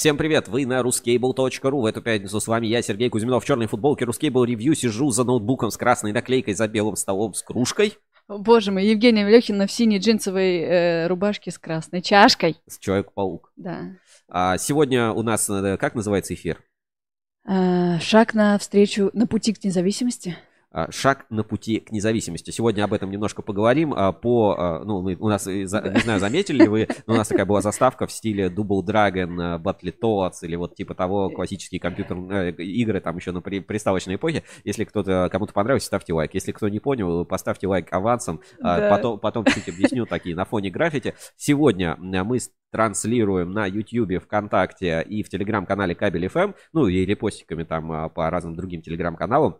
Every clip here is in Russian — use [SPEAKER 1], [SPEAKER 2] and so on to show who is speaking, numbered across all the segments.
[SPEAKER 1] Всем привет, вы на ruscable.ru. В эту пятницу с вами я, Сергей Кузьминов, в черной футболке Ruscable Review. Сижу за ноутбуком с красной наклейкой за белым столом с кружкой.
[SPEAKER 2] Боже мой, Евгения Мелехина в синей джинсовой э, рубашке с красной чашкой.
[SPEAKER 1] С Человек-паук.
[SPEAKER 2] Да.
[SPEAKER 1] А сегодня у нас, э, как называется эфир?
[SPEAKER 2] А, шаг на встречу на пути к независимости.
[SPEAKER 1] А, шаг на пути к независимости. Сегодня об этом немножко поговорим. А, по, а, ну, мы, у нас, не знаю, заметили ли вы, но у нас такая была заставка в стиле Double Dragon, Battletoads или вот типа того, классические компьютерные э, игры там еще на приставочной эпохе. Если кто-то, кому-то понравилось, ставьте лайк. Если кто не понял, поставьте лайк авансом. Да. Потом, потом чуть объясню такие на фоне граффити. Сегодня мы транслируем на YouTube, ВКонтакте и в телеграм-канале Кабель FM, ну и репостиками там по разным другим телеграм-каналам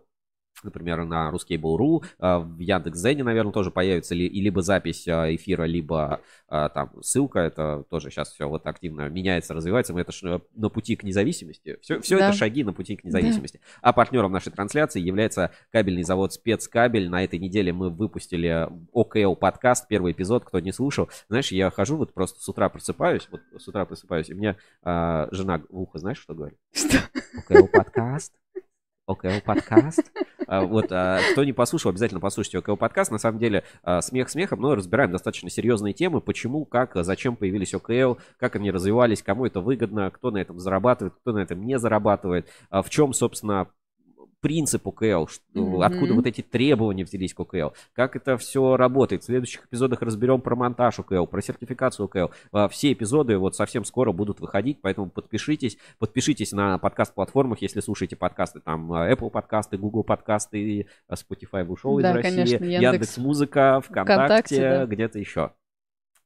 [SPEAKER 1] например, на Ruskable.ru, а, в Яндекс.Зене, наверное, тоже появится ли, либо запись а, эфира, либо а, там ссылка, это тоже сейчас все вот активно меняется, развивается, мы это э, на пути к независимости, все, все да. это шаги на пути к независимости. Да. А партнером нашей трансляции является кабельный завод Спецкабель, на этой неделе мы выпустили ОКЛ подкаст, первый эпизод, кто не слушал, знаешь, я хожу вот просто с утра просыпаюсь, вот с утра просыпаюсь, и мне а, жена в ухо, знаешь, что говорит?
[SPEAKER 2] Что?
[SPEAKER 1] ОКЛ подкаст, ОКЛ подкаст. А, вот, а, кто не послушал, обязательно послушайте ОКЛ подкаст. На самом деле, а, смех смехом, но разбираем достаточно серьезные темы. Почему, как, зачем появились ОКЛ, как они развивались, кому это выгодно, кто на этом зарабатывает, кто на этом не зарабатывает, в чем, собственно, принцип ОКЛ, mm-hmm. откуда вот эти требования взялись к ОКЛ, как это все работает. В следующих эпизодах разберем про монтаж ОКЛ, про сертификацию ОКЛ. А, все эпизоды вот совсем скоро будут выходить, поэтому подпишитесь. Подпишитесь на подкаст-платформах, если слушаете подкасты, там а, Apple подкасты, Google подкасты, а, Spotify ушел
[SPEAKER 2] да,
[SPEAKER 1] из России,
[SPEAKER 2] конечно, Яндекс.
[SPEAKER 1] Яндекс Музыка, ВКонтакте, ВКонтакте да. где-то еще.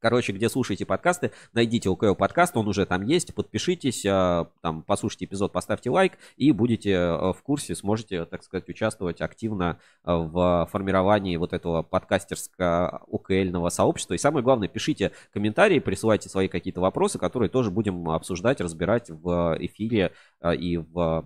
[SPEAKER 1] Короче, где слушаете подкасты, найдите ОКО подкаст, он уже там есть, подпишитесь, а, там, послушайте эпизод, поставьте лайк и будете э, в курсе, сможете, так сказать, участвовать активно э, в формировании вот этого подкастерского ОКЛьного сообщества. И самое главное, пишите комментарии, присылайте свои какие-то вопросы, которые тоже будем обсуждать, разбирать в эфире э, и в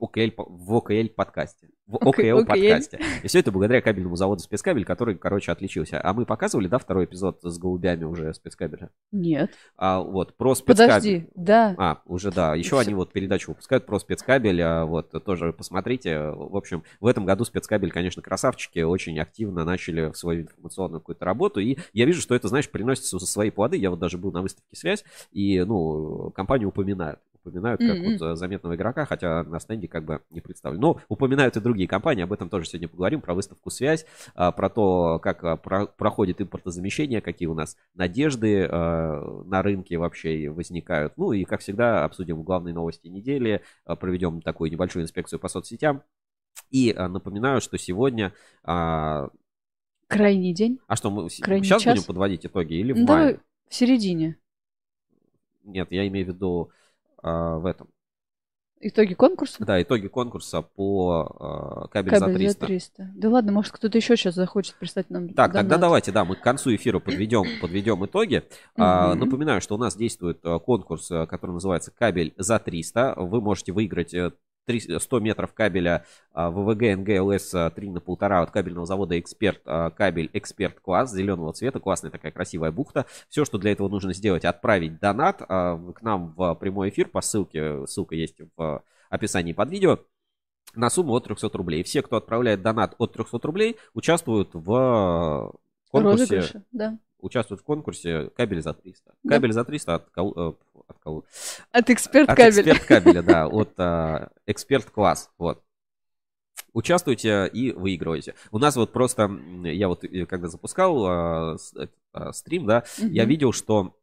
[SPEAKER 1] ОКЛ, в ОКЛ подкасте в ОКЛ подкасте. И все это благодаря кабельному заводу спецкабель, который, короче, отличился. А мы показывали, да, второй эпизод с голубями уже спецкабеля?
[SPEAKER 2] Нет.
[SPEAKER 1] А вот про спецкабель.
[SPEAKER 2] Подожди, да.
[SPEAKER 1] А, уже да. Еще они вот передачу выпускают про спецкабель. А вот тоже посмотрите. В общем, в этом году спецкабель, конечно, красавчики, очень активно начали свою информационную какую-то работу. И я вижу, что это, знаешь, приносится свои плоды. Я вот даже был на выставке «Связь», и, ну, компанию упоминают упоминают как mm-hmm. вот заметного игрока, хотя на стенде как бы не представлен. Но упоминают и другие компании, об этом тоже сегодня поговорим, про выставку «Связь», а, про то, как а, про, проходит импортозамещение, какие у нас надежды а, на рынке вообще возникают. Ну и, как всегда, обсудим главные новости недели, проведем такую небольшую инспекцию по соцсетям. И напоминаю, что сегодня
[SPEAKER 2] Крайний день.
[SPEAKER 1] А что, мы Крайний сейчас час? будем подводить итоги или в
[SPEAKER 2] ну,
[SPEAKER 1] мае?
[SPEAKER 2] В середине.
[SPEAKER 1] Нет, я имею в виду а, в этом.
[SPEAKER 2] Итоги конкурса?
[SPEAKER 1] Да, итоги конкурса по э, кабель, кабель за 300. за 300.
[SPEAKER 2] Да ладно, может кто-то еще сейчас захочет прислать нам
[SPEAKER 1] Так, донат. тогда давайте, да, мы к концу эфира подведем, подведем итоги. А, напоминаю, что у нас действует конкурс, который называется «Кабель за 300». Вы можете выиграть 100 метров кабеля а, ВВГ НГЛС 3 на полтора от кабельного завода Эксперт, а, кабель Эксперт класс зеленого цвета, классная такая красивая бухта. Все, что для этого нужно сделать, отправить донат а, к нам в прямой эфир по ссылке, ссылка есть в описании под видео на сумму от 300 рублей. Все, кто отправляет донат от 300 рублей, участвуют в конкурсе. Розыгрыше,
[SPEAKER 2] да
[SPEAKER 1] участвуют в конкурсе кабель за 300. Да. Кабель за 300 от кого? Э,
[SPEAKER 2] от, кого? от эксперт кабеля. От
[SPEAKER 1] эксперт кабеля, да, от а, эксперт класс, вот. Участвуйте и выигрывайте. У нас вот просто, я вот э, когда запускал а, а, стрим, да, угу. я видел, что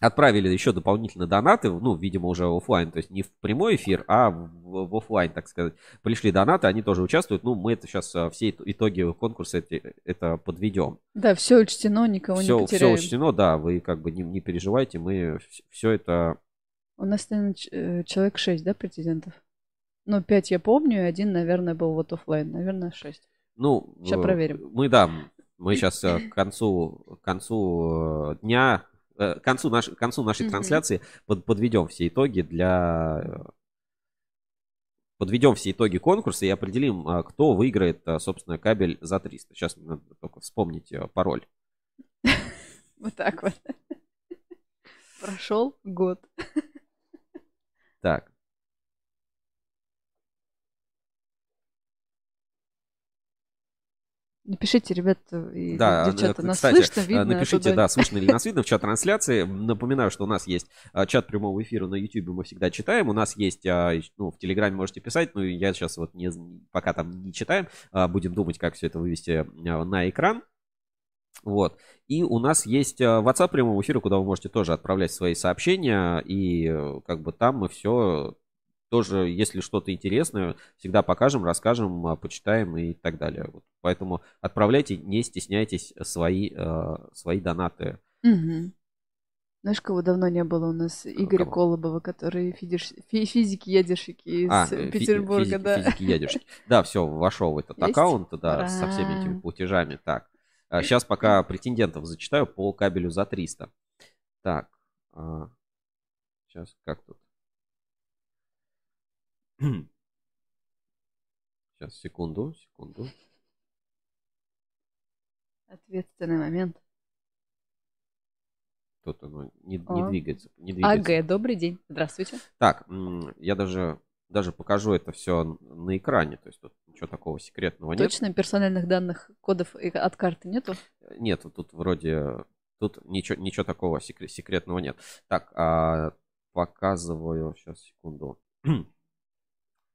[SPEAKER 1] отправили еще дополнительно донаты, ну, видимо, уже офлайн, то есть не в прямой эфир, а в, в офлайн, так сказать. Пришли донаты, они тоже участвуют. Ну, мы это сейчас а, все итоги конкурса это, это подведем.
[SPEAKER 2] Да, все учтено, никого все, не потеряем.
[SPEAKER 1] Все учтено, да, вы как бы не, не переживайте, мы все это...
[SPEAKER 2] У нас, наверное, э, человек 6, да, претендентов? Ну, 5 я помню, один, наверное, был вот офлайн, наверное, 6.
[SPEAKER 1] Ну,
[SPEAKER 2] сейчас проверим.
[SPEAKER 1] Мы, да, мы сейчас э, к концу, к концу э, дня Э, к концу, наш, к концу нашей mm-hmm. трансляции под, подведем все итоги для... Э, подведем все итоги конкурса и определим, а, кто выиграет, собственно, кабель за 300. Сейчас надо только вспомнить э, пароль.
[SPEAKER 2] Вот так вот. Прошел год.
[SPEAKER 1] Так.
[SPEAKER 2] Напишите, ребята и
[SPEAKER 1] Да,
[SPEAKER 2] девчата,
[SPEAKER 1] э,
[SPEAKER 2] нас
[SPEAKER 1] кстати,
[SPEAKER 2] слышно,
[SPEAKER 1] э,
[SPEAKER 2] видно?
[SPEAKER 1] напишите,
[SPEAKER 2] оттуда?
[SPEAKER 1] да, слышно ли нас видно в чат трансляции. Напоминаю, что у нас есть а, чат прямого эфира на YouTube, мы всегда читаем. У нас есть, ну, в Телеграме можете писать, но я сейчас вот не, пока там не читаем, а, будем думать, как все это вывести на экран. Вот. И у нас есть WhatsApp прямого эфира, куда вы можете тоже отправлять свои сообщения. И э, как бы там мы все тоже, если что-то интересное, всегда покажем, расскажем, а, почитаем и так далее. Вот. Поэтому отправляйте, не стесняйтесь свои, э, свои донаты.
[SPEAKER 2] Мгм. Знаешь, кого давно не было у нас? Игоря
[SPEAKER 1] кого?
[SPEAKER 2] Колобова, который физиш- фи- физики-ядерщики из
[SPEAKER 1] А, э, фи-
[SPEAKER 2] Петербурга,
[SPEAKER 1] физики,
[SPEAKER 2] да.
[SPEAKER 1] физики ядерщики. Да, все, вошел в этот
[SPEAKER 2] Есть?
[SPEAKER 1] аккаунт, да, со всеми этими платежами. Так, сейчас пока претендентов зачитаю по кабелю за 300. Так, сейчас как тут? Сейчас, секунду, секунду.
[SPEAKER 2] Ответственный момент.
[SPEAKER 1] Тут оно не, не
[SPEAKER 2] О.
[SPEAKER 1] двигается. Не двигается.
[SPEAKER 2] АГ, добрый день. Здравствуйте.
[SPEAKER 1] Так, я даже, даже покажу это все на экране. То есть тут ничего такого секретного нет.
[SPEAKER 2] Точно персональных данных, кодов от карты нету?
[SPEAKER 1] Нет, тут вроде тут ничего, ничего такого секре- секретного нет. Так, а, показываю сейчас секунду.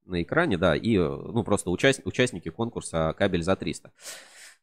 [SPEAKER 1] На экране, да, и э, ну просто участ- участники конкурса кабель за 300.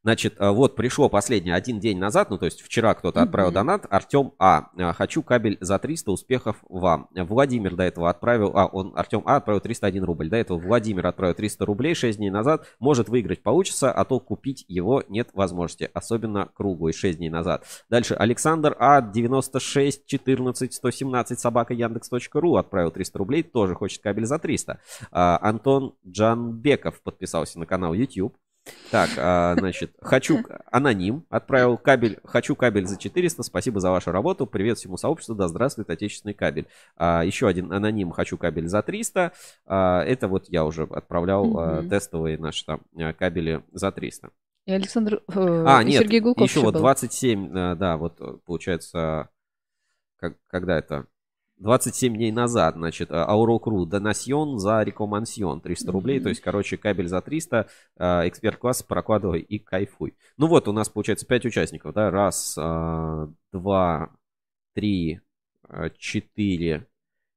[SPEAKER 1] Значит, э, вот пришло последний один день назад, ну то есть вчера кто-то отправил
[SPEAKER 2] Мгм.
[SPEAKER 1] донат. Артем А. э, Хочу кабель за 300, успехов вам. Владимир до этого отправил, а он, Артем А. отправил 301 рубль. До этого Владимир отправил 300 рублей 6 дней назад. Может выиграть получится, а то купить его нет возможности. Особенно круглый 6 дней назад. Дальше Александр А. 96 14 117 собака Яндекс.ру отправил 300 рублей. Тоже хочет кабель за 300. А, Антон Джанбеков подписался на канал YouTube. Так, а, значит, хочу аноним отправил кабель, хочу кабель за 400. Спасибо за вашу работу. Привет всему сообществу. Да здравствует отечественный кабель. А, еще один аноним хочу кабель за 300. А, это вот я уже отправлял а,
[SPEAKER 2] Мгм.
[SPEAKER 1] тестовые наши там а, кабели за 300.
[SPEAKER 2] И Александр... э,
[SPEAKER 1] А,
[SPEAKER 2] и
[SPEAKER 1] нет,
[SPEAKER 2] Сергей Гулков
[SPEAKER 1] еще вот
[SPEAKER 2] был.
[SPEAKER 1] 27, э, да, вот э, получается, как, когда это? 27 дней назад, значит, Аурокру Донасьон за рекомансьон 300 рублей,
[SPEAKER 2] Мгм.
[SPEAKER 1] то есть, короче, кабель за 300, э, эксперт класса прокладывай и кайфуй. Ну вот, у нас получается 5 участников, да, раз, э, два, три, четыре,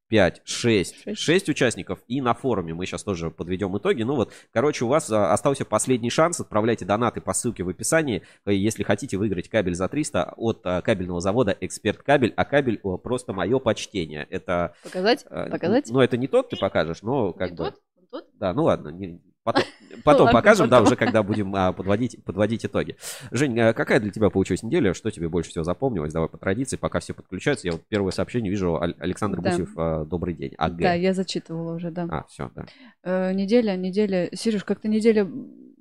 [SPEAKER 1] пять, шесть.
[SPEAKER 2] Шесть.
[SPEAKER 1] Шесть участников. И на форуме мы сейчас тоже подведем итоги. Ну вот, короче, у вас а, остался последний шанс. Отправляйте донаты по ссылке в описании, э, если хотите выиграть кабель за 300 от а, кабельного завода «Эксперт Кабель». А кабель просто мое почтение. Это,
[SPEAKER 2] Показать?
[SPEAKER 1] э,
[SPEAKER 2] Показать?
[SPEAKER 1] ну, это не тот ты покажешь, но как
[SPEAKER 2] Не
[SPEAKER 1] бы...
[SPEAKER 2] тот? Тот?
[SPEAKER 1] Да, ну ладно, не- потом, потом
[SPEAKER 2] Ладно,
[SPEAKER 1] покажем, да,
[SPEAKER 2] потом.
[SPEAKER 1] уже когда будем а, подводить, подводить итоги. Жень, а какая для тебя получилась неделя? Что тебе больше всего запомнилось? Давай по традиции, пока все подключаются. Я вот первое сообщение вижу. Александр
[SPEAKER 2] Да.
[SPEAKER 1] Гусев, а, добрый день. АГ.
[SPEAKER 2] Да, я зачитывала уже, да.
[SPEAKER 1] А, все, да.
[SPEAKER 2] Э, неделя, неделя. Сереж, как-то неделя...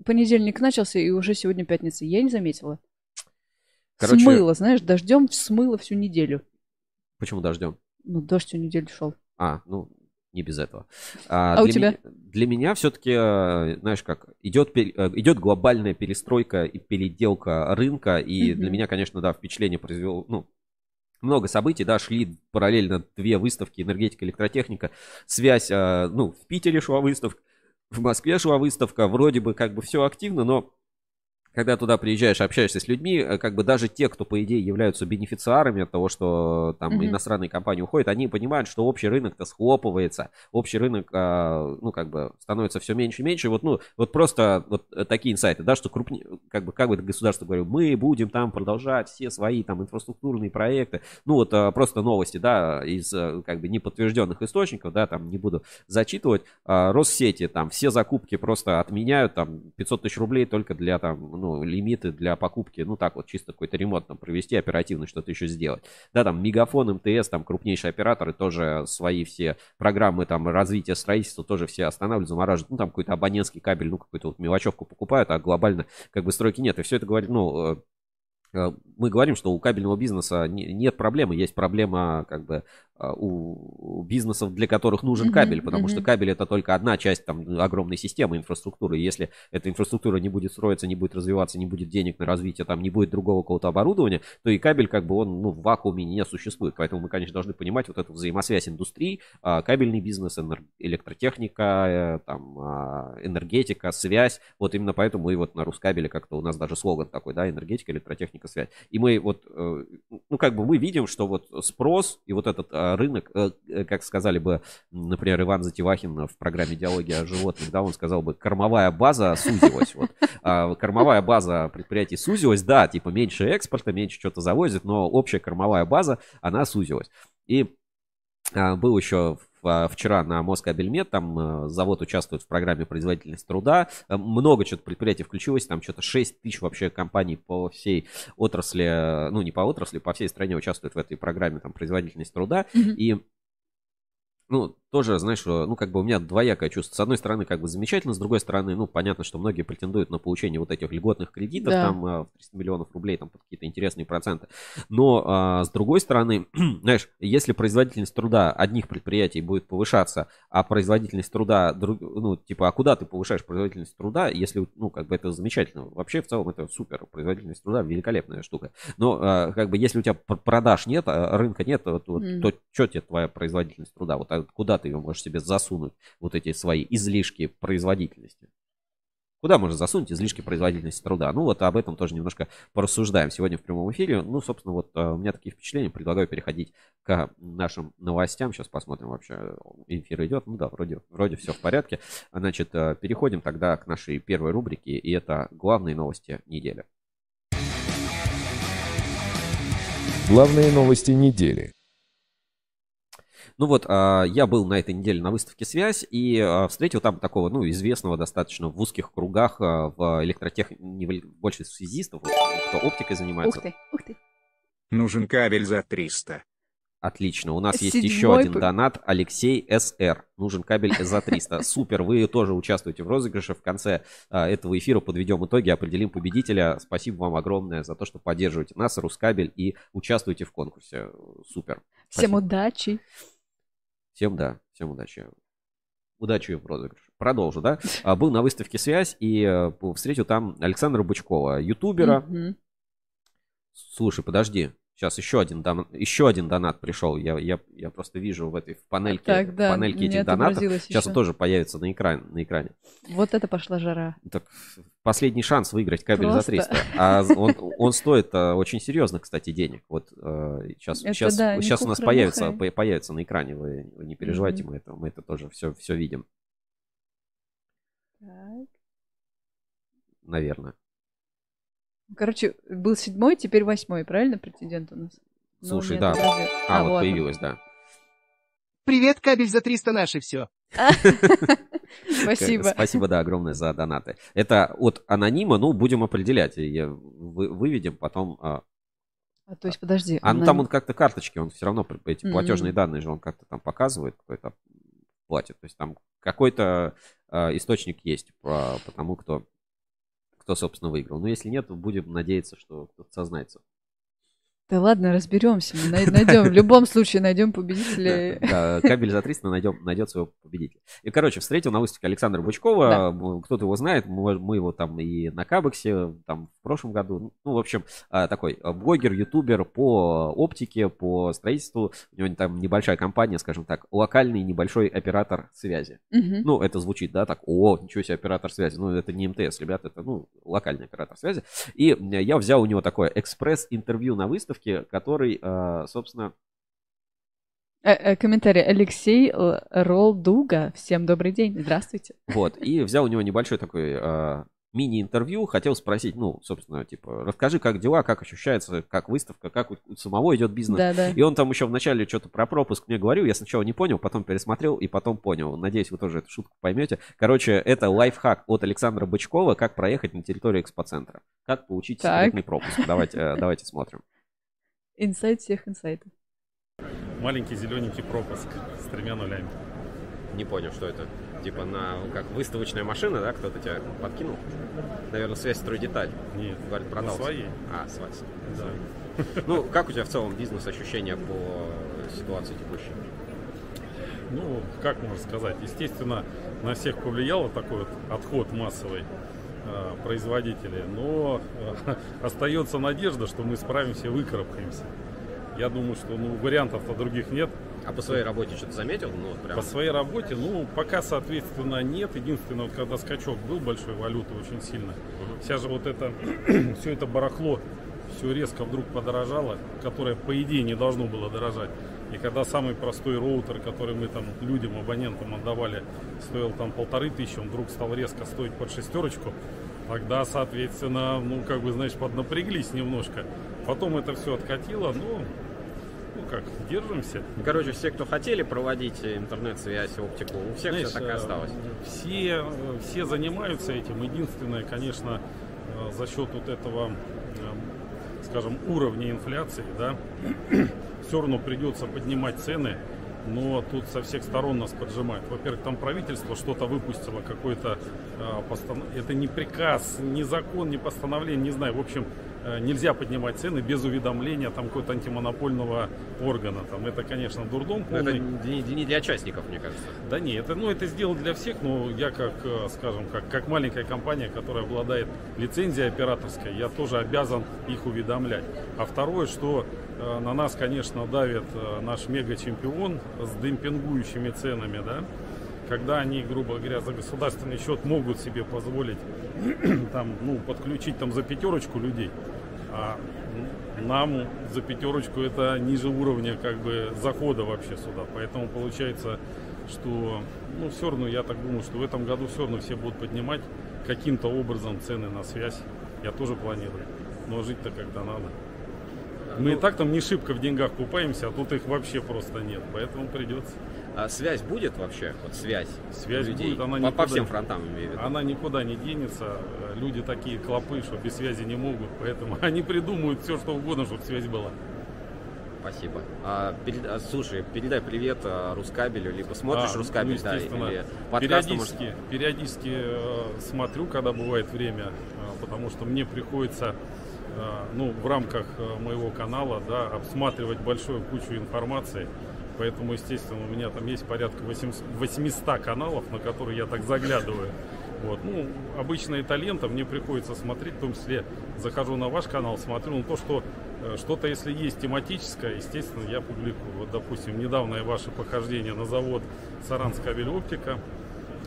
[SPEAKER 2] Понедельник начался, и уже сегодня пятница. Я не заметила.
[SPEAKER 1] Короче-
[SPEAKER 2] Смыло, знаешь, дождем смыло всю неделю.
[SPEAKER 1] Почему дождем?
[SPEAKER 2] Ну, дождь всю неделю шел.
[SPEAKER 1] А, ну, не без этого.
[SPEAKER 2] А у
[SPEAKER 1] для
[SPEAKER 2] тебя?
[SPEAKER 1] Меня, для меня все-таки, знаешь как, идет, пер- э, идет глобальная перестройка и переделка рынка. И
[SPEAKER 2] Мгм.
[SPEAKER 1] для меня, конечно, да, впечатление произвело, ну, много событий, да, шли параллельно две выставки, энергетика, электротехника, связь, э, ну, в Питере шла выставка, в Москве шла выставка, вроде бы как бы все активно, но когда туда приезжаешь, общаешься с людьми, э, как бы даже те, кто, по идее, являются бенефициарами от того, что там
[SPEAKER 2] Мгм.
[SPEAKER 1] иностранные компании уходят, они понимают, что общий рынок-то схлопывается, общий рынок, а, ну, как бы становится все меньше и меньше. Вот, ну, вот просто вот э, такие инсайты, да, что крупнее, как бы, как бы это государство говорит, мы будем там продолжать все свои там инфраструктурные проекты. Ну, вот просто новости, да, из, э, как бы, неподтвержденных источников, да, там не буду зачитывать. А, Россети там все закупки просто отменяют, там 500 тысяч рублей только для там, ну, лимиты для покупки, ну, так вот, чисто какой-то ремонт там провести, оперативно что-то еще сделать. Да, там Мегафон, МТС, там крупнейшие операторы тоже свои все программы там развития строительства тоже все останавливают, замораживают. Ну, там какой-то абонентский кабель, ну, какую-то вот мелочевку покупают, а глобально как бы стройки нет. И все это говорит, ну, э, мы говорим, что у кабельного бизнеса не- нет проблемы, есть проблема как бы а, у бизнесов, для которых нужен кабель, потому что кабель это только одна часть там огромной системы инфраструктуры. Если эта инфраструктура не будет строиться, не будет развиваться, не будет денег на развитие, там не будет другого какого-то оборудования, то и кабель как бы он ну, в вакууме не существует. Поэтому мы, конечно, должны понимать вот эту взаимосвязь индустрии, а, кабельный бизнес, электротехника, э, там, энергетика, связь. Вот именно поэтому мы вот на Рускабеле как-то у нас даже слоган такой, да, энергетика, электротехника, связь. И мы вот, э, ну как бы мы видим, что вот спрос и вот этот рынок, э, э, как сказали бы, например, Иван Затевахин в программе «Диалоги о животных», да, он сказал бы, кормовая база сузилась. Вот. А кормовая база предприятий сузилась, да, типа меньше экспорта, меньше что-то завозит, но общая кормовая база, она сузилась. И был еще а, вчера на Москабельмет, там а, завод участвует в программе производительность труда, много что-то предприятий включилось, там что-то 6 тысяч вообще компаний по всей отрасли, ну не по отрасли, по всей стране участвуют в этой программе там производительность труда, mm-hmm. и ну, тоже, знаешь, ну, как бы у меня двоякое чувство. С одной стороны, как бы замечательно, с другой стороны, ну, понятно, что многие претендуют на получение вот этих льготных кредитов, да. там, в 300 миллионов рублей, там, под какие-то интересные проценты. Но, а, с другой стороны, знаешь, если производительность труда одних предприятий будет повышаться, а производительность труда, ну, типа, а куда ты повышаешь производительность труда, если, ну, как бы это замечательно. Вообще, в целом, это супер. Производительность труда великолепная штука. Но, а, как бы, если у тебя продаж нет, а рынка нет, то, то, mm. то что тебе твоя производительность труда? Вот куда ты ее можешь себе засунуть, вот эти свои излишки производительности? Куда можно засунуть излишки производительности труда? Ну, вот об этом тоже немножко порассуждаем сегодня в прямом эфире. Ну, собственно, вот э, у меня такие впечатления. Предлагаю переходить к нашим новостям. Сейчас посмотрим вообще, эфир идет. Ну да, вроде, вроде все в порядке. Значит, э, переходим тогда к нашей первой рубрике. И это главные новости недели.
[SPEAKER 3] Главные новости недели.
[SPEAKER 1] Ну вот, а, я был на этой неделе на выставке «Связь» и а, встретил там такого, ну, известного достаточно в узких кругах а, в электротехнике, больше связистов, кто оптикой занимается.
[SPEAKER 2] Ух ты, ух ты.
[SPEAKER 4] Нужен кабель за 300.
[SPEAKER 1] Отлично. У нас Седьмой есть еще один донат. Алексей СР. Нужен кабель за 300. Супер. Вы тоже участвуете в розыгрыше. В конце а, этого эфира подведем итоги, определим победителя. Спасибо вам огромное за то, что поддерживаете нас, Рускабель, и участвуете в конкурсе. Супер.
[SPEAKER 2] Всем Спасибо. удачи.
[SPEAKER 1] Всем да, всем удачи. Удачи в розыгрыше. Продолжу, да? А, был на выставке «Связь» и э, встретил там Александра Бычкова, ютубера. Слушай, подожди. Сейчас еще один, дон... еще один донат пришел. Я, я, я просто вижу в этой в панельке, так, да, панельке этих донатов. Сейчас он тоже появится на, экран, на экране.
[SPEAKER 2] Вот это пошла жара.
[SPEAKER 1] Так, последний шанс выиграть кабель просто. за 300. А он, он стоит а, очень серьезно, кстати, денег. Вот а, сейчас, это, сейчас, да, сейчас у нас появится, появится на экране. Вы, вы не переживайте, mm-hmm. мы, это, мы это тоже все, все видим. Так. Наверное.
[SPEAKER 2] Короче, был седьмой, теперь восьмой, правильно, претендент у нас?
[SPEAKER 1] Ну, Слушай, да. А, а, вот, вот появилась, да.
[SPEAKER 5] Привет, кабель за 300 наши, все.
[SPEAKER 2] Спасибо.
[SPEAKER 1] Спасибо, да, огромное за донаты. Это от анонима, ну, будем определять. Выведем потом. А,
[SPEAKER 2] а то есть, подожди.
[SPEAKER 1] А ну там он как-то карточки, он все равно, эти платежные данные же он как-то там показывает, кто это платит. То есть там какой-то а, источник есть по тому, кто кто, собственно, выиграл. Но если нет, то будем надеяться, что кто-то сознается.
[SPEAKER 2] Да ладно, разберемся. Мы найдем, в любом случае найдем победителя.
[SPEAKER 1] Да, кабель за 300 найдем, найдет своего победителя. И, короче, встретил на выставке Александра Бучкова. Да. Кто-то его знает, мы его там и на Кабексе, там в прошлом году. Ну, в общем, а, такой а, блогер, ютубер по оптике, по строительству. У него там небольшая компания, скажем так, локальный небольшой оператор связи. Угу. Ну, это звучит, да, так, о, ничего себе, оператор связи. Ну, это не МТС, ребята, это, ну, локальный оператор связи. И я взял у него такое экспресс-интервью на выставке выставке, который, а, собственно...
[SPEAKER 2] Э, э, комментарий. Алексей Ролдуга. Всем добрый день. Здравствуйте.
[SPEAKER 1] Вот. И взял у него небольшой такой мини-интервью, хотел спросить, ну, собственно, типа, расскажи, как дела, как ощущается, как выставка, как у самого идет бизнес. Да, да. И он там еще вначале что-то про пропуск мне говорил, я сначала не понял, потом пересмотрел и потом понял. Надеюсь, вы тоже эту шутку поймете. Короче, это лайфхак от Александра Бычкова, как проехать на территорию экспоцентра. Как получить секретный пропуск. Давайте, э, давайте смотрим.
[SPEAKER 2] Инсайт всех инсайтов.
[SPEAKER 6] Маленький зелененький пропуск с тремя нулями.
[SPEAKER 1] Не понял, что это. Типа на как выставочная машина, да, кто-то тебя подкинул? Наверное, связь строй деталь.
[SPEAKER 6] Нет.
[SPEAKER 1] Говорит, продался.
[SPEAKER 6] своей.
[SPEAKER 1] А, своей.
[SPEAKER 6] Да.
[SPEAKER 1] Ну, как у тебя в целом бизнес ощущения по ситуации текущей?
[SPEAKER 6] Ну, как можно сказать, естественно, на всех повлияло такой вот отход массовый производителей, но э, остается надежда, что мы справимся и выкарабкаемся. Я думаю, что ну, вариантов-то других нет.
[SPEAKER 1] А по своей работе что-то заметил? Ну, прям...
[SPEAKER 6] По своей работе, ну, пока, соответственно, нет. Единственное, вот когда скачок был большой валюты очень сильно. Сейчас же вот это, все это барахло, все резко вдруг подорожало, которое, по идее, не должно было дорожать. И когда самый простой роутер, который мы там людям, абонентам отдавали, стоил там полторы тысячи, он вдруг стал резко стоить под шестерочку, тогда, соответственно, ну, как бы, знаешь, поднапряглись немножко. Потом это все откатило, ну, ну как, держимся.
[SPEAKER 1] Короче, все, кто хотели проводить интернет-связь, оптику, у всех
[SPEAKER 6] Знаешь,
[SPEAKER 1] все так и
[SPEAKER 6] э,
[SPEAKER 1] осталось.
[SPEAKER 6] Все, э, все занимаются этим. Единственное, конечно, э, за счет вот этого, скажем, уровня инфляции, да, все равно придется поднимать цены, но тут со всех сторон нас поджимают. Во-первых, там правительство что-то выпустило, какой-то э, постан- Это не приказ, не закон, не постановление, не знаю. В общем, нельзя поднимать цены без уведомления там какого-то антимонопольного органа. Там это, конечно, дурдом
[SPEAKER 1] Но
[SPEAKER 6] полный.
[SPEAKER 1] это не, не для частников, мне кажется.
[SPEAKER 6] Да не, это, ну, это сделано для всех, но я как, э, скажем, как, как маленькая компания, которая обладает лицензией операторской, я тоже обязан их уведомлять. А второе, что э, на нас, конечно, давит э, наш мега-чемпион с демпингующими ценами, да, когда они, грубо говоря, за государственный счет могут себе позволить там, ну, подключить там за пятерочку людей, а нам за пятерочку это ниже уровня как бы захода вообще сюда. Поэтому получается, что ну все равно я так думаю, что в этом году все равно все будут поднимать каким-то образом цены на связь. Я тоже планирую. Но жить-то когда надо. Мы и так там не шибко в деньгах купаемся, а тут их вообще просто нет. Поэтому придется.
[SPEAKER 1] А связь будет вообще? Вот связь.
[SPEAKER 6] Связь
[SPEAKER 1] людей?
[SPEAKER 6] будет, она
[SPEAKER 1] по, по
[SPEAKER 6] никуда-
[SPEAKER 1] всем фронтам имею в виду.
[SPEAKER 6] Она никуда не денется. Люди такие клопы, что без связи не могут. Поэтому они придумают все, что угодно, чтобы связь была.
[SPEAKER 1] Спасибо. А, перед- а, слушай, передай привет а, Рускабелю, либо смотришь
[SPEAKER 6] А,
[SPEAKER 1] Рускабель,
[SPEAKER 6] ну,
[SPEAKER 1] да,
[SPEAKER 6] естественно.
[SPEAKER 1] или подкастом, может,
[SPEAKER 6] Периодически, периодически э, смотрю, когда бывает время, э, потому что мне приходится э, ну, в рамках э, моего канала да, обсматривать большую кучу информации. Поэтому, естественно, у меня там есть порядка 800 800 каналов, на которые я так заглядываю. Вот. Ну, обычно это лента, мне приходится смотреть, в том числе захожу на ваш канал, смотрю на то, что э, что-то, если есть тематическое, естественно, я публикую. Вот, допустим, недавнее ваше похождение на завод Саранс кабель оптика.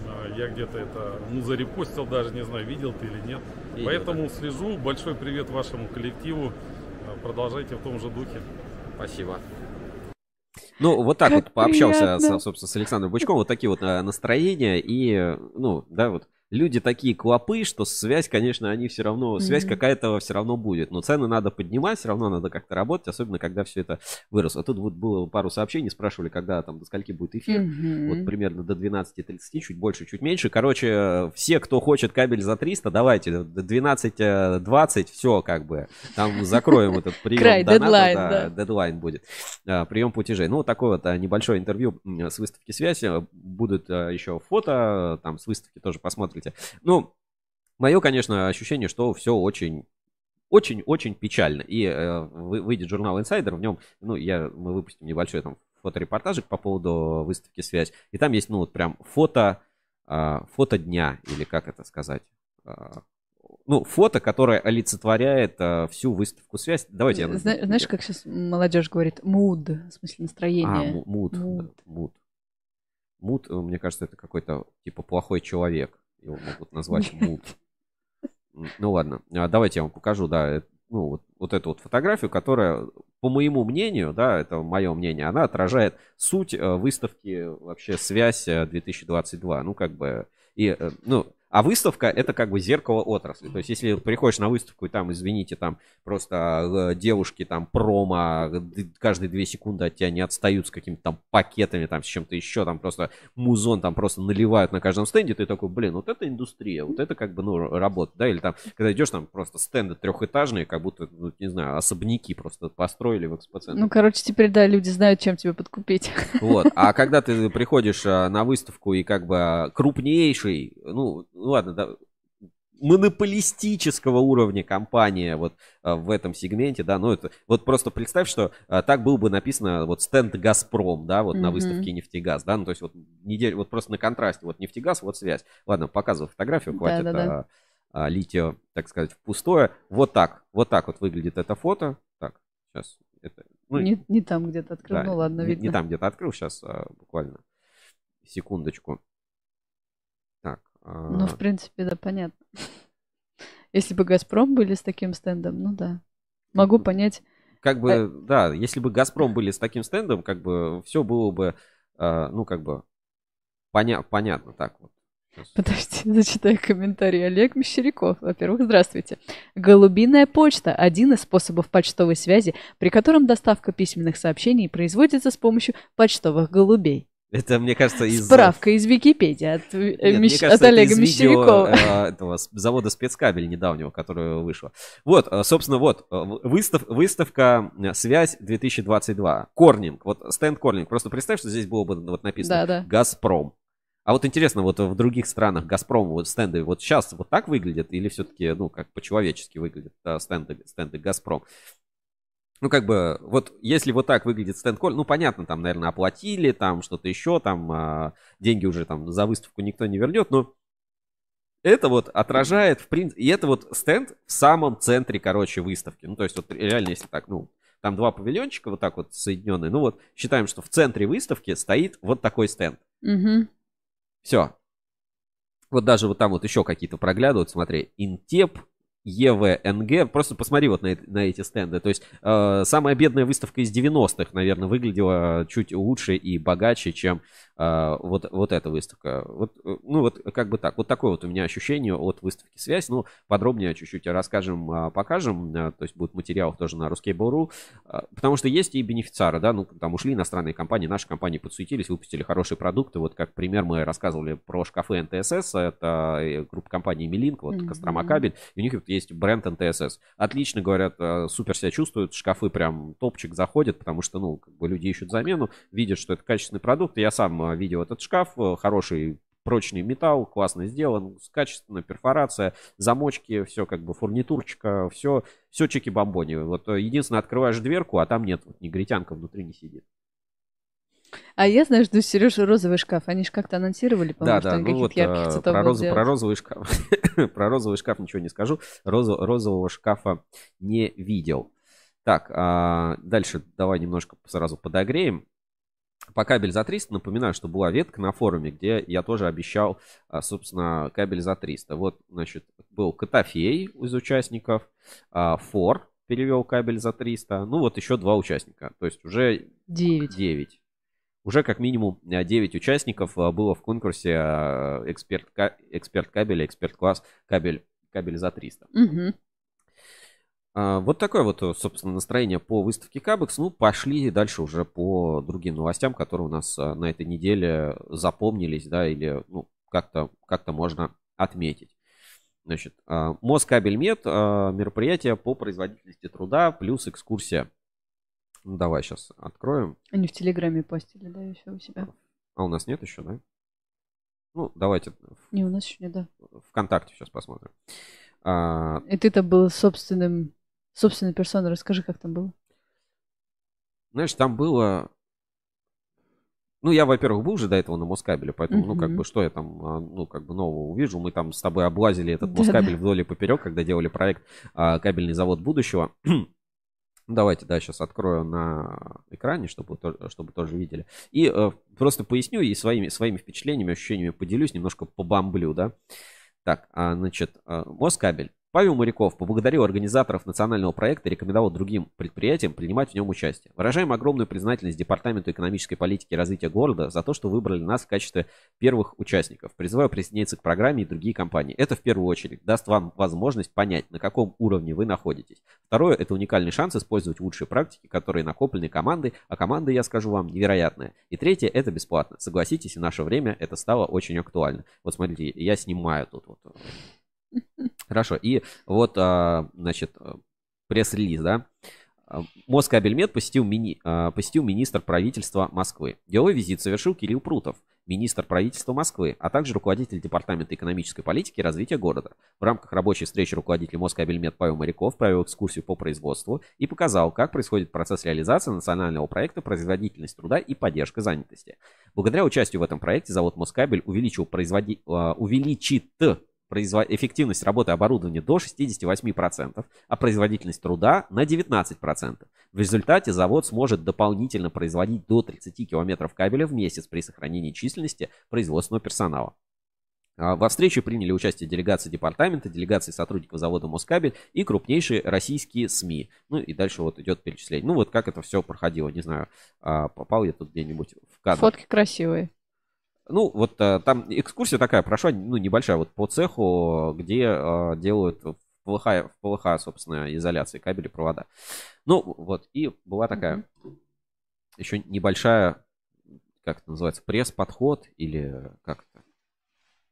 [SPEAKER 6] А, Я где-то это, ну, зарепостил даже, не знаю, видел ты или нет.
[SPEAKER 1] Видел,
[SPEAKER 6] Поэтому слежу. Большой привет вашему коллективу. А, Продолжайте в том же духе.
[SPEAKER 1] Спасибо. Ну, вот так
[SPEAKER 2] Как
[SPEAKER 1] вот пообщался,
[SPEAKER 2] приятно.
[SPEAKER 1] с, собственно, с Александром Бычковым. Вот такие вот э, настроения. И, э, ну, да, вот люди такие клопы, что связь, конечно, они все равно, связь какая-то все равно будет. Но цены надо поднимать, все равно надо как-то работать, особенно когда все это выросло. Тут вот было пару сообщений, спрашивали, когда там до скольки будет эфир. Вот примерно до 12.30, чуть больше, чуть меньше. Короче, все, кто хочет кабель за 300, давайте, до 12.20, все как бы. Там закроем этот прием
[SPEAKER 2] Край, дедлайн,
[SPEAKER 1] да, дедлайн будет. А, Прием платежей. Ну, такое вот а, небольшое интервью с выставки связи. Будут а, еще фото, там с выставки тоже посмотрите. Ну, мое, конечно, ощущение, что все очень очень-очень печально. И э, вы- выйдет журнал Insider, в нем, ну, я, мы выпустим небольшой там фоторепортажик по поводу выставки «Связь». И там есть, ну, вот прям фото, а, фото дня, или как это сказать? А, ну, фото, которое олицетворяет а, всю выставку «Связь». Давайте я...
[SPEAKER 2] Зна- Знаешь, как сейчас молодежь говорит? Mood, в смысле
[SPEAKER 1] А,
[SPEAKER 2] настроение.
[SPEAKER 1] му- мут.
[SPEAKER 2] Мут.
[SPEAKER 1] да, Мут. Мут, э, мне кажется, это какой-то, типа, плохой человек. Его могут назвать мут. Ну ладно, А, давайте я вам покажу, да, э, ну, вот, вот эту вот фотографию, которая, по моему мнению, да, это мое мнение, она отражает суть э, выставки вообще «Связь э, 2022». Ну, как бы, и, э, ну, а выставка это как бы зеркало отрасли. То есть, если приходишь на выставку и там, извините, там просто э, девушки там промо каждые две секунды от тебя не отстают с какими-то там пакетами, там с чем-то еще, там просто музон там просто наливают на каждом стенде, ты такой, блин, вот это индустрия, вот это как бы, ну, работа, да, или там, когда идешь там просто стенды трехэтажные, как будто, ну, не знаю, особняки просто построили в экспоцентре.
[SPEAKER 2] Ну, короче, теперь, да, люди знают, чем тебя подкупить.
[SPEAKER 1] Вот. А когда ты приходишь а, на выставку и как бы а, крупнейший, ну ладно, да, монополистического уровня компания вот а, в этом сегменте, да, ну это вот просто представь, что а, так было бы написано вот стенд Газпром, да, вот на
[SPEAKER 2] Мгм.
[SPEAKER 1] выставке нефтегаз, да, ну то есть вот неделю, вот просто на контрасте, вот нефтегаз, вот связь. Ладно, показываю фотографию, хватит а, а, лить её, так сказать, в пустое. Вот так, вот так вот выглядит это фото. Так, сейчас это, ну,
[SPEAKER 2] Не, не там где-то открыл.
[SPEAKER 1] да,
[SPEAKER 2] ну ладно,
[SPEAKER 1] не,
[SPEAKER 2] видно.
[SPEAKER 1] не там где-то открыл, сейчас буквально секундочку. А,
[SPEAKER 2] Ну, в принципе, да, понятно. Если бы Газпром были с таким стендом, ну да. Могу понять.
[SPEAKER 1] Как бы, да, если бы Газпром были с таким стендом, как бы все было бы, а, ну, как бы, поня- понятно так вот.
[SPEAKER 2] Подожди, зачитаю комментарий. Олег Мещеряков. Во-первых, здравствуйте. Голубиная почта – один из способов почтовой связи, при котором доставка письменных сообщений производится с помощью почтовых голубей.
[SPEAKER 1] Это, мне кажется, из...
[SPEAKER 2] Справка из Википедии от, э,
[SPEAKER 1] Нет,
[SPEAKER 2] Мещ-
[SPEAKER 1] кажется,
[SPEAKER 2] от
[SPEAKER 1] это
[SPEAKER 2] Олега
[SPEAKER 1] видео,
[SPEAKER 2] Мещерякова.
[SPEAKER 1] э, этого завода спецкабель недавнего, которое вышло. Вот, э, собственно, вот, выстав, выставка э, «Связь 2022». Корнинг, вот стенд Корнинг. Просто представь, что здесь было бы вот написано
[SPEAKER 2] Да-да.
[SPEAKER 1] «Газпром». А вот интересно, вот в других странах Газпром, вот стенды вот сейчас вот так выглядят или все-таки, ну, как по-человечески выглядят э, стенды, стенды Газпром? Ну, как бы, вот если вот так выглядит стенд Коль, ну, понятно, там, наверное, оплатили, там что-то еще, там а, деньги уже там за выставку никто не вернет, но это вот отражает, в принципе, и это вот стенд в самом центре, короче, выставки. Ну, то есть вот реально, если так, ну, там два павильончика вот так вот соединенные, ну вот считаем, что в центре выставки стоит вот такой стенд.
[SPEAKER 2] Мгм.
[SPEAKER 1] Все. Вот даже вот там вот еще какие-то проглядывают, смотри, Интеп, ЕВНГ, просто посмотри вот на, на эти стенды. То есть э, самая бедная выставка из 90-х, наверное, выглядела чуть лучше и богаче, чем э, вот, вот эта выставка. Вот, э, ну вот как бы так. Вот такое вот у меня ощущение от выставки «Связь». Ну, подробнее чуть-чуть расскажем, э, покажем. Э, То есть будет материал тоже на Ruskable.ru. Потому что есть и бенефициары, да, ну там ушли иностранные компании, наши компании подсуетились, выпустили хорошие продукты. Вот как пример мы рассказывали про шкафы НТСС, это группа компании Милинк, вот
[SPEAKER 2] Мгм.
[SPEAKER 1] Кострома кабель, и у них вот есть бренд НТСС. Отлично, говорят, э, супер себя чувствуют, шкафы прям топчик заходят, потому что, ну, как бы люди ищут замену, видят, что это качественный продукт. Я сам э, видел этот шкаф, э, хороший прочный металл, классно сделан, качественная перфорация, замочки, все как бы фурнитурчика, все, все чики-бомбони. Вот э, единственное, открываешь дверку, а там нет, вот негритянка внутри не сидит.
[SPEAKER 2] А я знаю, что Сережа розовый шкаф. Они же как-то анонсировали, по-моему,
[SPEAKER 1] Да, да, ну вот
[SPEAKER 2] ярких
[SPEAKER 1] э,
[SPEAKER 2] цветов
[SPEAKER 1] про,
[SPEAKER 2] делать.
[SPEAKER 1] про розовый шкаф. про розовый шкаф ничего не скажу. Розу- розового шкафа не видел. Так, а, дальше давай немножко сразу подогреем. По кабель за 300, напоминаю, что была ветка на форуме, где я тоже обещал, а, собственно, кабель за 300. Вот, значит, был Котофей из участников, а, Фор перевел кабель за 300, ну вот еще два участника, то есть уже
[SPEAKER 2] Девять.
[SPEAKER 1] 9. Уже как минимум 9 участников а, было в конкурсе а, эксперт, эксперт кабеля, эксперт класс кабель, кабель за 300.
[SPEAKER 2] Мгм.
[SPEAKER 1] А, Вот такое вот, э, собственно, настроение по выставке Кабекс. Ну, пошли дальше уже по другим новостям, которые у нас на этой неделе запомнились, да, или ну, как-то как можно отметить. Значит, Москабельмет, мероприятие по производительности труда плюс экскурсия. Ну, давай сейчас откроем.
[SPEAKER 2] Они в Телеграме постили, да, еще у себя.
[SPEAKER 1] А у нас нет еще, да? Ну, давайте
[SPEAKER 2] Не, у нас еще не, да.
[SPEAKER 1] ВКонтакте сейчас посмотрим. А,
[SPEAKER 2] И ты-то был собственным, собственной персоной. Расскажи, как там было.
[SPEAKER 1] знаешь, там было... Ну, я, во-первых, был уже до этого на Москабеле, поэтому, ну, как бы, что я там, а, ну, как бы, нового увижу. Мы там с тобой облазили этот. Москабель вдоль и поперек, когда делали проект а, «Кабельный завод будущего». Давайте, да, сейчас открою на экране, чтобы, то- чтобы тоже видели. И э, просто поясню и своими, своими впечатлениями, ощущениями поделюсь, немножко побомблю, да. Так, а, значит, э, Москабель. Павел Моряков поблагодарил организаторов национального проекта и рекомендовал другим предприятиям принимать в нем участие. Выражаем огромную признательность Департаменту экономической политики и развития города за то, что выбрали нас в качестве первых участников. Призываю присоединиться к программе и другие компании. Это в первую очередь даст вам возможность понять, на каком уровне вы находитесь. Второе, это уникальный шанс использовать лучшие практики, которые накоплены командой, а команда, я скажу вам, невероятная. И третье, это бесплатно. Согласитесь, в наше время это стало очень актуально. Вот смотрите, я снимаю тут вот. Хорошо, и вот, а, значит, э, пресс-релиз, да. А, Москабельмет посетил, мини, а, посетил министр правительства Москвы. Деловой визит совершил Кирилл Прутов, министр правительства Москвы, а также руководитель Департамента экономической политики и развития города. В рамках рабочей встречи руководитель Москабельмет Павел Моряков провел экскурсию по производству и показал, как происходит процесс реализации национального проекта «Производительность труда и поддержка занятости». Благодаря участию в этом проекте завод Москабель увеличил производи... а, увеличит произво- эффективность работы оборудования до 68%, а производительность труда на 19%. В результате завод сможет дополнительно производить до 30 километров кабеля в месяц при сохранении численности производственного персонала. А, Во встрече приняли участие делегации департамента, делегации сотрудников завода Москабель и крупнейшие российские СМИ. Ну и дальше вот идет перечисление. Ну вот как это все проходило, не знаю, а, попал я тут где-нибудь в кадр.
[SPEAKER 2] Фотки красивые.
[SPEAKER 1] Ну, вот э, там экскурсия такая прошла, ну, небольшая, вот по цеху, где э, делают в ПВХ, собственно, изоляции кабели, провода. Ну, вот, и была такая еще небольшая, как это называется, пресс-подход или как это?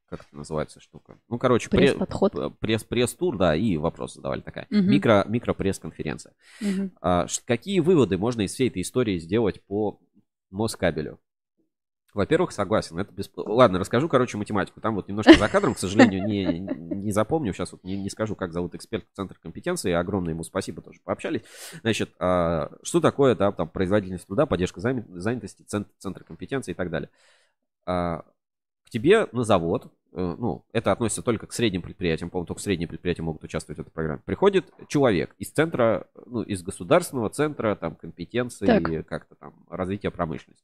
[SPEAKER 1] Как это называется штука? Ну, короче, пре-
[SPEAKER 2] Пресс-подход.
[SPEAKER 1] п- пресс, пресс-тур, да, и вопросы задавали такая.
[SPEAKER 2] Мгм.
[SPEAKER 1] Микро, микро-пресс-конференция.
[SPEAKER 2] Мгм.
[SPEAKER 1] А, какие выводы можно из всей этой истории сделать по Москабелю? Во-первых, согласен, это бесп... Ладно, расскажу, короче, математику. Там вот немножко за кадром, к сожалению, не, не запомню. Сейчас вот не, не скажу, как зовут эксперт Центр компетенции. Огромное ему спасибо, тоже пообщались. Значит, а, что такое да, там, производительность труда, поддержка занятости, центр, центр компетенции и так далее. А, к тебе на завод, ну, это относится только к средним предприятиям, по-моему, только средние предприятия могут участвовать в этой программе. Приходит человек из центра, ну, из государственного центра там компетенции,
[SPEAKER 2] Так.
[SPEAKER 1] как-то там развития промышленности.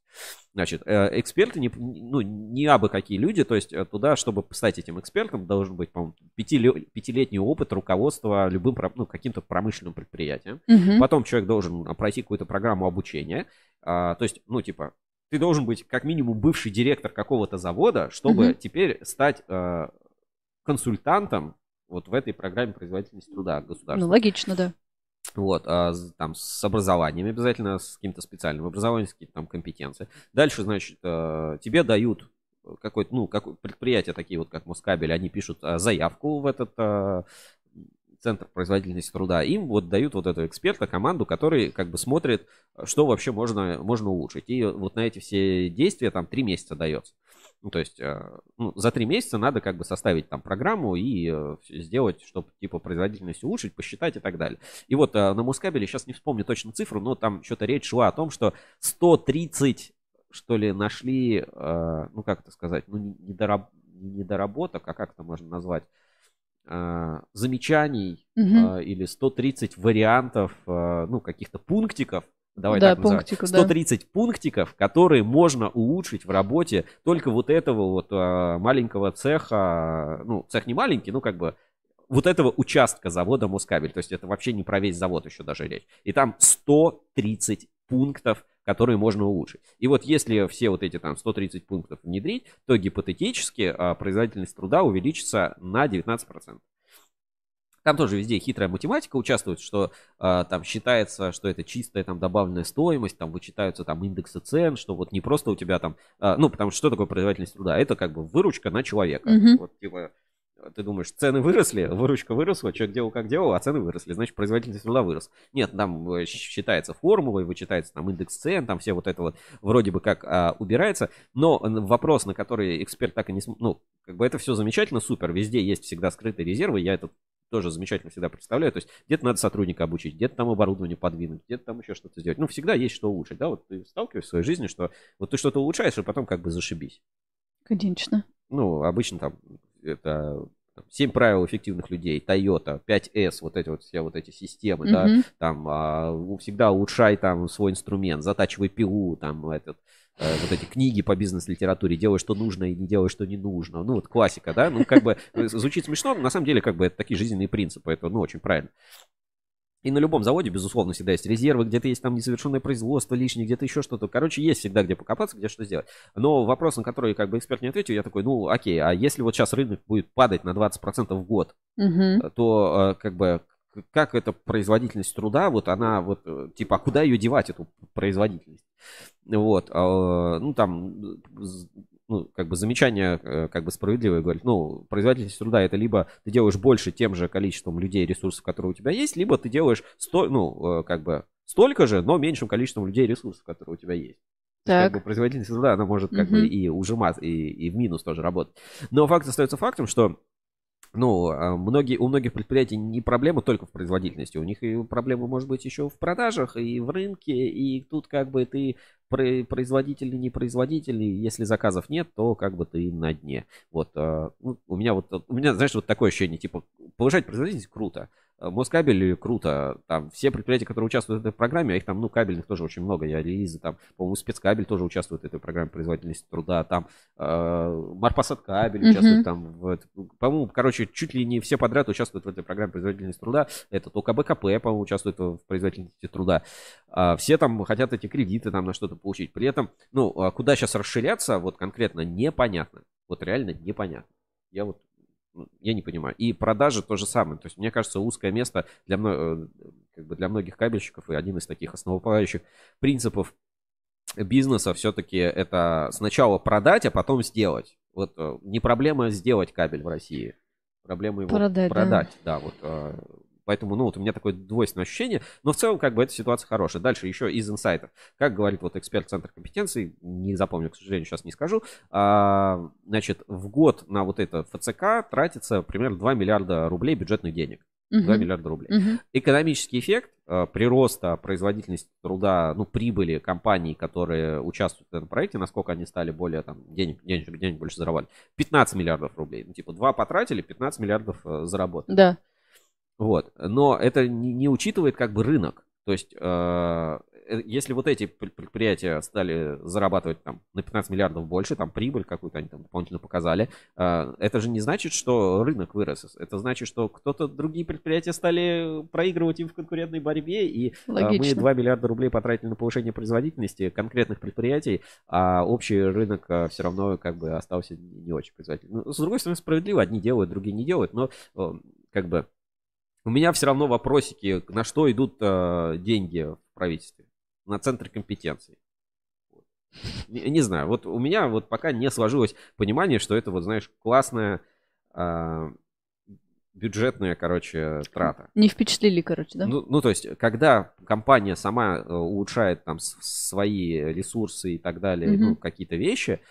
[SPEAKER 1] Значит, э, эксперты, не, ну, не абы какие люди, то есть э, туда, чтобы стать этим экспертом, должен быть, по-моему, пятиле- пятилетний опыт руководства любым, ну, каким-то промышленным предприятием.
[SPEAKER 2] Мгм.
[SPEAKER 1] Потом человек должен пройти какую-то программу обучения. А, то есть, ну, типа, ты должен быть как минимум бывший директор какого-то завода, чтобы
[SPEAKER 2] Мгм.
[SPEAKER 1] теперь стать э, консультантом вот в этой программе производительности труда
[SPEAKER 2] Ну,
[SPEAKER 1] государства.
[SPEAKER 2] логично, да.
[SPEAKER 1] Вот, а, там с образованием обязательно, с каким-то специальным образованием, с какими-то там компетенции. Дальше, значит, э, тебе дают какой-то, ну, как предприятия такие вот, как Москабель, они пишут э, заявку в этот э, центр производительности труда. Им вот дают вот этого эксперта, команду, который как бы смотрит, что вообще можно, можно улучшить. И вот на эти все действия там три месяца дается. Ну, то есть, э, ну, за три месяца надо как бы составить там программу и э, сделать, чтобы типа производительность улучшить, посчитать и так далее. И вот э, на Мускабеле, сейчас не вспомню точно цифру, но там что-то речь шла о том, что 130, что ли, нашли, ну, как это сказать, ну, не- недораб- не недоработок, а как это можно назвать, замечаний
[SPEAKER 2] Мгм.
[SPEAKER 1] э, или 130 вариантов, э, ну, каких-то пунктиков, давай
[SPEAKER 2] Да,
[SPEAKER 1] так называть,
[SPEAKER 2] пунктиков, да.
[SPEAKER 1] 130 пунктиков, которые можно улучшить в работе только вот этого вот маленького цеха, ну, цех не маленький, ну, как бы вот этого участка завода Москабель. То есть это вообще не про весь завод еще даже речь. И там 130 пунктов, которые можно улучшить. И вот если все вот эти там 130 пунктов внедрить, то гипотетически а, производительность труда увеличится на 19%. Там тоже везде хитрая математика участвует, что а, там считается, что это чистая там добавленная стоимость, там вычитаются там индексы цен, что вот не просто у тебя там, а, ну потому что что такое производительность труда? Это как бы выручка на человека.
[SPEAKER 2] Мгм.
[SPEAKER 1] Вот типа ты думаешь, цены выросли, выручка выросла, человек делал как делал, а цены выросли, значит производительность труда вырос. Нет, там э, считается формулой, вычитается там индекс цен, там все вот это вот вроде бы как а, убирается, но вопрос, на который эксперт так и не см- ну, как бы это все замечательно, супер, везде есть всегда скрытые резервы, я это тоже замечательно всегда представляю, то есть где-то надо сотрудника обучить, где-то там оборудование подвинуть, где-то там еще что-то сделать, ну всегда есть что улучшить, да, вот ты сталкиваешься в своей жизни, что вот ты что-то улучшаешь, и потом как бы зашибись.
[SPEAKER 2] Конечно.
[SPEAKER 1] Ну, обычно там это 7 правил эффективных людей, Toyota, 5S, вот эти вот все вот эти системы, да,
[SPEAKER 2] Мгм.
[SPEAKER 1] там а, всегда улучшай там свой инструмент, затачивай пилу, там этот э, вот эти книги по бизнес-литературе, делай, что нужно и не делай, что не нужно. Ну, вот классика, да? Ну, как бы э, звучит смешно, но на самом деле, как бы, это такие жизненные принципы. Это, ну, очень правильно. И на любом заводе, безусловно, всегда есть резервы, где-то есть там несовершенное производство лишнее, где-то еще что-то. Короче, есть всегда где покопаться, где что сделать. Но вопрос, на который как бы эксперт не ответил, я такой, ну, окей, а если вот сейчас рынок будет падать на 20% в год,
[SPEAKER 2] Мгм.
[SPEAKER 1] то э, как бы как эта производительность труда, вот она вот, э, типа, а куда ее девать, эту производительность? Вот, ну, там, ну, как бы замечание, э, как бы справедливое, говорит, ну, производительность труда это либо ты делаешь больше тем же количеством людей, ресурсов, которые у тебя есть, либо ты делаешь, сто, ну, э, как бы столько же, но меньшим количеством людей ресурсов, которые у тебя есть.
[SPEAKER 2] Так.
[SPEAKER 1] Как бы производительность труда, она может как
[SPEAKER 2] Мгм.
[SPEAKER 1] бы и ужимать, и, и в минус тоже работать. Но факт остается фактом, что ну, а, многие, у многих предприятий не проблема только в производительности, у них и проблема может быть еще в продажах, и в рынке, и тут как бы ты про- производительный, непроизводительный, если заказов нет, то как бы ты на дне. Вот, а, ну, у меня вот, у меня, знаешь, вот такое ощущение, типа, повышать производительность круто, Москабель круто, там все предприятия, которые участвуют в этой программе, а их там, ну, кабельных тоже очень много, я релизы там, по-моему, спецкабель тоже участвует в этой программе производительности труда, там э, Марпасад кабель участвует там, в это- по-моему, короче, чуть ли не все подряд участвуют в этой программе производительности труда, это только БКП, по-моему, участвует в производительности труда, А, все там хотят эти кредиты там на что-то получить, при этом, ну, а куда сейчас расширяться, вот конкретно непонятно, вот реально непонятно, я вот ну, я не понимаю. И продажи то же самое. То есть, мне кажется, узкое место для, э, как бы для многих кабельщиков и один из таких основополагающих принципов бизнеса все-таки это сначала продать, а потом сделать. Вот э, не проблема сделать кабель в России. Проблема его
[SPEAKER 2] Продать, да.
[SPEAKER 1] продать. Да, вот. Поэтому, ну, вот у меня такое двойственное ощущение. Но в целом, как бы, эта ситуация хорошая. Дальше еще из инсайтов. Как говорит вот эксперт Центра компетенций, не запомню, к сожалению, сейчас не скажу. а, значит, в год на вот это ФЦК тратится примерно 2 миллиарда рублей бюджетных денег. 2
[SPEAKER 2] Мгм.
[SPEAKER 1] миллиарда рублей.
[SPEAKER 2] Мгм.
[SPEAKER 1] Экономический эффект э, прироста производительности труда, ну, прибыли компаний, которые участвуют в этом проекте, насколько они стали более, там, денег, денег, денег больше зарабатывать, 15 миллиардов рублей. Ну, типа, 2 потратили, 15 миллиардов э, заработали.
[SPEAKER 2] Да.
[SPEAKER 1] Вот. Но это не, не учитывает как бы рынок. То есть, э, э, если вот эти пр- предприятия стали зарабатывать там на 15 миллиардов больше, там прибыль какую-то они там дополнительно показали, э, это же не значит, что рынок вырос. Это значит, что кто-то, другие предприятия стали проигрывать им в конкурентной борьбе, и э, мы
[SPEAKER 2] Логично.
[SPEAKER 1] 2 миллиарда рублей потратили на повышение производительности конкретных предприятий, а общий рынок все равно как бы остался не очень производительным. Ну, с другой стороны, справедливо, одни делают, другие не делают, но э, как бы у меня все равно вопросики, на что идут э, деньги в правительстве. На центр компетенций. Вот. Не, не знаю, вот у меня вот пока не сложилось понимание, что это вот, знаешь, классная э, бюджетная, короче, трата.
[SPEAKER 2] Не впечатлили, короче, да?
[SPEAKER 1] Ну, ну, то есть, когда компания сама э, улучшает там свои ресурсы и так далее,
[SPEAKER 2] Мгм.
[SPEAKER 1] ну, какие-то вещи, а,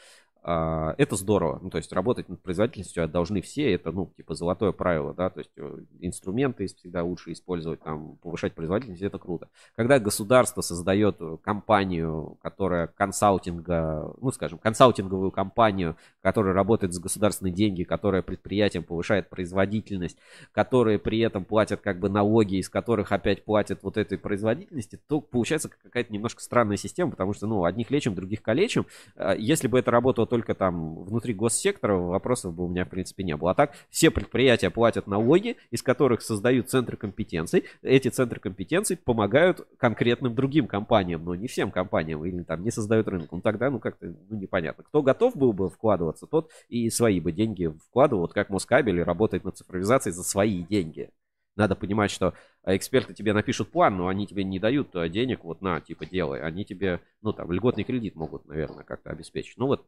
[SPEAKER 1] это здорово. Ну, то есть, работать над производительностью должны все, это, ну, типа, золотое правило, да, то есть, э, инструменты всегда лучше использовать, там, повышать производительность, это круто. Когда государство создает э, компанию, которая консалтинга, ну, скажем, консалтинговую компанию, которая работает за государственные деньги, которая предприятиям повышает производительность, которые при этом платят как бы налоги, из которых опять платят вот этой производительности, то получается какая-то немножко странная система, потому что, ну, одних лечим, других калечим. А, Если бы это работало только там внутри госсектора, вопросов бы у меня, в принципе, не было. А так, все предприятия платят налоги, из которых создают центры компетенций. Эти центры компетенций помогают конкретным другим компаниям, но не всем компаниям, или там не создают рынок. Ну, тогда, ну, как-то, ну, непонятно. Кто готов был бы вкладываться, тот и свои бы деньги вкладывал, вот как Москабель работает над цифровизацией за свои деньги. Надо понимать, что а, эксперты тебе напишут план, но они тебе не дают а, денег, вот на, типа, делай. Они тебе, ну, там, льготный кредит могут, наверное, как-то обеспечить. Ну, вот,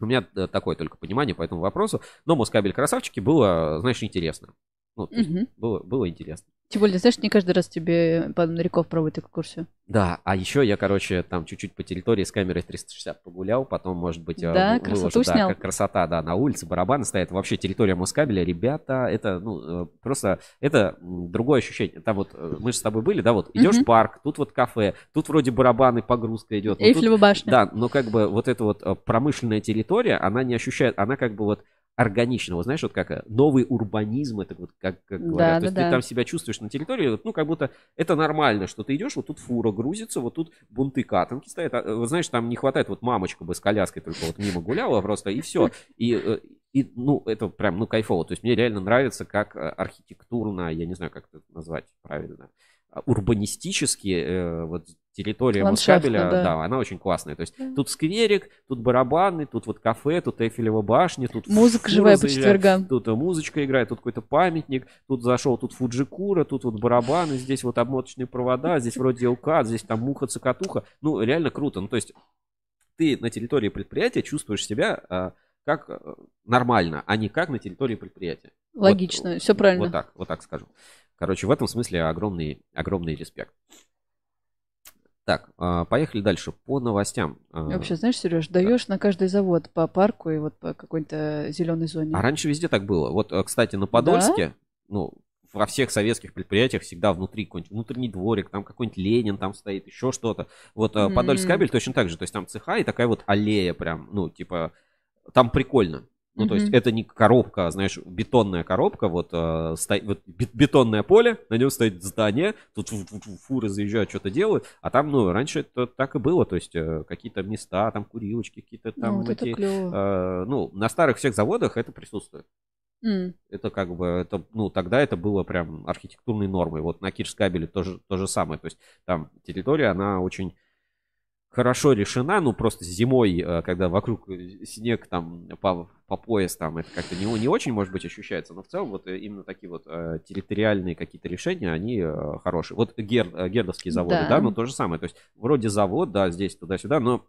[SPEAKER 1] у меня э, такое только понимание по этому вопросу. Но Москабель красавчики было, знаешь, интересно. Ну,
[SPEAKER 2] Мгм.
[SPEAKER 1] было, было интересно.
[SPEAKER 2] Тем более, знаешь, не каждый раз тебе Павел Нариков проводит экскурсию.
[SPEAKER 1] Да, а еще я, короче, там чуть-чуть по территории с камерой 360 погулял, потом, может быть, э,
[SPEAKER 2] Да,
[SPEAKER 1] вы-
[SPEAKER 2] красоту
[SPEAKER 1] выложу, да,
[SPEAKER 2] снял.
[SPEAKER 1] красота, да, на улице барабаны стоят, вообще территория Москабеля, ребята, это, ну, э, просто, это другое ощущение. Там вот, э, мы же с тобой были, да, вот, идешь в парк, тут вот кафе, тут вроде барабаны, погрузка идет. ну,
[SPEAKER 2] Эйфелева башня.
[SPEAKER 1] да, но как бы вот эта вот промышленная территория, она не ощущает, она как бы вот органично, вот знаешь, вот как э, новый урбанизм, это вот как, как
[SPEAKER 2] Да,
[SPEAKER 1] говорят. То
[SPEAKER 2] да,
[SPEAKER 1] есть
[SPEAKER 2] да.
[SPEAKER 1] ты там себя чувствуешь на территории, вот, ну как будто это нормально, что ты идешь, вот тут фура грузится, вот тут бунты катанки стоят, а, э, вот знаешь, там не хватает, вот мамочка бы с коляской только вот мимо гуляла просто, и все. И, э, и, ну, это прям, ну, кайфово. То есть мне реально нравится, как архитектурно, я не знаю, как это назвать правильно, а, урбанистически вот территория Москабеля,
[SPEAKER 2] да.
[SPEAKER 1] да. она очень классная. То есть
[SPEAKER 2] Да.
[SPEAKER 1] тут скверик, тут барабаны, тут вот кафе, тут Эйфелева башня, тут
[SPEAKER 2] Музыка живая по четвергам.
[SPEAKER 1] Тут э, музычка играет, тут какой-то памятник, тут зашел, тут Фуджикура, тут вот барабаны, здесь вот обмоточные провода, здесь вроде ЛК, здесь там муха-цокотуха. Ну, реально круто. Ну, то есть ты на территории предприятия чувствуешь себя а, как э, нормально, а не как на территории предприятия. Вот,
[SPEAKER 2] Логично, все правильно.
[SPEAKER 1] Вот так, вот так скажу. Короче, в этом смысле огромный, огромный респект. Так, а, поехали дальше по новостям. А,
[SPEAKER 2] Вообще, знаешь, Сереж, даешь на каждый завод по парку и вот по какой-то зеленой зоне.
[SPEAKER 1] А раньше везде так было. Вот, э, кстати, на Подольске, ну, во всех советских предприятиях всегда внутри какой-нибудь внутренний дворик, там какой-нибудь Ленин там стоит, еще что-то. Вот mm Подольск кабель точно так же. То есть там цеха и такая вот аллея прям, ну, типа, там прикольно. Ну, то есть это не коробка, а, знаешь, бетонная коробка, вот, э, стоит, вот бе- бетонное поле, на нем стоит здание, тут фу- фу- фу- фуры заезжают, что-то делают, а там, ну, раньше это так и было, то есть э, какие-то места, там курилочки, какие-то
[SPEAKER 2] Ну,
[SPEAKER 1] там
[SPEAKER 2] вот это
[SPEAKER 1] эти, э, ну, на старых всех заводах это присутствует.
[SPEAKER 2] М.
[SPEAKER 1] Это как бы, это, ну, тогда это было прям архитектурной нормой. Вот на Кирскабеле тоже то же самое. То есть там территория, она очень хорошо решена, ну, просто зимой, э, когда вокруг э, снег там по, по пояс, там это как-то не, не очень, может быть, ощущается, но в целом вот э, именно такие вот территориальные какие-то решения, они хорошие. Вот Гер, Гердовские заводы,
[SPEAKER 2] Да.
[SPEAKER 1] да. ну, то же самое. То есть вроде завод, да, здесь, туда-сюда, но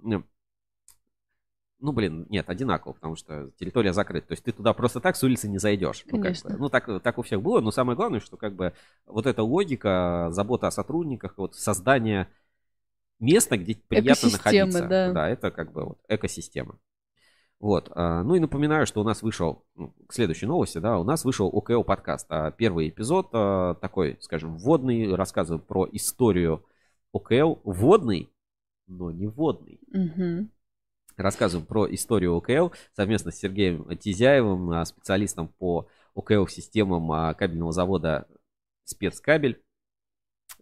[SPEAKER 1] ну, блин, нет, одинаково, потому что территория закрыта. То есть ты туда просто так с улицы не зайдешь. Ну, как
[SPEAKER 2] Конечно.
[SPEAKER 1] бы, ну так, так у всех было. Но самое главное, что как бы вот эта логика, забота о сотрудниках, вот создание места, где приятно
[SPEAKER 2] Экосистемы,
[SPEAKER 1] находиться.
[SPEAKER 2] да.
[SPEAKER 1] это как бы вот экосистема. Вот. а, Ну и напоминаю, что у нас вышел, ну, к следующей новости, да, у нас вышел ОКО подкаст. А Первый эпизод а, такой, скажем, вводный, рассказываю про историю ОКЛ. Вводный, но не водный
[SPEAKER 2] Мгм.
[SPEAKER 1] рассказываем про историю ОКЛ совместно с Сергеем Тизяевым, специалистом по ОКЛ-системам кабельного завода «Спецкабель».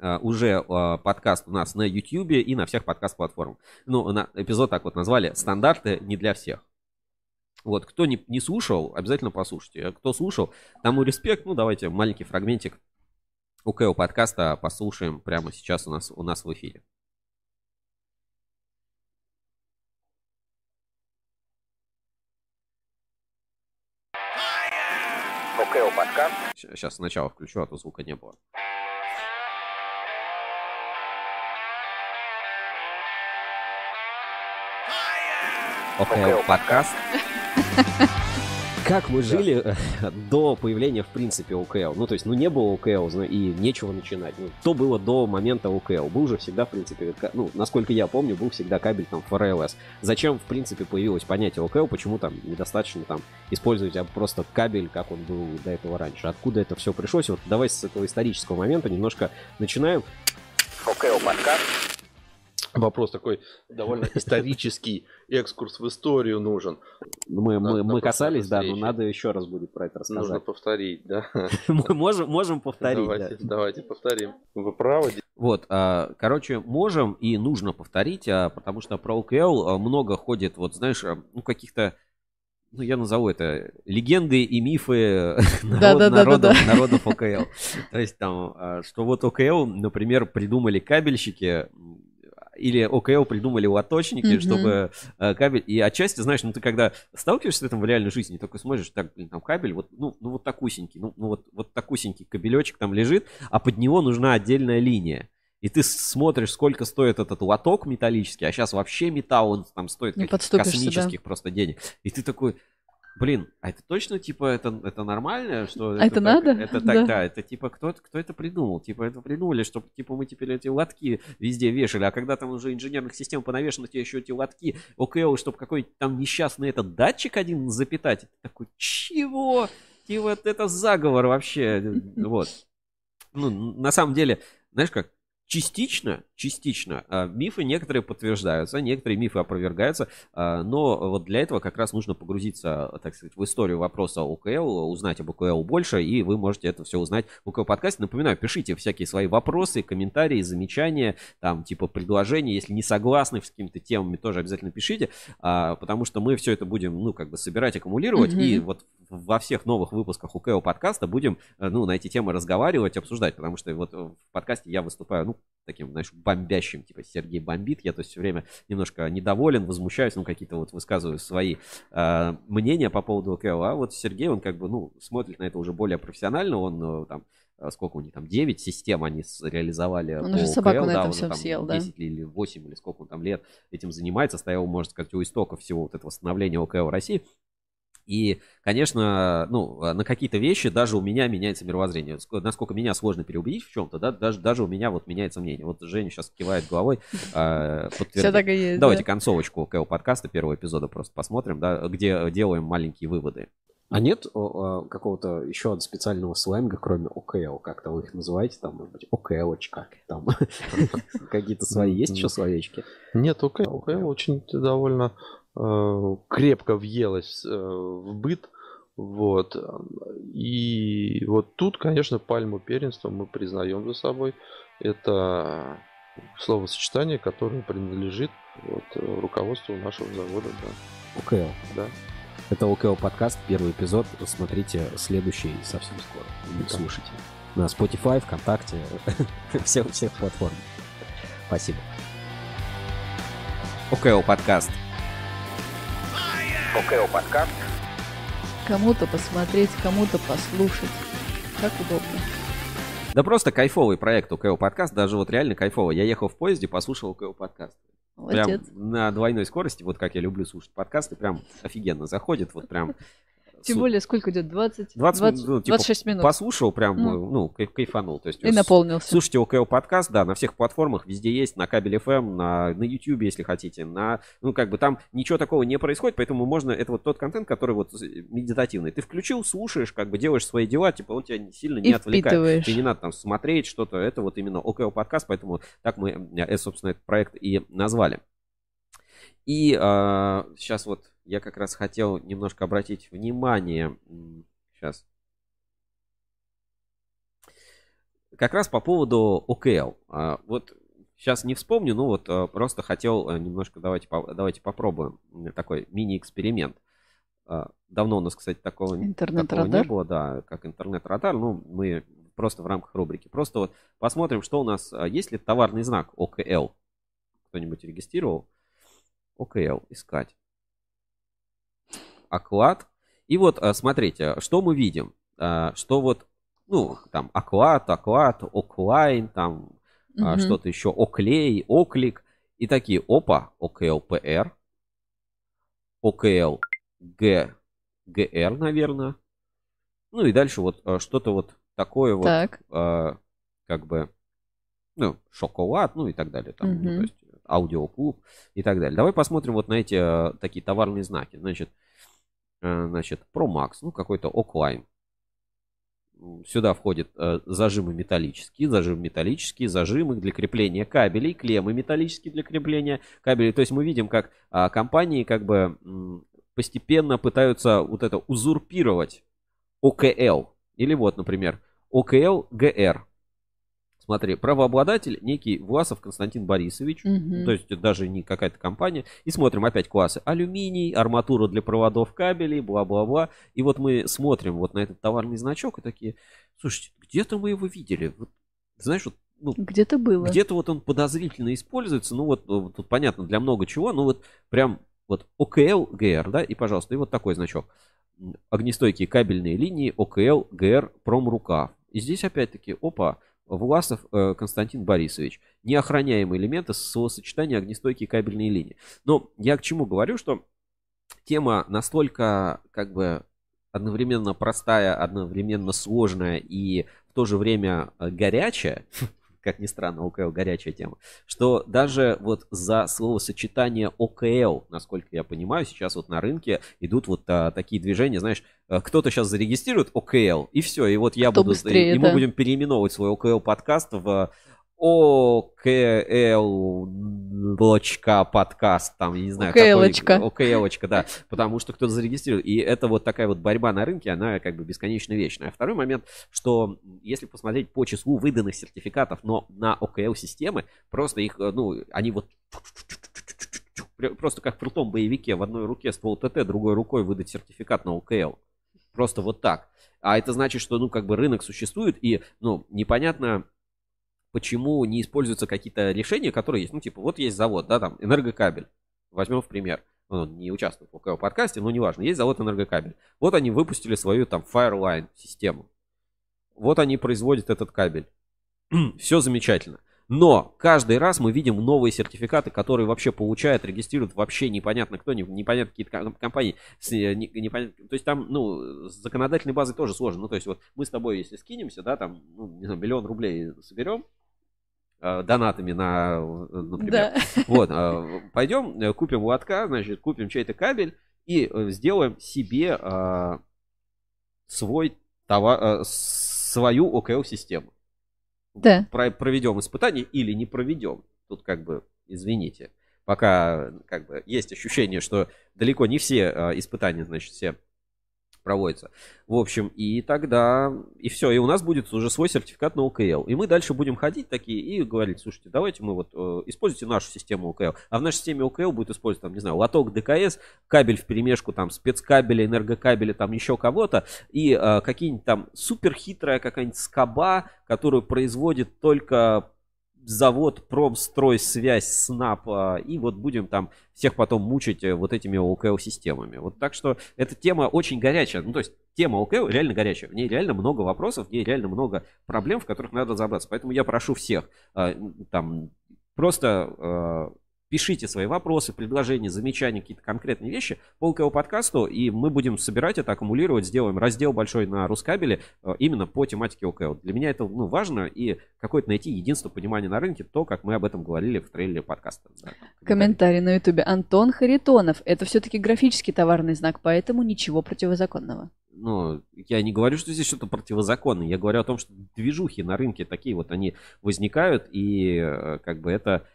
[SPEAKER 1] А, Уже а, подкаст у нас на YouTube и на всех подкаст-платформах. Ну, на, эпизод так вот назвали «Стандарты не для всех». Вот, кто не, не слушал, обязательно послушайте. А Кто слушал, тому респект. Ну, давайте маленький фрагментик ОКЛ подкаста послушаем прямо сейчас у нас, у нас в эфире.
[SPEAKER 7] ОКО подкаст.
[SPEAKER 1] Сейчас сначала включу, а то звука не было. ОКЛ подкаст. Как мы жили э, до появления, в принципе, ОКЛ? Ну, то есть, ну, не было ОКЛ, и нечего начинать. Ну, то было до момента ОКЛ. Был же всегда, в принципе, ну, насколько я помню, был всегда кабель там ФРЛС. Зачем, в принципе, появилось понятие ОКЛ? Почему там недостаточно там использовать а просто кабель, как он был до этого раньше? Откуда это все пришлось? Вот давай с этого исторического момента немножко начинаем.
[SPEAKER 7] ОКО подкаст.
[SPEAKER 8] Вопрос такой довольно исторический экскурс в историю нужен.
[SPEAKER 1] Ну, Мы, мы, мы касались, да, но надо еще раз будет про это
[SPEAKER 8] Нужно
[SPEAKER 1] рассказать.
[SPEAKER 8] повторить, да?
[SPEAKER 1] Мы можем, можем повторить. да.
[SPEAKER 8] давайте, давайте повторим. Вы правы.
[SPEAKER 1] Вот, а, короче, можем и нужно повторить, а, потому что про ОКЛ а, много ходит, вот знаешь, ну каких-то, ну я назову это легенды и мифы народ-
[SPEAKER 2] Да-да-да-да-да.
[SPEAKER 1] народов, народов ОКЛ. То есть там, что вот ОКЛ, например, придумали кабельщики, или ОКЛ придумали лоточники,
[SPEAKER 2] Мгм.
[SPEAKER 1] чтобы э, кабель... И отчасти, знаешь, ну ты когда сталкиваешься с этим в реальной жизни, только смотришь, так, блин, там кабель, вот, ну, ну вот такусенький, ну, ну вот, вот такусенький кабелечек там лежит, а под него нужна отдельная линия. И ты смотришь, сколько стоит этот лоток металлический, а сейчас вообще металл, он там стоит каких-то космических просто денег. И ты такой, блин, а это точно, типа, это, это нормально? Что
[SPEAKER 2] А это
[SPEAKER 1] так-
[SPEAKER 2] надо?
[SPEAKER 1] Это
[SPEAKER 2] Да.
[SPEAKER 1] так, да, это типа, кто, кто это придумал? Типа, это придумали, чтобы, типа, мы теперь эти лотки везде вешали, а когда там уже инженерных систем понавешено, тебе еще эти лотки, ОКЛ, чтобы какой-нибудь там несчастный этот датчик один запитать. И ты такой, чего? Типа, вот это заговор вообще. Вот. Ну, на самом деле, знаешь как, частично, частично а, мифы некоторые подтверждаются, некоторые мифы опровергаются, а, но вот для этого как раз нужно погрузиться, так сказать, в историю вопроса ОКЛ, узнать об ОКЛ больше, и вы можете это все узнать в ОКЛ подкасте. Напоминаю, пишите всякие свои вопросы, комментарии, замечания, там, типа, предложения, если не согласны с какими-то темами, тоже обязательно пишите, а, потому что мы все это будем, ну, как бы собирать, аккумулировать,
[SPEAKER 2] Мгм.
[SPEAKER 1] и вот во всех новых выпусках УКО подкаста будем, э, ну, на эти темы разговаривать, обсуждать, потому что вот в подкасте я выступаю, ну, таким, знаешь, бомбящим, типа Сергей бомбит, я то есть все время немножко недоволен, возмущаюсь, ну, какие-то вот высказываю свои э, мнения по поводу УКО, а вот Сергей, он как бы, ну, смотрит на это уже более профессионально, он э, там э, сколько у них там, 9 систем они реализовали
[SPEAKER 2] Он уже собаку на
[SPEAKER 1] да,
[SPEAKER 2] этом
[SPEAKER 1] он
[SPEAKER 2] всем
[SPEAKER 1] там
[SPEAKER 2] съел, да.
[SPEAKER 1] 10 или 8 или сколько он там лет этим занимается, стоял, можно сказать, у истоков всего вот этого становления ОКЛ России. И, конечно, ну, на какие-то вещи даже у меня меняется мировоззрение. Ск- Насколько меня сложно переубедить в чем-то, да, даже, даже у меня вот меняется мнение. Вот Женя сейчас кивает головой, э,
[SPEAKER 2] Все
[SPEAKER 1] подтвердит.
[SPEAKER 2] так и есть.
[SPEAKER 1] Давайте
[SPEAKER 2] да.
[SPEAKER 1] концовочку КО подкаста первого эпизода просто посмотрим, да, где делаем маленькие выводы.
[SPEAKER 9] А нет о, какого-то еще специального сленга, кроме ОКЛ, как-то вы их называете, там, может быть, ОКЛочка, там, какие-то свои, есть еще словечки?
[SPEAKER 8] Нет, ОКЛ, ОКЛ очень довольно э, крепко въелась э, в быт. Вот. И вот тут, конечно, пальму первенства мы признаем за собой. Это словосочетание, которое принадлежит вот, э, руководству нашего завода. Да.
[SPEAKER 9] ОКЛ.
[SPEAKER 8] Да.
[SPEAKER 9] Это ОКЛ подкаст, первый эпизод. Смотрите следующий совсем скоро.
[SPEAKER 8] Да.
[SPEAKER 9] слушайте. На Spotify, ВКонтакте, всех, всех платформ. Спасибо.
[SPEAKER 1] ОКО подкаст.
[SPEAKER 7] ОКО подкаст.
[SPEAKER 2] Кому-то посмотреть, кому-то послушать. Как удобно.
[SPEAKER 1] Да просто кайфовый проект ОКО подкаст, даже вот реально кайфовый. Я ехал в поезде, послушал ОКО подкаст. Прям на двойной скорости, вот как я люблю слушать подкасты, прям офигенно заходит, вот прям.
[SPEAKER 2] Тем
[SPEAKER 1] су-
[SPEAKER 2] более, сколько идет? 20?
[SPEAKER 1] 20,
[SPEAKER 2] 20
[SPEAKER 1] ну, типа,
[SPEAKER 2] 26 минут.
[SPEAKER 1] Послушал, прям,
[SPEAKER 2] Ну.
[SPEAKER 1] ну, кайф- кайфанул. То есть,
[SPEAKER 2] И наполнился.
[SPEAKER 1] Слушайте ОКО подкаст, да, на всех платформах, везде есть, на кабель FM, на, на YouTube, если хотите, на, ну, как бы там ничего такого не происходит, поэтому можно, это вот тот контент, который вот медитативный. Ты включил, слушаешь, как бы делаешь свои дела, типа он тебя сильно не
[SPEAKER 2] И
[SPEAKER 1] отвлекает. Тебе не надо там смотреть что-то, это вот именно ОКО подкаст, поэтому так мы, э, собственно, этот проект и назвали. И сейчас вот я как раз хотел немножко обратить внимание, сейчас, как раз по поводу ОКЛ. А, Вот сейчас не вспомню, ну вот а, просто хотел а, немножко, давайте, по- давайте попробуем такой мини-эксперимент. А, Давно у нас, кстати, такого, такого не было, да, как интернет-радар. Ну, мы просто в рамках рубрики. Просто вот посмотрим, что у нас, а, есть ли товарный знак ОКЛ. Кто-нибудь регистрировал? ОКЛ, искать. Оклад. И вот, а, смотрите, что мы видим? А, Что вот, ну, там, оклад, оклад, оклайн, там,
[SPEAKER 2] Мгм.
[SPEAKER 1] что-то еще, оклей, оклик. И такие, опа, ОКЛ-ПР, ОКЛ Г, ГР, наверное. Ну и дальше вот что-то вот такое вот,
[SPEAKER 2] Так.
[SPEAKER 1] а, как бы, ну, шоколад, ну и так далее. Там, ну,
[SPEAKER 2] Мгм.
[SPEAKER 1] то есть аудиоклуб и так далее. Давай посмотрим вот на эти а, такие товарные знаки. Значит, а, значит, ProMax, ну какой-то оклайн. Сюда входят э, зажимы металлические, зажимы металлические, зажимы для крепления кабелей, клеммы металлические для крепления кабелей. То есть мы видим, как а, компании как бы постепенно пытаются вот это узурпировать ОКЛ. Или вот, например, ОКЛ ГР. Смотри, правообладатель некий Власов Константин Борисович.
[SPEAKER 2] Мгм.
[SPEAKER 1] То есть даже не какая-то компания. И смотрим опять классы. Алюминий, арматура для проводов кабелей, бла-бла-бла. И вот мы смотрим вот на этот товарный значок и такие, слушайте, где-то мы его видели. Вот, знаешь, вот, ну,
[SPEAKER 2] Где-то было.
[SPEAKER 1] где-то вот он подозрительно используется. Ну вот, э, тут понятно для много чего. Ну вот прям вот ОКЛ ГР, да, и пожалуйста, и вот такой значок. Огнестойкие кабельные линии ОКЛ ГР Промрукав. И здесь опять-таки, опа, Власов э, Константин Борисович. Неохраняемые элементы словосочетания огнестойкие кабельные линии. Но я к чему говорю, что тема настолько как бы одновременно простая, одновременно сложная и в то же время э, горячая, как ни странно, ОКЛ горячая тема, что даже вот за словосочетание ОКЛ, насколько я понимаю, сейчас вот на рынке идут вот а, такие движения, знаешь, э, кто-то сейчас зарегистрирует ОКЛ, и все, и вот я
[SPEAKER 2] Кто
[SPEAKER 1] буду,
[SPEAKER 2] быстрее,
[SPEAKER 1] и мы
[SPEAKER 2] да.
[SPEAKER 1] будем переименовывать свой ОКЛ подкаст в ОКЛ подкаст, там, я не знаю,
[SPEAKER 2] ОКЛочка.
[SPEAKER 1] какой, ОКЛочка, да, потому что кто-то зарегистрирует. И это вот такая вот борьба на рынке, она как бы бесконечно вечная. А второй момент, что если посмотреть по числу выданных сертификатов, но на ОКЛ-системы, просто их, ну, они вот Пр- просто как в крутом боевике, в одной руке ствол ТТ, другой рукой выдать сертификат на ОКЛ. Просто вот так. А это значит, что, ну, как бы рынок существует, и, ну, непонятно, почему не используются какие-то решения, которые есть. Ну, типа, вот есть завод, да, там, энергокабель. Возьмем в пример. Он не участвует в ОКЛ подкасте, но неважно. Есть завод энергокабель. Вот они выпустили свою там Fireline систему. Вот они производят этот кабель. Все замечательно. Но каждый раз мы видим новые сертификаты, которые вообще получают, регистрируют вообще непонятно кто, не- непонятно какие-то ком- компании. э, не- непонятно- то есть там, ну, с законодательной базой тоже сложно. Ну, то есть вот мы с тобой, если скинемся, да, там, ну, не знаю, миллион рублей соберем, донатами на, э, например,
[SPEAKER 2] Да.
[SPEAKER 1] вот, э, пойдем, э, купим лотка, значит, купим чей-то кабель и э, сделаем себе э, свой товар, э, свою ОКЛ-систему.
[SPEAKER 2] Да.
[SPEAKER 1] Про- проведем испытание или не проведем. Тут как бы, извините, пока как бы есть ощущение, что далеко не все э, испытания, значит, все проводятся. В общем, и тогда, и все, и у нас будет уже свой сертификат на ОКЛ. И мы дальше будем ходить такие и говорить, слушайте, давайте мы вот э, используйте нашу систему ОКЛ. А в нашей системе ОКЛ будет использовать, там, не знаю, лоток ДКС, кабель в перемешку, там, спецкабели, энергокабели, там, еще кого-то, и э, какие-нибудь там супер хитрая какая-нибудь скоба, которую производит только завод Промстройсвязь СНАП, а, и вот будем там всех потом мучить э, вот этими ОКЛ-системами. Вот так что эта тема очень горячая. Ну, то есть тема ОКЛ реально горячая. В ней реально много вопросов, в ней реально много проблем, в которых надо разобраться. Поэтому я прошу всех а, там просто а, пишите свои вопросы, предложения, замечания, какие-то конкретные вещи по ЛКО подкасту, и мы будем собирать это, аккумулировать, сделаем раздел большой на Рускабеле э, именно по тематике ОКО. Для меня это ну, важно, и какое-то найти единство понимания на рынке, то, как мы об этом говорили в трейлере подкаста. Да,
[SPEAKER 2] Комментарий на ютубе. Антон Харитонов. Это все-таки графический товарный знак, поэтому ничего противозаконного.
[SPEAKER 1] Ну, я не говорю, что здесь что-то противозаконное. Я говорю о том, что движухи на рынке такие вот, они возникают, и э, как бы это,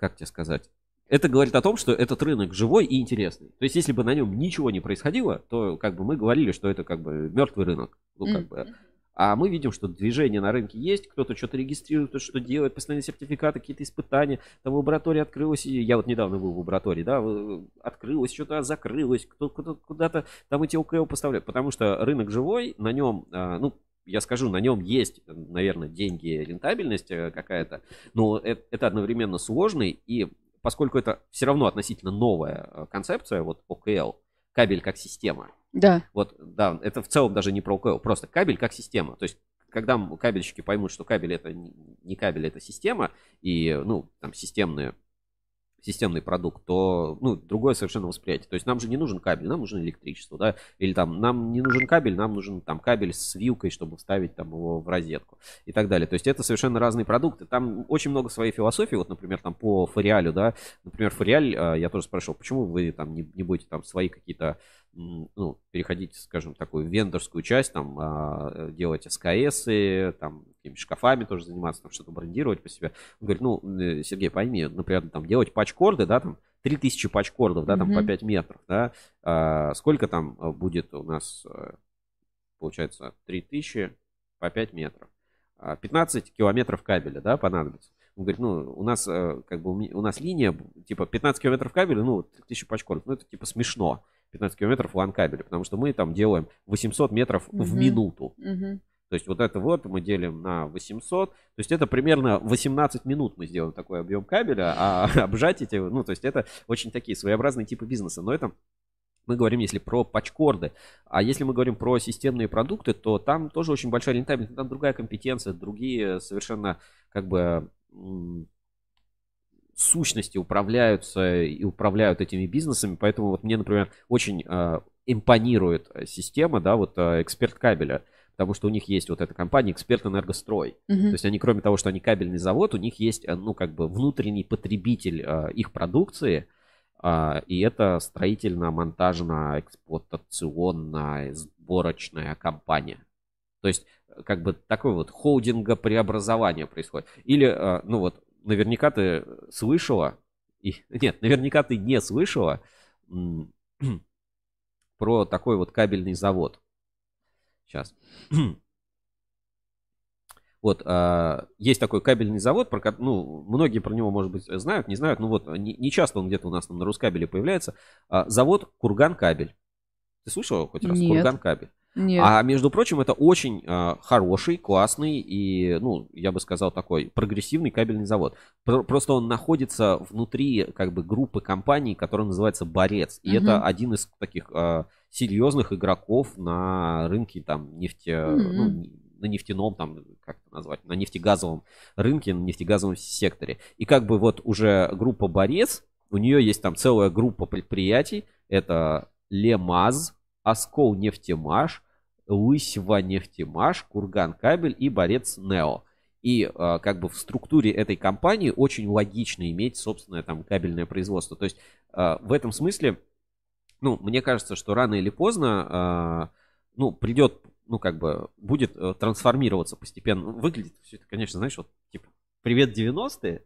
[SPEAKER 1] как тебе сказать, это говорит о том, что этот рынок живой и интересный. То есть, если бы на нем ничего не происходило, то как бы мы говорили, что это как бы мертвый рынок. Ну, как бы. А мы видим, что движение на рынке есть, кто-то что-то регистрирует, кто-то что делает, постоянные сертификаты, какие-то испытания. Там лаборатория открылась, и я вот недавно был в лаборатории, да, открылась, что-то закрылось, кто кто куда-то там эти ОКЛ поставляют. Потому что рынок живой, на нем, а, ну, я скажу, на нем есть, наверное, деньги, рентабельность э, какая-то, но это, это одновременно сложный, и поскольку это все равно относительно новая э, концепция, вот ОКЛ, кабель как система,
[SPEAKER 2] Да.
[SPEAKER 1] вот, да, это в целом даже не про ОКЛ, просто кабель как система. То есть, когда кабельщики поймут, что кабель это не кабель, это система, и, ну, там, системные системный продукт, то, ну, другое совершенно восприятие. То есть нам же не нужен кабель, нам нужно электричество, да, или там нам не нужен кабель, нам нужен там кабель с вилкой, чтобы вставить там его в розетку и так далее. То есть это совершенно разные продукты. Там очень много своей философии, вот, например, там по Фориалю, да, например, Фориаль, а, я тоже спрашивал, почему вы там не, не будете там свои какие-то ну, переходить, скажем, такую вендорскую часть, там, а, делать СКС, там, какими-то шкафами тоже заниматься, там, что-то брендировать по себе. Он говорит, ну, э, Сергей, пойми, например, там, делать патчкорды, да, там, 3000 патчкордов, да, там, по
[SPEAKER 2] Мгм.
[SPEAKER 1] 5 метров, да, а, сколько там а, будет у нас, э, получается, 3000 по 5 метров. А, 15 километров кабеля, да, понадобится. Он говорит, ну, у нас, э, как бы, у нас линия, типа, 15 километров кабеля, ну, 3000 патчкордов, ну, это, типа, смешно. 15 километров лан кабеля, потому что мы там делаем 800 метров в
[SPEAKER 2] Мгм.
[SPEAKER 1] минуту.
[SPEAKER 2] Мгм.
[SPEAKER 1] То есть вот это вот мы делим на 800. То есть это примерно 18 минут мы сделаем такой объем кабеля, а обжать эти, ну, то есть это очень такие своеобразные типы бизнеса. Но это мы говорим, если про патчкорды. А если мы говорим про системные продукты, то там тоже очень большая рентабельность, там другая компетенция, другие совершенно как бы сущности управляются и управляют этими бизнесами. Поэтому вот мне, например, очень э, импонирует э, система, да, вот э, эксперт кабеля. Потому что у них есть вот эта компания Эксперт Энергострой.
[SPEAKER 2] Мгм.
[SPEAKER 1] То есть они, кроме того, что они кабельный завод, у них есть, э, ну, как бы внутренний потребитель э, их продукции, а, и это строительно-монтажно-эксплуатационная сборочная компания. То есть, э, как бы такое вот холдинга преобразование происходит. Или, э, ну вот, наверняка ты слышала, и, нет, наверняка ты не слышала про такой вот кабельный завод. Сейчас. Вот, а, есть такой кабельный завод, про, ну, многие про него, может быть, знают, не знают, ну вот, не, не часто он где-то у нас там на Рускабеле появляется. А, завод Курган Кабель. Ты слышал хоть раз?
[SPEAKER 2] Нет.
[SPEAKER 1] Курган Кабель.
[SPEAKER 2] Нет.
[SPEAKER 1] А между прочим, это очень а, хороший, классный и, ну, я бы сказал, такой прогрессивный кабельный завод. Про- Просто он находится внутри как бы группы компаний, которая называется Борец. И
[SPEAKER 2] Мгм.
[SPEAKER 1] это один из таких а, серьезных игроков на рынке там нефте,
[SPEAKER 2] Мгм.
[SPEAKER 1] ну, на нефтяном, там, как это назвать, на нефтегазовом рынке, на нефтегазовом секторе. И как бы вот уже группа Борец, у нее есть там целая группа предприятий, это Лемаз, Оскол нефтемаш, Лысьва нефтемаш, Курган кабель и Борец Нео. И э, как бы в структуре этой компании очень логично иметь собственное там кабельное производство. То есть э, в этом смысле, ну, мне кажется, что рано или поздно, э, ну, придет, ну, как бы, будет э, трансформироваться постепенно. Выглядит все это, конечно, знаешь, вот, типа, привет 90-е.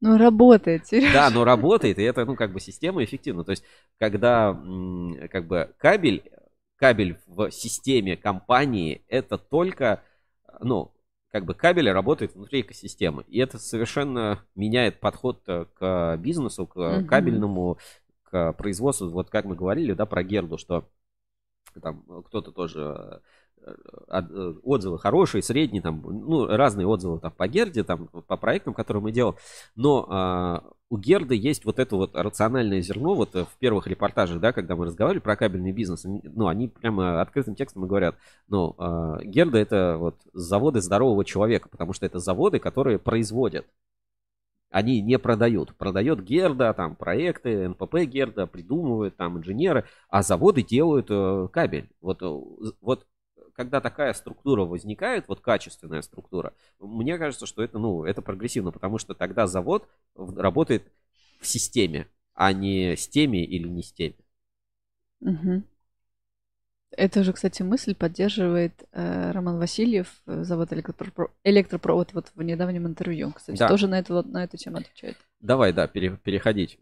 [SPEAKER 2] Ну, работает. Серёж.
[SPEAKER 1] Да, но работает, и это, ну, как бы, система эффективна. То есть, когда, как бы, кабель, кабель в системе компании, это только, ну, как бы кабель работает внутри экосистемы. И это совершенно меняет подход э, к бизнесу, к кабельному, к производству. Вот как мы говорили, да, про Герду, что там кто-то тоже отзывы хорошие, средние, там, ну, разные отзывы там по Герде, там, по проектам, которые мы делаем. Но а, у Герды есть вот это вот рациональное зерно, вот э, в первых репортажах, да, когда мы разговаривали про кабельный бизнес, они- ну, они прямо открытым текстом и говорят, ну, а, Герда это вот заводы здорового человека, потому что это заводы, которые производят. Они не продают. Продает Герда, там проекты, НПП Герда, придумывают там инженеры, а заводы делают э, кабель. Вот, э, вот когда такая структура возникает, вот качественная структура, мне кажется, что это, ну, это прогрессивно, потому что тогда завод работает в системе, а не с теми или не с теми.
[SPEAKER 2] Мгм. Эту же, кстати, мысль поддерживает э, Роман Васильев, э, завод электропро- электропровод, вот в недавнем интервью, кстати,
[SPEAKER 1] Да.
[SPEAKER 2] тоже на эту, вот- на эту тему отвечает.
[SPEAKER 1] Давай, да, пере- переходить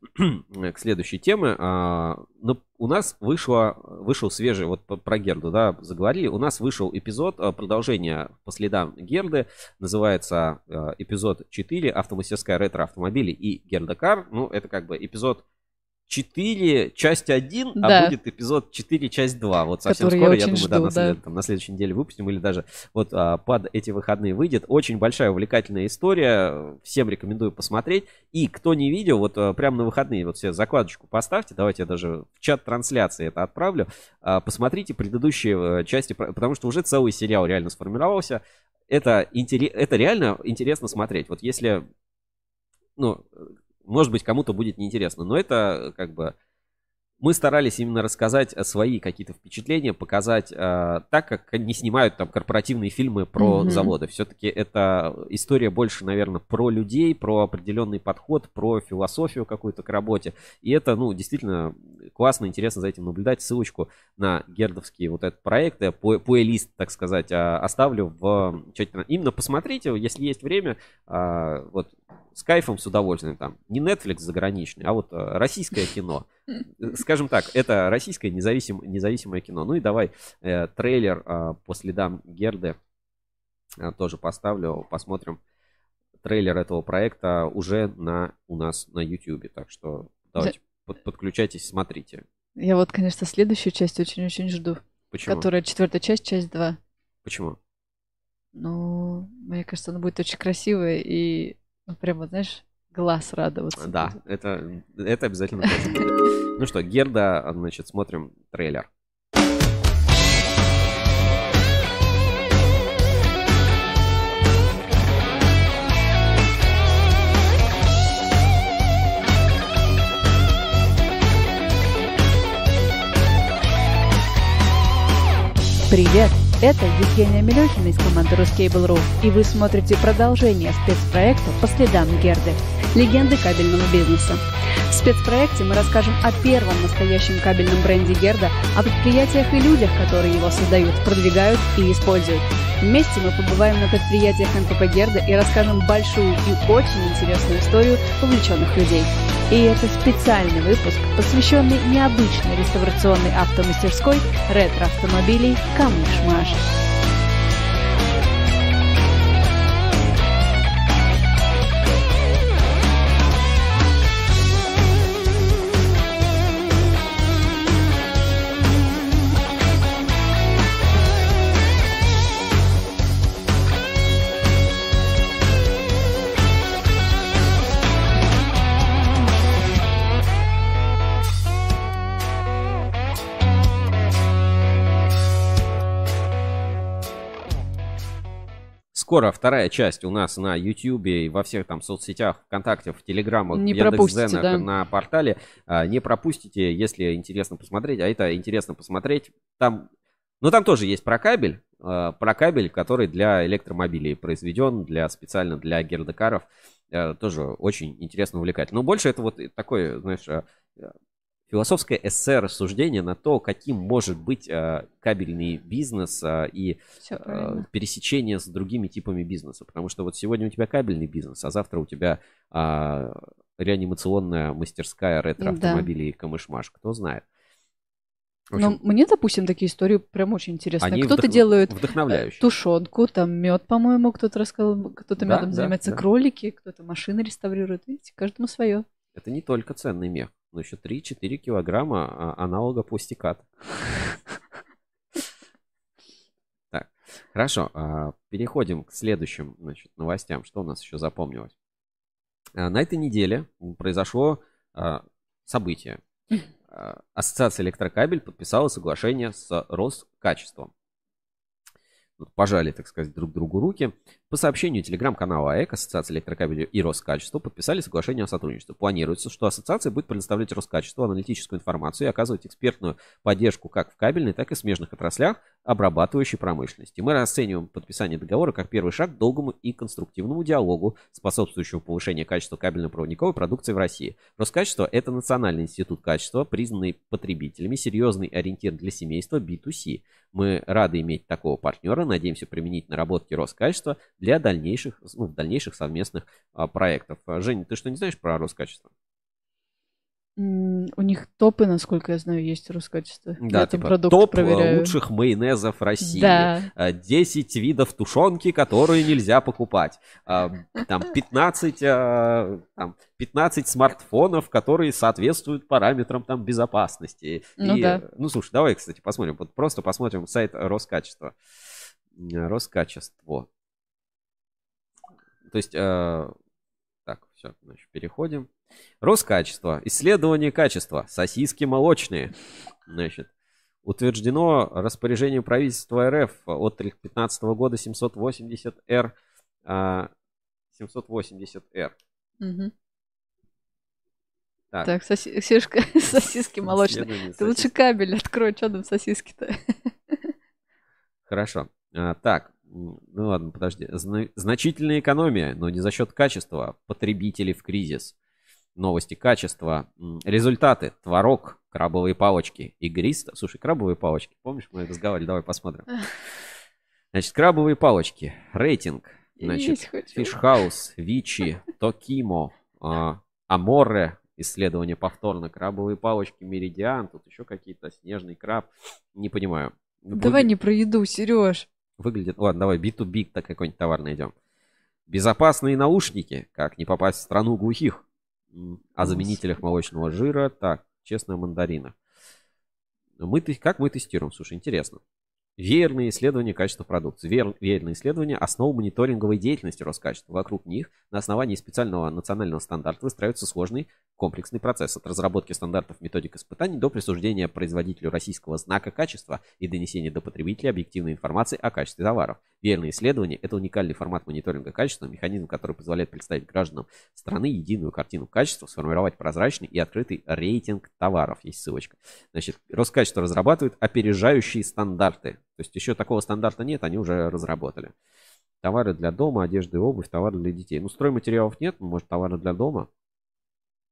[SPEAKER 1] к следующей теме. А, ну, у нас вышло, вышел свежий, вот про Герду, да, заговорили. У нас вышел эпизод, а, продолжение по следам Герды. Называется эпизод 4 «Автомастерская ретро-автомобили» и Герда Кар. Ну, это как бы эпизод 4, часть 1,
[SPEAKER 2] Да.
[SPEAKER 1] а будет эпизод 4, часть 2. Вот совсем
[SPEAKER 2] Который я
[SPEAKER 1] скоро, я,
[SPEAKER 2] очень
[SPEAKER 1] думаю, да,
[SPEAKER 2] жду,
[SPEAKER 1] на, след-
[SPEAKER 2] да.
[SPEAKER 1] там, на следующей неделе выпустим или даже вот а, под эти выходные выйдет. Очень большая увлекательная история. Всем рекомендую посмотреть. И кто не видел, вот а, прямо на выходные вот себе закладочку поставьте. Давайте я даже в чат трансляции это отправлю. А, Посмотрите предыдущие э, части, потому что уже целый сериал реально сформировался. Это, интере- это реально интересно смотреть. Вот если, ну, может быть, кому-то будет неинтересно, но это э, как бы мы старались именно рассказать э, свои какие-то впечатления, показать э, так, как не снимают там корпоративные фильмы про
[SPEAKER 2] Мгм.
[SPEAKER 1] заводы. Все-таки это история больше, наверное, про людей, про определенный подход, про философию какую-то к работе. И это, ну, действительно классно, интересно за этим наблюдать. Ссылочку на гердовские вот этот проект, э, по- плейлист, так сказать, а, оставлю в чате. Именно посмотрите, если есть время, а, вот с кайфом, с удовольствием там. Не Netflix заграничный, а вот э, российское кино. Э, Скажем так, это российское независим, независимое кино. Ну и давай э, трейлер э, по следам Герды э, тоже поставлю, посмотрим трейлер этого проекта уже на у нас на YouTube. Так что давайте под- подключайтесь, смотрите.
[SPEAKER 2] Я вот, конечно, следующую часть очень-очень жду.
[SPEAKER 1] Почему?
[SPEAKER 2] Которая четвертая часть, часть 2.
[SPEAKER 1] Почему?
[SPEAKER 2] Ну, мне кажется, она будет очень красивая и, ну, прямо, знаешь, глаз радоваться.
[SPEAKER 1] Да,
[SPEAKER 2] будет.
[SPEAKER 1] это, это обязательно будет. Ну что, Герда, значит, смотрим трейлер.
[SPEAKER 2] Привет! Это Евгения Мелехина из команды Ruscable.ru, и вы смотрите продолжение спецпроекта по следам Герды, легенды кабельного бизнеса. В спецпроекте мы расскажем о первом настоящем кабельном бренде Герда, о предприятиях и людях, которые его создают, продвигают и используют. Вместе мы побываем на предприятиях НПП Герда и расскажем большую и очень интересную историю вовлеченных людей. И это специальный выпуск, посвященный необычной реставрационной автомастерской ретро-автомобилей «Камыш-Маш».
[SPEAKER 1] Скоро вторая часть у нас на YouTube и во всех там соцсетях, ВКонтакте, в Телеграмах,
[SPEAKER 2] Не
[SPEAKER 1] в Яндекс.Дзенах,
[SPEAKER 2] да.
[SPEAKER 1] на портале. А, Не пропустите, если интересно посмотреть. А это интересно посмотреть. Там, ну там тоже есть про кабель, а, про кабель, который для электромобилей произведен, для специально для гердекаров. Э, Тоже очень интересно, увлекательно. Но больше это вот такое, знаешь, философское эссе рассуждение на то, каким может быть э, кабельный бизнес э, и э, пересечение с другими типами бизнеса. Потому что вот сегодня у тебя кабельный бизнес, а завтра у тебя а, реанимационная мастерская ретро-автомобилей Камышмаш. Кто знает. В
[SPEAKER 2] Но
[SPEAKER 1] общем,
[SPEAKER 2] мне, допустим, такие истории прям очень интересные.
[SPEAKER 1] они
[SPEAKER 2] Кто-то
[SPEAKER 1] вдох-
[SPEAKER 2] делает тушенку, там мед, по-моему, кто-то рассказал, кто-то
[SPEAKER 1] Да,
[SPEAKER 2] медом
[SPEAKER 1] да,
[SPEAKER 2] занимается,
[SPEAKER 1] да.
[SPEAKER 2] кролики, кто-то машины реставрирует. Видите, каждому свое.
[SPEAKER 1] Это не только ценный мех, но еще 3-4 килограмма а, аналога пластиката. Так, хорошо. а, Переходим к следующим значит, новостям. Что у нас еще запомнилось? А, На этой неделе произошло событие. Ассоциация электрокабель подписала соглашение с Роскачеством. Пожали, так сказать, друг другу руки. По сообщению телеграм-канала АЭК, Ассоциация электрокабеля и Роскачество подписали соглашение о сотрудничестве. Планируется, что ассоциация будет предоставлять Роскачеству аналитическую информацию и оказывать экспертную поддержку как в кабельной, так и смежных отраслях обрабатывающей промышленности. Мы расцениваем подписание договора как первый шаг к долгому и конструктивному диалогу, способствующему повышению качества кабельно-проводниковой продукции в России. Роскачество – это национальный институт качества, признанный потребителями, серьезный ориентир для семейства B2C. Мы рады иметь такого партнера, надеемся применить наработки Роскачества для дальнейших, ну, дальнейших совместных а, проектов. А, Женя, ты что не знаешь про Роскачество?
[SPEAKER 2] У них топы, насколько я знаю, есть Роскачество.
[SPEAKER 1] Да,
[SPEAKER 2] я
[SPEAKER 1] типа топ а,
[SPEAKER 2] проверяю.
[SPEAKER 1] лучших майонезов России.
[SPEAKER 2] Да.
[SPEAKER 1] А, 10 видов тушенки, которые нельзя покупать. А, Там 15, а, там 15 смартфонов, которые соответствуют параметрам там, безопасности.
[SPEAKER 2] Ну
[SPEAKER 1] И,
[SPEAKER 2] да.
[SPEAKER 1] ну слушай, давай, кстати, посмотрим. Вот просто посмотрим сайт Роскачества. Роскачество. То есть, э, так, все, значит, переходим. Роскачество. Исследование качества. Сосиски молочные. Значит, утверждено распоряжение правительства РФ от 15 года 780Р. а, 780Р.
[SPEAKER 2] Мгм.
[SPEAKER 1] Так.
[SPEAKER 2] Так, соси- сишка- сосиски молочные. Ты лучше кабель открой, что там сосиски-то?
[SPEAKER 1] Хорошо. А, так, ну ладно, подожди. Зна- значительная экономия, но не за счет качества. Потребители в кризис. Новости качества. Результаты. Творог, крабовые палочки. Игристо. Слушай, крабовые палочки. Помнишь, мы разговаривали? Давай посмотрим. Значит, крабовые палочки. Рейтинг. Значит. Фишхаус, Вичи, Токимо, а, Аморе, исследование повторно, крабовые палочки, Меридиан, тут еще какие-то, снежный краб, не понимаю.
[SPEAKER 2] Давай не про еду, Сереж.
[SPEAKER 1] Выглядит, ладно, давай B2B так какой-нибудь товар найдем. Безопасные наушники, как не попасть в страну глухих. О заменителях молочного жира, так, честно, о мандаринах. Мы, как мы тестируем? Слушай, интересно. Веерные исследования качества продукции. Веер- Веерные исследования – основа мониторинговой деятельности Роскачества. Вокруг них на основании специального национального стандарта выстраивается сложный комплексный процесс от разработки стандартов методик испытаний до присуждения производителю российского знака качества и донесения до потребителя объективной информации о качестве товаров. Верные исследования – это уникальный формат мониторинга качества, механизм, который позволяет представить гражданам страны единую картину качества, сформировать прозрачный и открытый рейтинг товаров. Есть ссылочка. Значит, Роскачество разрабатывает опережающие стандарты. То есть еще такого стандарта нет, они уже разработали. Товары для дома, одежда и обувь, товары для детей. Ну, стройматериалов нет, ну, может, товары для дома.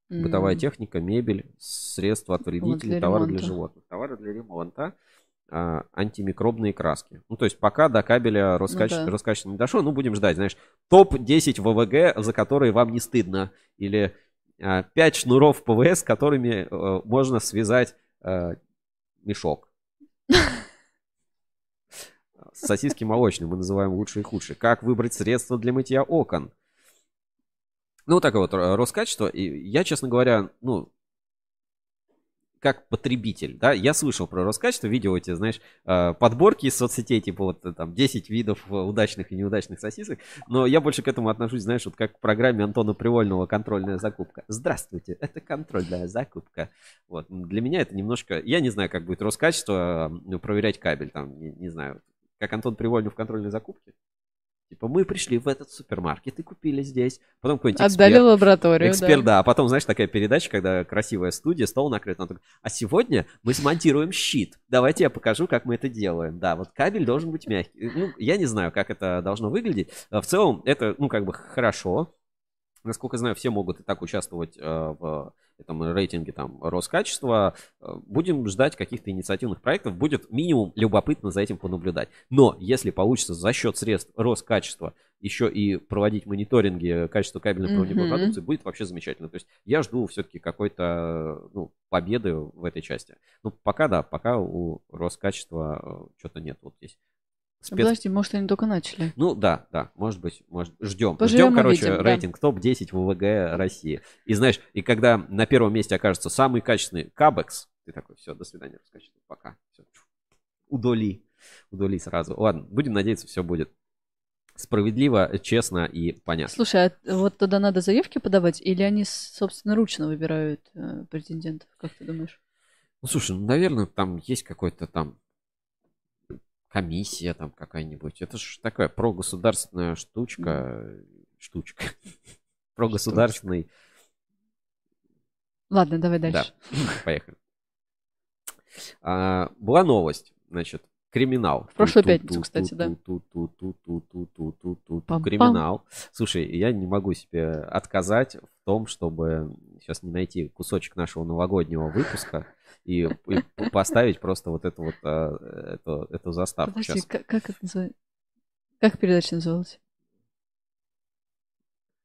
[SPEAKER 1] Бытовая
[SPEAKER 2] М.
[SPEAKER 1] техника, мебель, средства от вредителей,
[SPEAKER 2] для
[SPEAKER 1] товары для
[SPEAKER 2] ремонта.
[SPEAKER 1] животных. Товары для ремонта, а, антимикробные краски. Ну, то есть пока до кабеля Роскачество,
[SPEAKER 2] да.
[SPEAKER 1] Роскачество не дошло, ну, будем ждать, знаешь, топ-10 ВВГ, за которые вам не стыдно. Или 5 шнуров ПВС, которыми э, можно связать э, мешок. Сосиски молочные мы называем лучшие и худшие. Как выбрать средства для мытья окон? Ну, вот такое вот э, Роскачество. И я, честно говоря, ну, как потребитель, да, я слышал про Роскачество, видел эти, знаешь, э, подборки из соцсетей, типа вот э, там 10 видов удачных и неудачных сосисок, но я больше к этому отношусь, знаешь, вот как к программе Антона Привольного «Контрольная закупка». Здравствуйте, это контрольная закупка. Вот, для меня это немножко, я не знаю, как будет Роскачество проверять кабель, там, не, не знаю, как Антон Привольный в контрольной закупке. Типа, мы пришли в этот супермаркет и купили здесь. Потом какой-нибудь
[SPEAKER 2] Отдали
[SPEAKER 1] эксперт,
[SPEAKER 2] лабораторию,
[SPEAKER 1] эксперт,
[SPEAKER 2] да.
[SPEAKER 1] да. А потом, знаешь, такая передача, когда красивая студия, стол накрыт. Он такой, а сегодня мы смонтируем щит. Давайте я покажу, как мы это делаем. Да, вот кабель должен быть мягкий. Ну, я не знаю, как это должно выглядеть. А В целом, это, ну, как бы хорошо. Насколько я знаю, все могут и так участвовать э, в этом рейтинге там Роскачества. Э, Будем ждать каких-то инициативных проектов. Будет минимум любопытно за этим понаблюдать. Но если получится за счет средств Роскачества еще и проводить мониторинги качества кабельно-проводниковой
[SPEAKER 2] Мгм.
[SPEAKER 1] продукции, будет вообще замечательно. То есть я жду все-таки какой-то ну, победы в этой части. Ну, пока да, пока у Роскачества что-то нет вот здесь. Спец-
[SPEAKER 2] Подожди, может, они только начали.
[SPEAKER 1] ну да, да, может быть, может, ждем.
[SPEAKER 2] Поживем,
[SPEAKER 1] Ждем, короче,
[SPEAKER 2] увидим, да.
[SPEAKER 1] рейтинг топ-10 ВВГ России. И знаешь, и когда на первом месте окажется самый качественный Кабекс, ты такой, все, до свидания, раскачество, пока. Всё, чух. Удали, удали сразу. Ладно, будем надеяться, все будет справедливо, честно и понятно.
[SPEAKER 2] Слушай, а вот туда надо заявки подавать, или они собственноручно выбирают э, претендентов, как ты думаешь?
[SPEAKER 1] Ну, слушай, ну, наверное, там есть какой-то там комиссия там какая-нибудь. Это же такая прогосударственная штучка. Штучка. Прогосударственный.
[SPEAKER 2] Ладно, давай дальше. Да.
[SPEAKER 1] Поехали. А, была новость, значит, криминал.
[SPEAKER 2] В прошлую пятницу, кстати, да.
[SPEAKER 1] Криминал. Слушай, я не могу себе отказать в том, чтобы сейчас не найти кусочек нашего новогоднего выпуска и, и поставить просто вот эту вот а, эту, эту заставку.
[SPEAKER 2] Подожди,
[SPEAKER 1] Сейчас.
[SPEAKER 2] как, как это называется? Как передача называлась?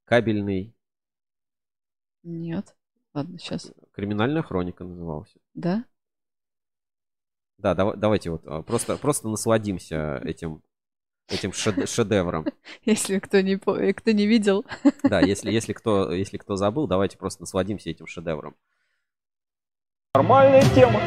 [SPEAKER 1] Кабельный
[SPEAKER 2] Нет. Ладно, сейчас.
[SPEAKER 1] криминальная хроника назывался.
[SPEAKER 2] Да?
[SPEAKER 1] Да, дава- давайте вот а, просто, просто насладимся этим, этим шед- шедевром.
[SPEAKER 2] Если кто не, кто не видел.
[SPEAKER 1] Да, если, если, кто, если кто забыл, давайте просто насладимся этим шедевром.
[SPEAKER 10] Нормальная тема.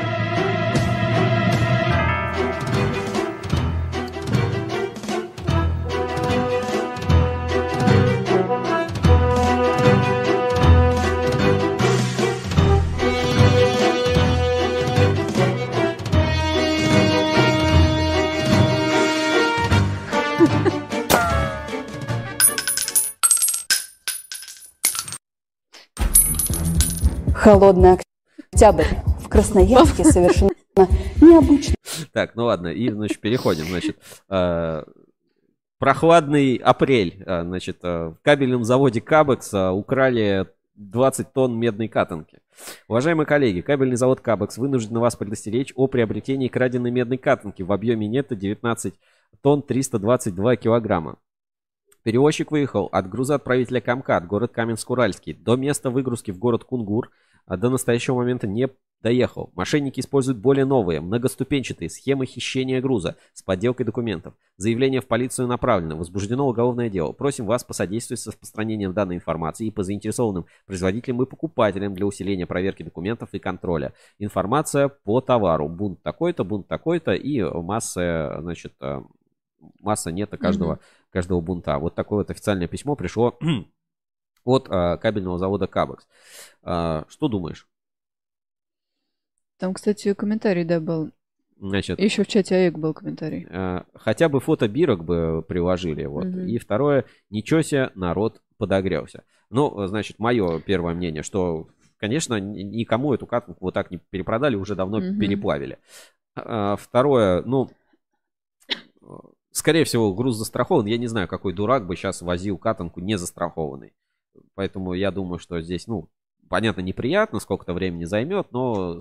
[SPEAKER 11] Холодный октябрь в Красноярске совершенно необычно.
[SPEAKER 1] Так, ну ладно, и, значит, переходим, значит, э, прохладный апрель, э, значит, э, в кабельном заводе Кабекс украли 20 тонн медной катанки. Уважаемые коллеги, кабельный завод Кабекс вынужден вас предостеречь о приобретении краденой медной катанки в объеме нетто 19 тонн 322 килограмма. Перевозчик выехал от грузоотправителя Камкат, город Каменск-Уральский, до места выгрузки в город Кунгур, до настоящего момента не доехал. Мошенники используют более новые, многоступенчатые схемы хищения груза с подделкой документов. Заявление в полицию направлено. Возбуждено уголовное дело. Просим вас посодействовать с распространением данной информации и по заинтересованным производителям и покупателям для усиления проверки документов и контроля. Информация по товару. Бунт такой-то, бунт такой-то и масса, значит, э, масса нета каждого, каждого бунта. Вот такое вот официальное письмо пришло от э, кабельного завода Кабекс. Э, что думаешь?
[SPEAKER 2] Там, кстати, комментарий, да, был.
[SPEAKER 1] Значит,
[SPEAKER 2] Еще в чате АЭК был комментарий.
[SPEAKER 1] э, хотя бы фото бирок бы приложили. Вот.
[SPEAKER 2] Мгм.
[SPEAKER 1] И второе, ничего себе, народ подогрелся. Ну, значит, мое первое мнение, что, конечно, никому эту катанку вот так не перепродали, уже давно
[SPEAKER 2] Мгм.
[SPEAKER 1] переплавили. А, Второе, ну, скорее всего, груз застрахован. Я не знаю, какой дурак бы сейчас возил катанку не застрахованный. Поэтому я думаю, что здесь, ну, понятно, неприятно, сколько-то времени займет, но,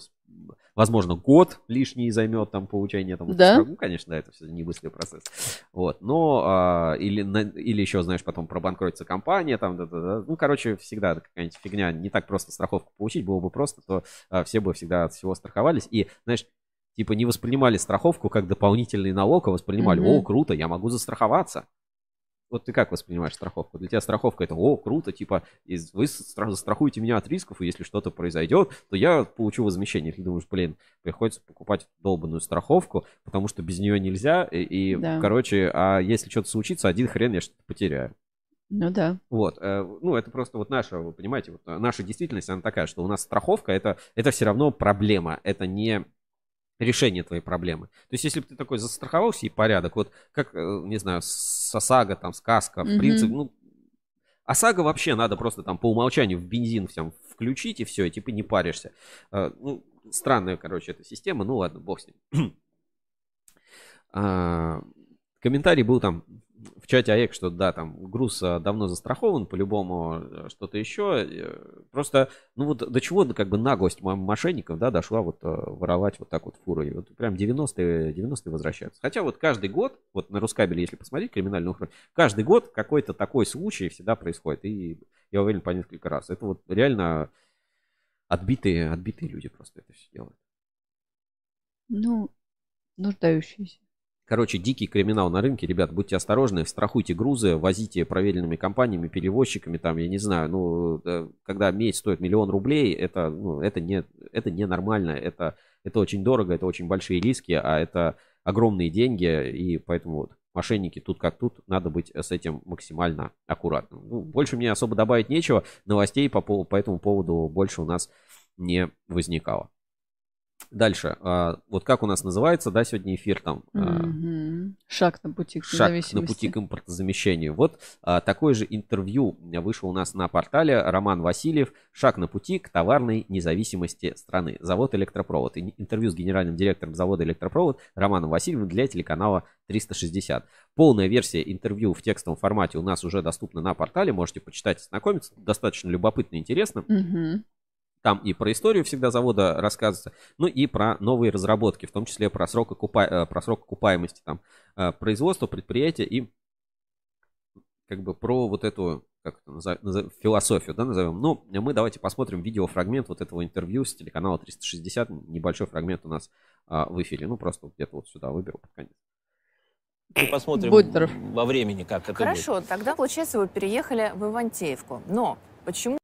[SPEAKER 1] возможно, год лишний займет там получение там.
[SPEAKER 2] Да?
[SPEAKER 1] Ну, конечно, да, это все не быстрый процесс. Вот, но а, или, или еще, знаешь, потом пробанкротится компания, там, да-да-да. ну, короче, всегда какая-нибудь фигня, не так просто страховку получить, было бы просто, то а, все бы всегда от всего страховались, и, знаешь, типа не воспринимали страховку как дополнительный налог, а воспринимали,
[SPEAKER 2] Мгм.
[SPEAKER 1] о, круто, я могу застраховаться. Вот ты как воспринимаешь страховку? Для тебя страховка это, о, круто, типа, вы стра- застрахуете меня от рисков, и если что-то произойдет, то я получу возмещение. Ты думаешь, блин, приходится покупать долбанную страховку, потому что без нее нельзя, и, и,
[SPEAKER 2] Да.
[SPEAKER 1] короче, а если что-то случится, один хрен я что-то потеряю.
[SPEAKER 2] Ну да.
[SPEAKER 1] Вот, э, ну это просто вот наша, вы понимаете, вот наша действительность, она такая, что у нас страховка это, это все равно проблема, это не решение твоей проблемы. То есть, если бы ты такой застраховался и порядок, вот как, э, не знаю, с ОСАГО, там, сказка, в
[SPEAKER 2] Мгм.
[SPEAKER 1] принципе, ну, ОСАГО вообще надо просто там по умолчанию в бензин всем включить и все, и типа не паришься. Э, Ну, странная, короче, эта система, ну ладно, бог с ним. А, Комментарий был там чате АЭК, что да, там груз а, давно застрахован, по-любому э, что-то еще. Э, Просто, ну вот до чего как бы наглость мо- мошенников, да, дошла вот э, воровать вот так вот фуры. И Вот прям 90-е, 90-е возвращаются. Хотя вот каждый год, вот на Рускабеле, если посмотреть криминальную хронику, каждый год какой-то такой случай всегда происходит. И я уверен по несколько раз. Это вот реально отбитые, отбитые люди просто это все делают.
[SPEAKER 2] Ну, нуждающиеся.
[SPEAKER 1] Короче, дикий криминал на рынке, ребят, будьте осторожны, страхуйте грузы, возите проверенными компаниями, перевозчиками, там, я не знаю, ну, э, когда медь стоит миллион рублей, это, ну, это не, это не нормально, это, это очень дорого, это очень большие риски, а это огромные деньги, и поэтому вот мошенники тут как тут, надо быть с этим максимально аккуратным. Ну, больше мне особо добавить нечего, новостей по, по этому поводу больше у нас не возникало. Дальше, а, вот как у нас называется, да, сегодня эфир там,
[SPEAKER 2] Мгм. Шаг на пути к
[SPEAKER 1] шаг на пути к импортозамещению. Вот а, такое же интервью вышло у нас на портале Роман Васильев «Шаг на пути к товарной независимости страны. Завод «Электропровод». Интервью с генеральным директором завода «Электропровод» Романом Васильевым для телеканала 360. Полная версия интервью в текстовом формате у нас уже доступна на портале. Можете почитать, ознакомиться. Достаточно любопытно и интересно.
[SPEAKER 2] Мгм.
[SPEAKER 1] Там и про историю всегда завода рассказывается, ну и про новые разработки, в том числе про срок, окупа... э, про срок окупаемости там, э, производства, предприятия и как бы про вот эту как это назов- назов- философию, да, назовем. Ну, мы давайте посмотрим видеофрагмент вот этого интервью с телеканала 360. Небольшой фрагмент у нас а, в эфире. Ну, просто где-то вот сюда выберу под конец.
[SPEAKER 10] Мы посмотрим
[SPEAKER 2] Будь
[SPEAKER 10] во времени, как это будет.
[SPEAKER 12] Хорошо, тогда, получается, вы переехали в Ивантеевку. Но почему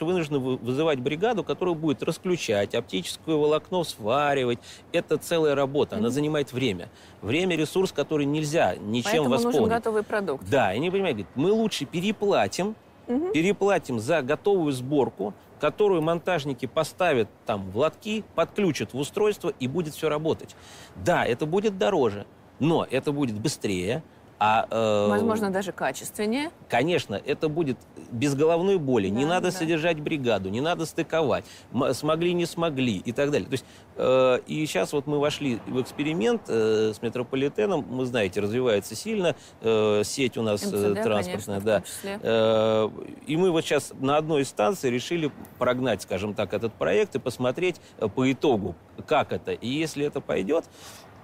[SPEAKER 10] вынуждены вы- вызывать бригаду, которая будет расключать, оптическое волокно сваривать. Это целая работа, она занимает время. Время – ресурс, который нельзя ничем
[SPEAKER 12] Поэтому нужен
[SPEAKER 10] восполнить.
[SPEAKER 12] готовый продукт?
[SPEAKER 10] Да, и они понимают, говорят, мы лучше переплатим,
[SPEAKER 12] Мгм.
[SPEAKER 10] переплатим за готовую сборку, которую монтажники поставят там в лотки, подключат в устройство и будет все работать. Да, это будет дороже, но это будет быстрее. А, э,
[SPEAKER 12] Возможно, даже качественнее.
[SPEAKER 10] Конечно, это будет без головной боли. не
[SPEAKER 12] Да,
[SPEAKER 10] надо
[SPEAKER 12] да.
[SPEAKER 10] содержать бригаду, не надо стыковать. Смогли, не смогли и так далее. То есть, э, и сейчас вот мы вошли в эксперимент э, с метрополитеном. Мы знаете, развивается сильно э, сеть у нас э,
[SPEAKER 12] МЦД,
[SPEAKER 10] транспортная,
[SPEAKER 12] конечно,
[SPEAKER 10] да. Э, и мы вот сейчас на одной из станций решили прогнать, скажем так, этот проект и посмотреть э, по итогу, как это. И если это пойдет,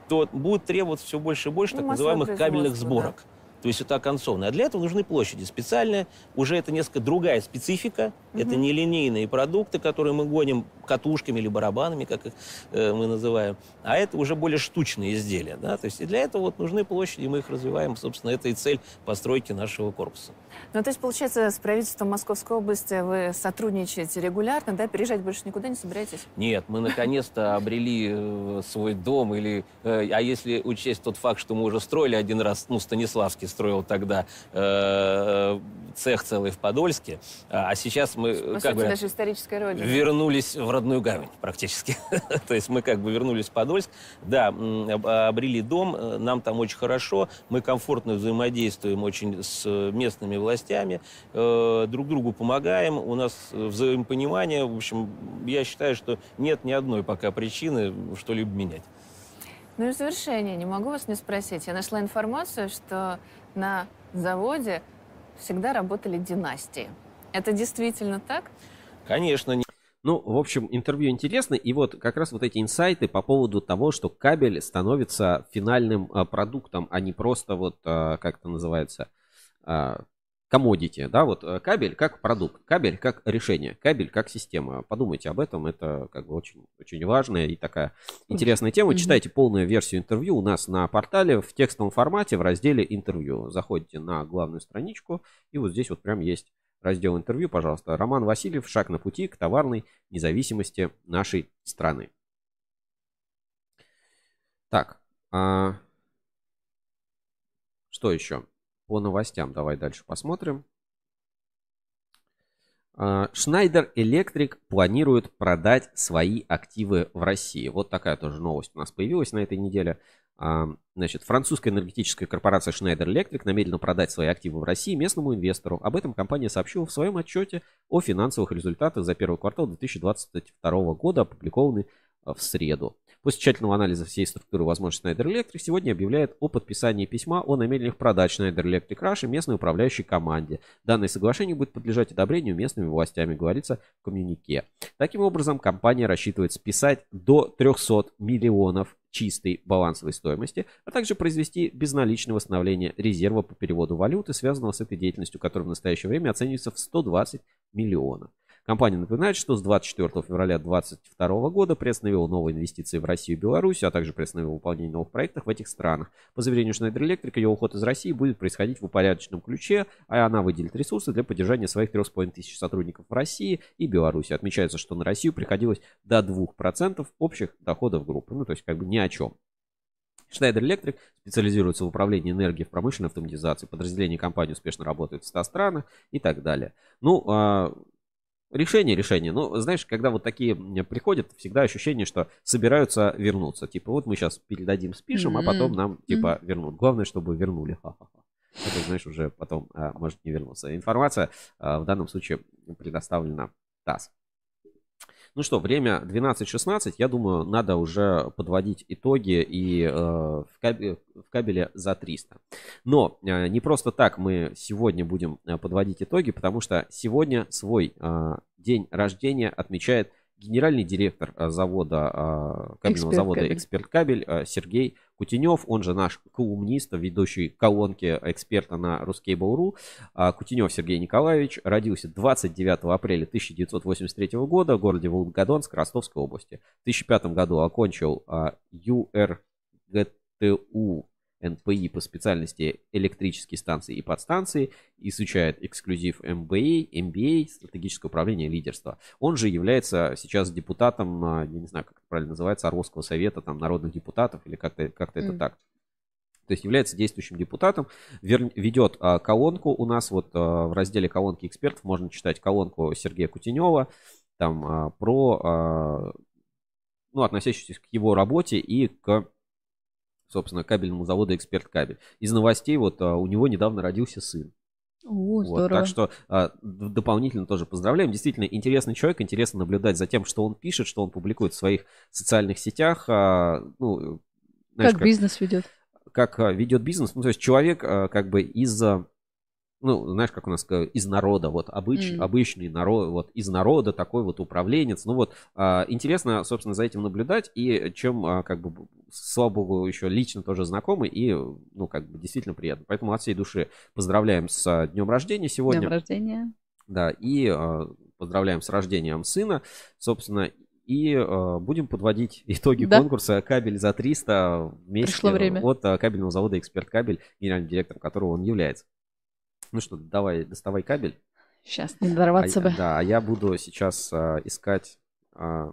[SPEAKER 10] то будет требоваться все больше и больше
[SPEAKER 12] Ну,
[SPEAKER 10] так называемых кабельных сборок. То есть это оконцовные. А для этого нужны площади специальные. Уже это несколько другая специфика. Это
[SPEAKER 12] Мгм.
[SPEAKER 10] не линейные продукты, которые мы гоним катушками или барабанами, как их э, мы называем. А это уже более штучные изделия. Да? То есть и для этого вот нужны площади, и мы их развиваем. Собственно, это и цель постройки нашего корпуса.
[SPEAKER 12] Ну, то есть, получается, с правительством Московской области вы сотрудничаете регулярно, да? Переезжать больше никуда не собираетесь?
[SPEAKER 10] Нет, мы наконец-то обрели э, свой дом. Или, э, а если учесть тот факт, что мы уже строили один раз, ну, Станиславский строил тогда э, цех целый в Подольске, а а сейчас мы
[SPEAKER 12] По
[SPEAKER 10] как
[SPEAKER 12] сути,
[SPEAKER 10] бы
[SPEAKER 12] даже историческая родина.
[SPEAKER 10] вернулись в родную гавань практически. То есть мы как бы вернулись в Подольск. Да, обрели дом, нам там очень хорошо, мы комфортно взаимодействуем очень с местными властями, э, друг другу помогаем, у нас э, взаимопонимание. В общем, я считаю, что нет ни одной пока причины что-либо менять.
[SPEAKER 12] Ну и в завершение, не могу вас не спросить. Я нашла информацию, что на заводе всегда работали династии. Это действительно так?
[SPEAKER 10] Конечно, не-
[SPEAKER 1] Ну, в общем, интервью интересно. И вот как раз вот эти инсайты по поводу того, что кабель становится финальным а, продуктом, а не просто вот, а, как это называется, комодити, да, вот а, кабель как продукт, кабель как решение, кабель как система. Подумайте об этом, это как бы очень, очень важная и такая интересная тема.
[SPEAKER 2] Мгм.
[SPEAKER 1] Читайте полную версию интервью у нас на портале в текстовом формате в разделе интервью. Заходите на главную страничку, и вот здесь вот прям есть раздел интервью, пожалуйста. Роман Васильев «Шаг на пути к товарной независимости нашей страны». Так, а, что еще? По новостям давай дальше посмотрим. Schneider Electric планирует продать свои активы в России. Вот такая тоже новость у нас появилась на этой неделе. А, Значит, французская энергетическая корпорация Schneider Electric намерена продать свои активы в России местному инвестору. Об этом компания сообщила в своем отчете о финансовых результатах за первый квартал 2022 года, опубликованный в среду. После тщательного анализа всей структуры возможностей Schneider Electric сегодня объявляет о подписании письма о намерениях продать Schneider Electric Russia местной управляющей команде. Данное соглашение будет подлежать одобрению местными властями, говорится в коммюнике. Таким образом, компания рассчитывает списать до 300 миллионов чистой балансовой стоимости, а также произвести безналичное восстановление резерва по переводу валюты, связанного с этой деятельностью, которая в настоящее время оценивается в 120 миллионов. Компания напоминает, что с 24 февраля 2022 года приостановила новые инвестиции в Россию и Беларусь, а также приостановила выполнение новых проектов в этих странах. По заверению Schneider Electric, ее уход из России будет происходить в упорядоченном ключе, а она выделит ресурсы для поддержания своих 3,5 тысяч сотрудников в России и Беларуси. Отмечается, что на Россию приходилось до 2% общих доходов группы. Ну, то есть как бы ни о чем. Schneider Electric специализируется в управлении энергией в промышленной автоматизации. Подразделения компании успешно работают в 100 странах и так далее. Ну, а, Решение, решение. Ну, знаешь, когда вот такие приходят, всегда ощущение, что собираются вернуться. Типа, вот мы сейчас передадим, спишем, mm-hmm. а потом нам, типа, mm-hmm. вернут. Главное, чтобы вернули. Ха-ха-ха. Это, знаешь, уже потом а, может не вернуться. Информация а, в данном случае предоставлена ТАСС. Ну что, время 12.16. Я думаю, надо уже подводить итоги и э, в, кабеле, в кабеле за 300. Но э, не просто так мы сегодня будем э, подводить итоги, потому что сегодня свой э, день рождения отмечает генеральный директор э, завода, э, кабельного Эксперт завода кабель. «Эксперт Кабель» э, Сергей Кутенев, он же наш колумнист, ведущий колонки эксперта на Ruskable.ru. Кутенев Сергей Николаевич родился 29 апреля 1983 года в городе Волгодонск Ростовской области. В 2005 году окончил ЮРГТУ НПИ по специальности электрические станции и подстанции, изучает эксклюзив MBA, MBA, стратегическое управление лидерства. Он же является сейчас депутатом, а, я не знаю, как это правильно называется, Орловского совета там, народных депутатов или как-то как это mm. так. То есть является действующим депутатом, вер, ведет а, колонку у нас вот а, в разделе колонки экспертов можно читать колонку Сергея Кутенева там а, про, а, ну, относящуюся к его работе и к собственно, кабельному заводу «Эксперт Кабель». Из новостей вот а, у него недавно родился сын.
[SPEAKER 2] О,
[SPEAKER 1] вот, так что а, дополнительно тоже поздравляем. Действительно интересный человек, интересно наблюдать за тем, что он пишет, что он публикует в своих социальных сетях. А, ну,
[SPEAKER 2] знаешь, как, как бизнес ведет.
[SPEAKER 1] Как ведет бизнес. Ну, то есть человек а, как бы из ну, знаешь, как у нас из народа, вот обыч, mm. обычный народ, вот из народа такой вот управленец. Ну вот, а, интересно, собственно, за этим наблюдать, и чем, а, как бы, слава богу, еще лично тоже знакомы, и, ну, как бы, действительно приятно. Поэтому от всей души поздравляем с днем рождения сегодня.
[SPEAKER 2] Днем рождения.
[SPEAKER 1] Да, и а, поздравляем с рождением сына, собственно, и э, будем подводить итоги да. конкурса «Кабель за 300» вместе
[SPEAKER 2] Пришло время.
[SPEAKER 1] от э, кабельного завода «Эксперт Кабель», генеральным директором которого он является. Ну что, давай, доставай кабель.
[SPEAKER 2] Сейчас не дорваться
[SPEAKER 1] а,
[SPEAKER 2] бы.
[SPEAKER 1] Да, а я буду сейчас а, искать, а,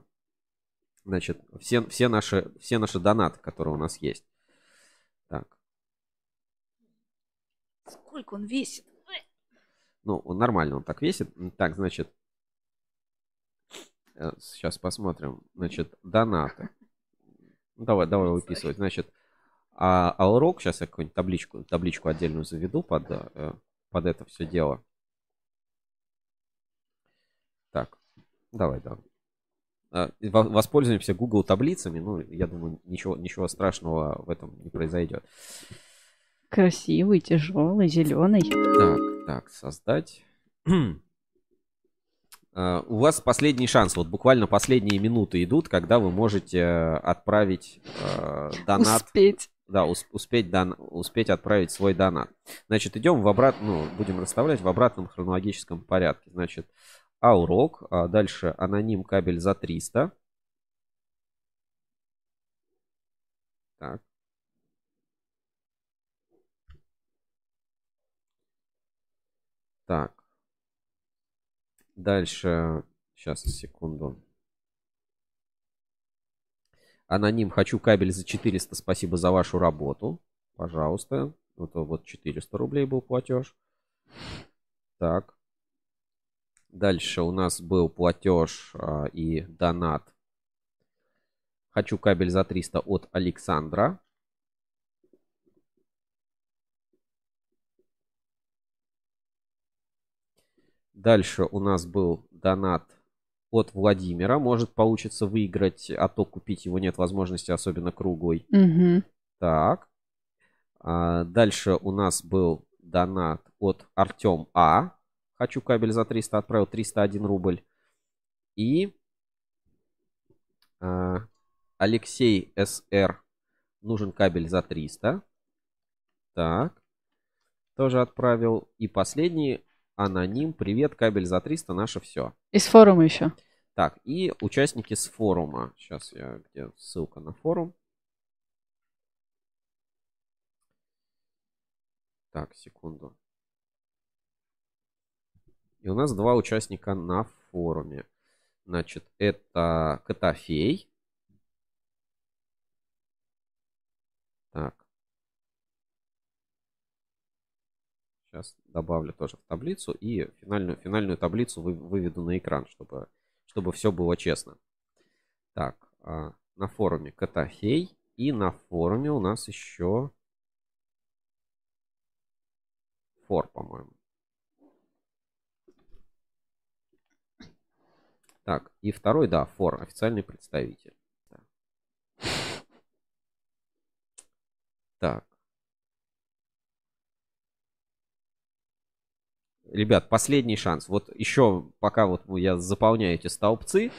[SPEAKER 1] значит, все, все, наши, все наши донаты, которые у нас есть. Так.
[SPEAKER 2] Сколько он весит?
[SPEAKER 1] Ну, он нормально, он так весит. Так, значит, сейчас э, посмотрим. Значит, донаты. Ну, давай, давай выписывать. Значит, а Алрок, сейчас я какую-нибудь табличку, табличку отдельную заведу под э, под это все дело. Так, давай, давай. А, воспользуемся Google таблицами. Ну, я думаю, ничего, ничего страшного в этом не произойдет.
[SPEAKER 2] Красивый, тяжелый, зеленый.
[SPEAKER 1] Так, так, создать. А, у вас последний шанс, вот буквально последние минуты идут, когда вы можете э, отправить э, донат.
[SPEAKER 2] Успеть.
[SPEAKER 1] Да, успеть, дан, успеть отправить свой донат. Значит, идем в обратном, ну, будем расставлять в обратном хронологическом порядке. Значит, Аурок, а дальше аноним кабель за 300. Так. Так. Дальше, сейчас, секунду. Аноним, хочу кабель за 400, спасибо за вашу работу. Пожалуйста. Вот, вот 400 рублей был платеж. Так. Дальше у нас был платеж а, и донат. Хочу кабель за 300 от Александра. Дальше у нас был донат от Владимира. Может получится выиграть, а то купить его нет возможности, особенно круглый.
[SPEAKER 2] Мгм.
[SPEAKER 1] Так. А, дальше у нас был донат от Артем А. Хочу кабель за 300, отправил 301 рубль. И а, Алексей СР. Нужен кабель за 300. Так. Тоже отправил. И последний аноним. Привет, кабель за 300, наше все.
[SPEAKER 2] Из форума еще.
[SPEAKER 1] Так, и участники с форума. Сейчас я, где ссылка на форум. Так, секунду. И у нас два участника на форуме. Значит, это Котофей. Так. Сейчас добавлю тоже в таблицу. И финальную, финальную таблицу вы, выведу на экран, чтобы, чтобы все было честно. Так, а, на форуме Котофей. И на форуме у нас еще фор, по-моему. Так, и второй, да, фор, официальный представитель. Так. Ребят, последний шанс. Вот еще, пока вот я заполняю эти столбцы,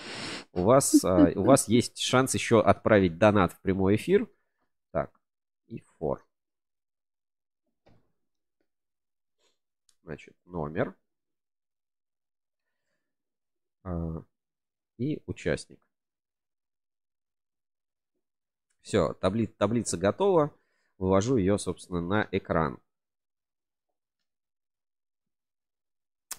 [SPEAKER 1] у вас, а, у вас есть шанс еще отправить донат в прямой эфир. Так, и фор. Значит, номер. а, И участник. Все, табли, таблица готова. Вывожу ее, собственно, на экран.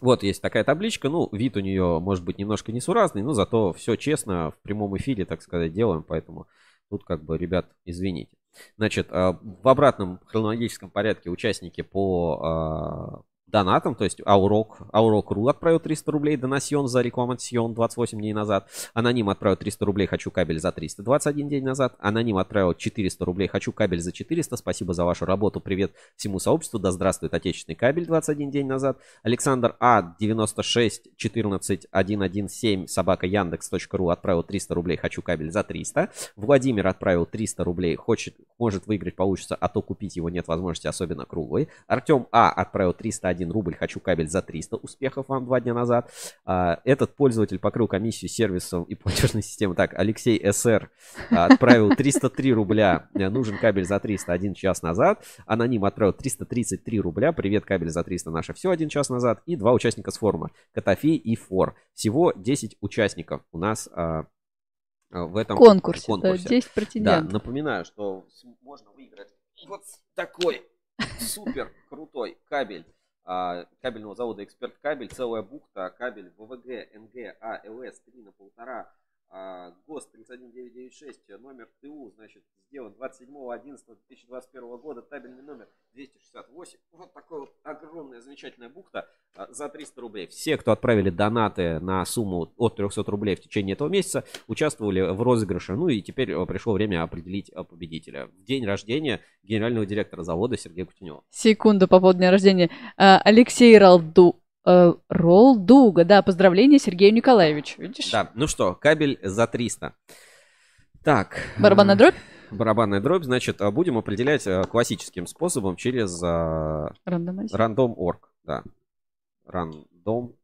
[SPEAKER 1] Вот есть такая табличка. Ну, вид у нее может быть немножко несуразный, но зато все честно в прямом эфире, так сказать, делаем. Поэтому тут как бы, ребят, извините. Значит, а, в обратном хронологическом порядке участники по а, донатом, то есть Аурок, Аурок.ру отправил 300 рублей, Донасьон за рекламацион 28 дней назад, Аноним отправил 300 рублей, хочу кабель за 300 21 день назад, Аноним отправил 400 рублей, хочу кабель за 400, спасибо за вашу работу, привет всему сообществу, да здравствует отечественный кабель 21 день назад, Александр А 96 14 117 собака Яндекс.ру отправил 300 рублей, хочу кабель за 300, Владимир отправил 300 рублей, хочет, может выиграть, получится, а то купить его нет возможности, особенно круглый, Артем А отправил 301 рубль, хочу кабель за 300, успехов вам два дня назад. А, этот пользователь покрыл комиссию сервисом и платежной системы. Так, Алексей СР отправил 303 рубля, нужен кабель за 300 один час назад. Аноним отправил 333 рубля, привет, кабель за 300, наше все один час назад. И два участника с форума, Котофей и Фор. Всего 10 участников у нас а, а, в этом
[SPEAKER 2] Конкурсе, да,
[SPEAKER 1] конкурсе.
[SPEAKER 2] 10
[SPEAKER 1] Да,
[SPEAKER 2] претендентов.
[SPEAKER 1] напоминаю, что можно выиграть вот такой супер крутой кабель кабельного завода Эксперт Кабель, целая бухта, кабель ВВГ, НГ, АЛС 3 на полтора, а, ГОСТ 31996, номер ТУ, значит, сделан 27.11.2021 года, табельный номер 268. Вот такой вот огромная, замечательная бухта а, за 300 рублей. Все, кто отправили донаты на сумму от 300 рублей в течение этого месяца, участвовали в розыгрыше. Ну и теперь э, пришло время определить э, победителя. В день рождения генерального директора завода Сергея Кутенева.
[SPEAKER 2] Секунду по поводу дня рождения. А, Алексей Ралду... э, Ролдуга, да, поздравления Сергею Николаевичу. Видишь?
[SPEAKER 1] Да, ну что, кабель за 300. Так.
[SPEAKER 2] Барабанная дробь?
[SPEAKER 1] Барабанная дробь, значит, э, будем определять э, классическим способом через э, random.org. Да. random.org.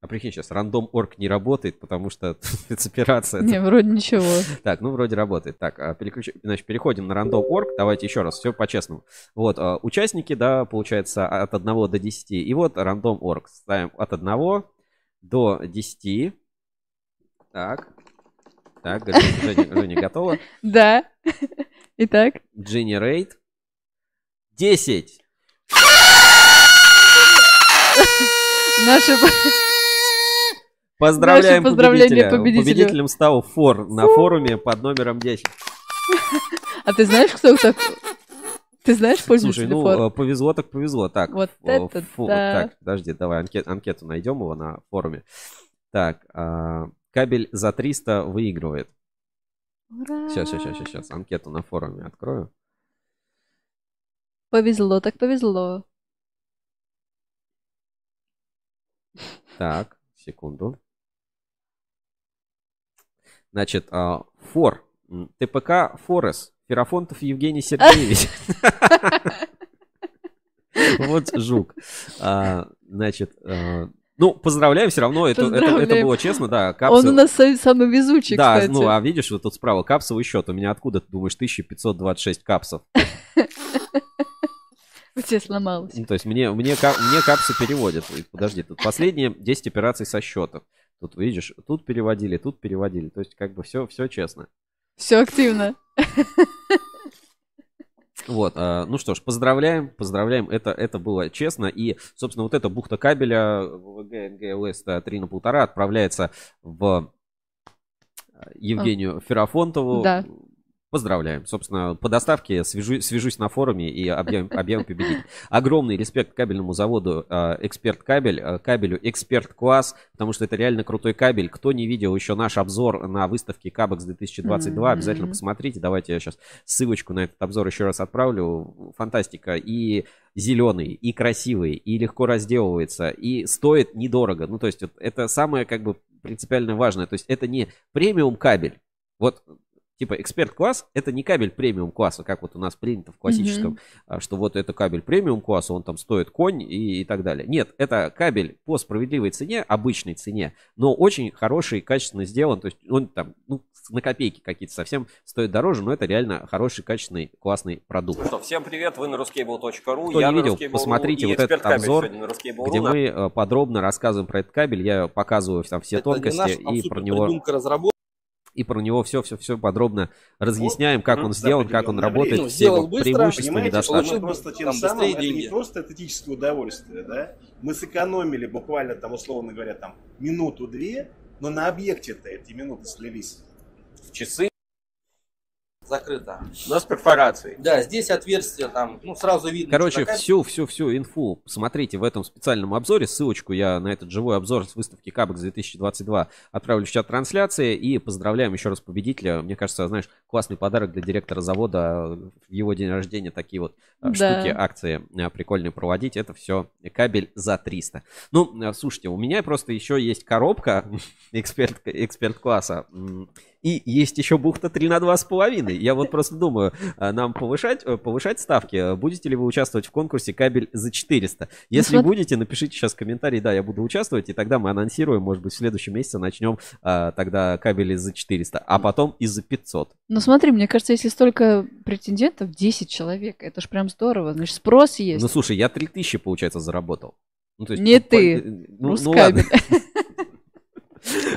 [SPEAKER 1] А прикинь, сейчас random.org не работает, потому что спецоперация.
[SPEAKER 2] Не, вроде ничего.
[SPEAKER 1] Так, ну вроде работает. Так, а, переключ- значит, переходим на random.org. Давайте еще раз, все по-честному. Вот, а, участники, да, получается от 1 до 10. И вот random.org. Ставим от 1 до 10. Так. Так, Женя готова.
[SPEAKER 2] Да. Итак.
[SPEAKER 1] Generate. 10.
[SPEAKER 2] Наши...
[SPEAKER 1] Поздравляем
[SPEAKER 2] Наши поздравления
[SPEAKER 1] победителя.
[SPEAKER 2] победителю.
[SPEAKER 1] Победителем стал Фор на форуме под номером 10.
[SPEAKER 2] А ты знаешь, кто такой? Ты знаешь
[SPEAKER 1] Слушай,
[SPEAKER 2] пользователя
[SPEAKER 1] ну,
[SPEAKER 2] форума?
[SPEAKER 1] э, повезло так повезло. Так,
[SPEAKER 2] Вот
[SPEAKER 1] ф-
[SPEAKER 2] это
[SPEAKER 1] фу-
[SPEAKER 2] да.
[SPEAKER 1] Так, подожди, давай анкет- анкету найдем его на форуме. Так, а, кабель за 300 выигрывает. Сейчас, сейчас, сейчас, сейчас, анкету на форуме открою.
[SPEAKER 2] Повезло, так повезло.
[SPEAKER 1] Так, секунду. Значит, а, Фор, ТПК Форес, Ферафонтов Евгений Сергеевич. Вот жук. А, Значит, а, ну, поздравляем, все равно, это, это, это было честно, да.
[SPEAKER 2] Он
[SPEAKER 1] Капсул-
[SPEAKER 2] у нас са- самый везучий,
[SPEAKER 1] Да,
[SPEAKER 2] кстати.
[SPEAKER 1] ну, а видишь, вот тут справа капсовый счет. У меня откуда, ты думаешь, 1526 капсов?
[SPEAKER 2] У тебя сломалось.
[SPEAKER 1] Ну, то есть мне, мне, мне капсы переводят. Подожди, тут последние 10 операций со счетов. Тут, видишь, тут переводили, тут переводили. То есть как бы все, все честно.
[SPEAKER 2] Все активно.
[SPEAKER 1] Вот, а, ну что ж, поздравляем, поздравляем, это, это было честно. И, собственно, вот эта бухта кабеля ВВГ НГЛС 3 на полтора отправляется в э, Евгению Ферафонтову.
[SPEAKER 2] Да.
[SPEAKER 1] Поздравляем. Собственно, по доставке свяжу- свяжусь на форуме и объявим, объявим победителя. Огромный респект кабельному заводу э, Эксперт Кабель, э, кабелю Эксперт Класс, потому что это реально крутой кабель. Кто не видел еще наш обзор на выставке Кабекс 2022, обязательно
[SPEAKER 2] Мгм.
[SPEAKER 1] посмотрите. Давайте я сейчас ссылочку на этот обзор еще раз отправлю. Фантастика. И зеленый, и красивый, и легко разделывается, и стоит недорого. Ну, то есть вот это самое как бы принципиально важное. То есть это не премиум кабель. Вот типа эксперт класс это не кабель премиум класса, как вот у нас принято в классическом, а, что вот это кабель премиум класса, он там стоит конь и, и так далее. Нет, это кабель по справедливой цене, обычной цене, но очень хороший, качественно сделан. То есть он там, ну, на копейки какие-то совсем стоит дороже, но это реально хороший, качественный, классный продукт.
[SPEAKER 13] Что, всем привет, вы на ruscable.ru.
[SPEAKER 1] Кто
[SPEAKER 13] я
[SPEAKER 1] не
[SPEAKER 13] на
[SPEAKER 1] видел,
[SPEAKER 13] Ruscable.ru
[SPEAKER 1] посмотрите
[SPEAKER 13] и
[SPEAKER 1] вот этот обзор, где мы э, подробно рассказываем про этот кабель. Я показываю там все
[SPEAKER 14] Это
[SPEAKER 1] тонкости и про него
[SPEAKER 14] разработки.
[SPEAKER 1] И про него все, все, все подробно разъясняем, как он сделан, как он работает,
[SPEAKER 14] Ну,
[SPEAKER 1] все его
[SPEAKER 14] быстро,
[SPEAKER 1] преимущества, недостатки.
[SPEAKER 15] Мы просто тем самым это
[SPEAKER 14] деньги.
[SPEAKER 15] не просто эстетическое удовольствие, да? Мы сэкономили буквально там, условно говоря, там минуту-две, но на объекте-то эти минуты слились в часы.
[SPEAKER 14] Закрыто.
[SPEAKER 13] У нас перфорации.
[SPEAKER 14] Да, здесь отверстие там, ну сразу видно.
[SPEAKER 1] Короче, всю, всю, всю инфу смотрите в этом специальном обзоре. Ссылочку я на этот живой обзор с выставки Кабекс 2022 отправлю в чат трансляции. И поздравляем еще раз победителя. Мне кажется, знаешь, классный подарок для директора завода в его день рождения. Такие вот а,
[SPEAKER 2] Да.
[SPEAKER 1] штуки, акции а, прикольные проводить. Это все кабель за 300. Ну, а, слушайте, у меня просто еще есть коробка эксперт, эксперт класса. И есть еще бухта 3 на 2,5. Я вот просто думаю, а, нам повышать, э, повышать ставки. Будете ли вы участвовать в конкурсе кабель за 400? Если
[SPEAKER 2] Ну,
[SPEAKER 1] будете, напишите сейчас комментарий, да, я буду участвовать, и тогда мы анонсируем, может быть, в следующем месяце начнем а, тогда кабели за 400, а потом и за 500.
[SPEAKER 2] Ну смотри, мне кажется, если столько претендентов, 10 человек, это ж прям здорово. Значит, спрос есть.
[SPEAKER 1] Ну, слушай, я 3000, получается, заработал. Ну, то есть,
[SPEAKER 2] Не
[SPEAKER 1] по-
[SPEAKER 2] ты,
[SPEAKER 1] э, Ну, ну ладно.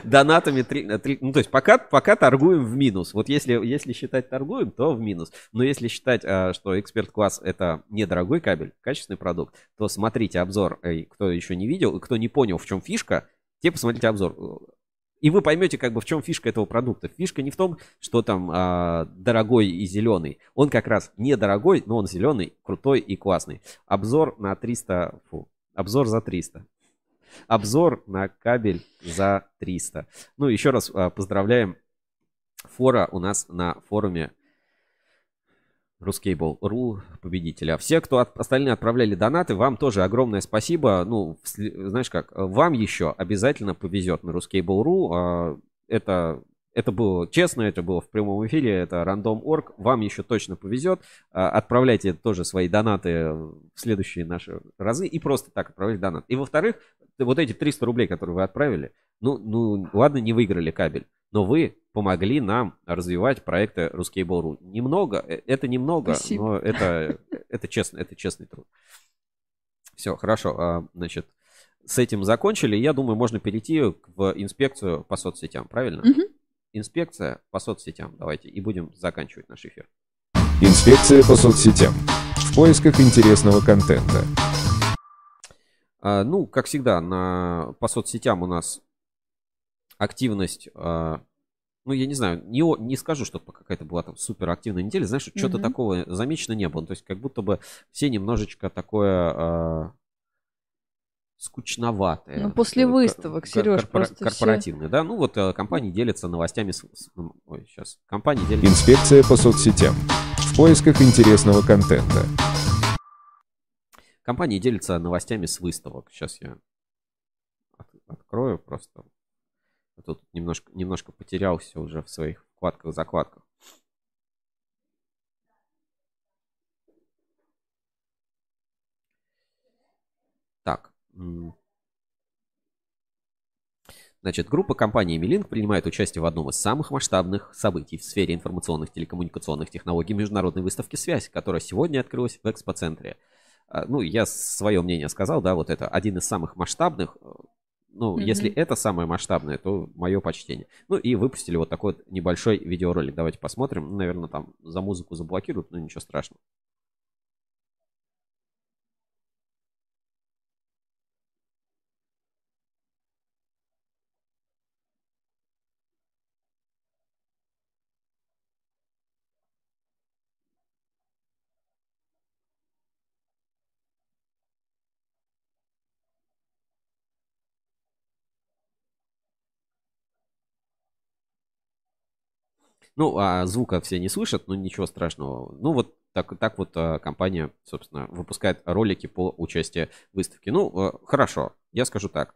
[SPEAKER 1] Донатами три, на три- ну то есть пока, пока торгуем в минус. Вот если, если считать торгуем, то в минус. Но если считать, а, что эксперт класс это недорогой кабель, качественный продукт, то смотрите обзор. Эй, кто еще не видел, и кто не понял, в чем фишка, те посмотрите обзор. И вы поймете, как бы в чем фишка этого продукта. Фишка не в том, что там а, дорогой и зеленый. Он как раз недорогой, но он зеленый, крутой и классный. Обзор на 300, фу, обзор за 300. Обзор на кабель за 300. Ну, еще раз а, поздравляем фора у нас на форуме Ruscable.ru победителя. Все, кто от- остальные отправляли донаты, вам тоже огромное спасибо. Ну, всли- знаешь как, вам еще обязательно повезет на Ruscable.ru. А, Это, это было честно, это было в прямом эфире, это рандом.орг. Вам еще точно повезет. А, Отправляйте тоже свои донаты в следующие наши разы и просто так отправляйте донат. И во-вторых, вот эти 300 рублей, которые вы отправили, ну, ну ладно, не выиграли кабель, но вы помогли нам развивать проекты Ruscable.ru. Немного, э, это немного,
[SPEAKER 2] Спасибо.
[SPEAKER 1] но это, это честно, это честный труд. Все, хорошо, а, значит, с этим закончили. Я думаю, можно перейти в инспекцию по соцсетям, правильно?
[SPEAKER 2] Мгм.
[SPEAKER 1] Инспекция по соцсетям, давайте, и будем заканчивать наш эфир.
[SPEAKER 3] Инспекция по соцсетям. В поисках интересного контента.
[SPEAKER 1] А, ну, как всегда, на, по соцсетям у нас активность, а, ну, ну, я не знаю, не, не скажу, что какая-то была там супер активная неделя, знаешь, что-то
[SPEAKER 2] Мгм.
[SPEAKER 1] такого замечено не было. То есть как будто бы все немножечко такое а, скучноватое.
[SPEAKER 2] Ну, после выставок, Серёж,
[SPEAKER 1] корпора-
[SPEAKER 2] просто
[SPEAKER 1] корпоративное, да. Ну, вот э, компании делятся новостями с... м, Ой, сейчас. Компании делятся...
[SPEAKER 3] Инспекция по соцсетям. В поисках интересного контента.
[SPEAKER 1] Компании делятся новостями с выставок. Сейчас я от- открою просто. А то тут немножко, немножко потерялся уже в своих вкладках-закладках. Так. Значит, группа компании Милинг принимает участие в одном из самых масштабных событий в сфере информационных телекоммуникационных технологий международной выставки «Связь», которая сегодня открылась в экспоцентре. А, Ну, я свое мнение сказал, да, вот это один из самых масштабных. э, Ну,
[SPEAKER 2] Мгм.
[SPEAKER 1] если это самое масштабное, то мое почтение. Ну, и выпустили вот такой вот небольшой видеоролик. Давайте посмотрим. Ну, наверное, там за музыку заблокируют, но ничего страшного. Ну, а звука все не слышат, но ничего страшного. Ну, вот так, так вот а, компания, собственно, выпускает ролики по участию в выставке. Ну, а, хорошо, я скажу так.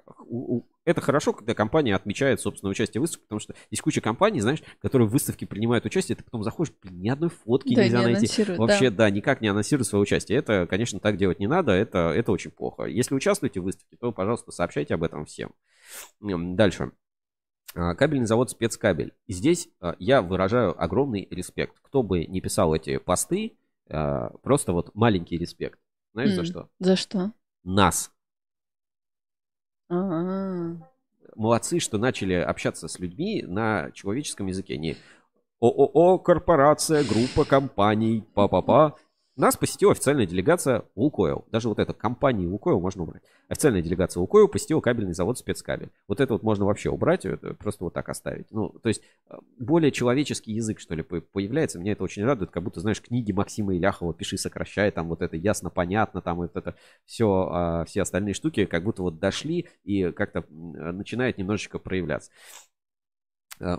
[SPEAKER 1] Это хорошо, когда компания отмечает, собственно, участие в выставке, потому что есть куча компаний, знаешь, которые в выставке принимают участие, ты потом заходишь, блин, ни одной фотки
[SPEAKER 2] Да,
[SPEAKER 1] нельзя
[SPEAKER 2] не
[SPEAKER 1] найти. Вообще,
[SPEAKER 2] да.
[SPEAKER 1] да, никак не анонсируют свое участие. Это, конечно, так делать не надо, это, это очень плохо. Если участвуете в выставке, то, пожалуйста, сообщайте об этом всем. Дальше. А, Кабельный завод спецкабель. И здесь а, я выражаю огромный респект. Кто бы не писал эти посты, а, просто вот маленький респект. Знаешь, за
[SPEAKER 2] М,
[SPEAKER 1] что?
[SPEAKER 2] За что?
[SPEAKER 1] Нас.
[SPEAKER 2] А,
[SPEAKER 1] Молодцы, что начали общаться с людьми на человеческом языке. Не ООО, корпорация, группа компаний, па-па-па. Нас посетила официальная делегация Лукойл. Даже вот эту компанию Лукойл можно убрать. Официальная делегация Лукойл посетила кабельный завод спецкабель. Вот это вот можно вообще убрать, это просто вот так оставить. Ну, то есть э, более человеческий язык, что ли, по- появляется. Меня это очень радует, как будто, знаешь, книги Максима Иляхова «Пиши, сокращай», там вот это ясно, понятно, там вот это все, все остальные штуки как будто вот дошли и как-то м, начинает немножечко проявляться. Э,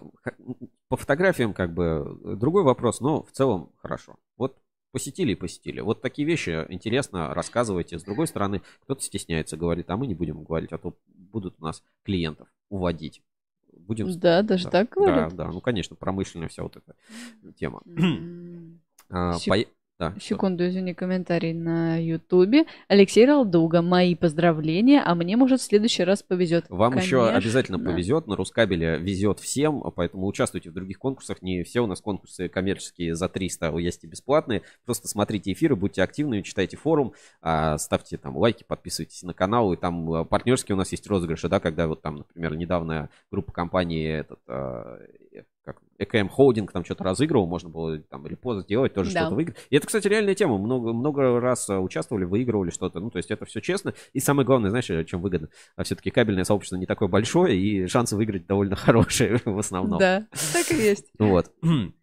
[SPEAKER 1] По фотографиям как бы э, другой вопрос, но в целом хорошо. Вот посетили и посетили. Вот такие вещи интересно рассказывайте. С другой стороны, кто-то стесняется, говорит, а мы не будем говорить, а то будут у нас клиентов уводить. Будем...
[SPEAKER 2] Да, даже так говорят?
[SPEAKER 1] Да, да, ну конечно, промышленная вся вот эта тема. А,
[SPEAKER 2] Сек-
[SPEAKER 1] да, что?
[SPEAKER 2] Секунду, извини, комментарий на Ютубе. Алексей Ралдуга, мои поздравления, а мне, может, в следующий раз повезет.
[SPEAKER 1] Вам еще
[SPEAKER 2] Конечно.
[SPEAKER 1] обязательно повезет. На Рускабеле везет всем, поэтому участвуйте в других конкурсах. Не все у нас конкурсы коммерческие за 300, а есть и бесплатные. Просто смотрите эфиры, будьте активными, читайте форум, а, ставьте там лайки, подписывайтесь на канал. И там а, партнерские у нас есть розыгрыши, да, когда вот там, например, недавно группа компании этот, ЭКМ Холдинг там что-то разыгрывал, можно было там репост сделать, тоже
[SPEAKER 2] Да.
[SPEAKER 1] что-то выиграть. И это, кстати, реальная тема. Много, много раз а, участвовали, выигрывали что-то. Ну, то есть это все честно. И самое главное, знаешь, э, чем выгодно? А все-таки кабельное сообщество не такое большое, и шансы выиграть довольно хорошие в основном.
[SPEAKER 2] Да, так и есть.
[SPEAKER 1] Вот.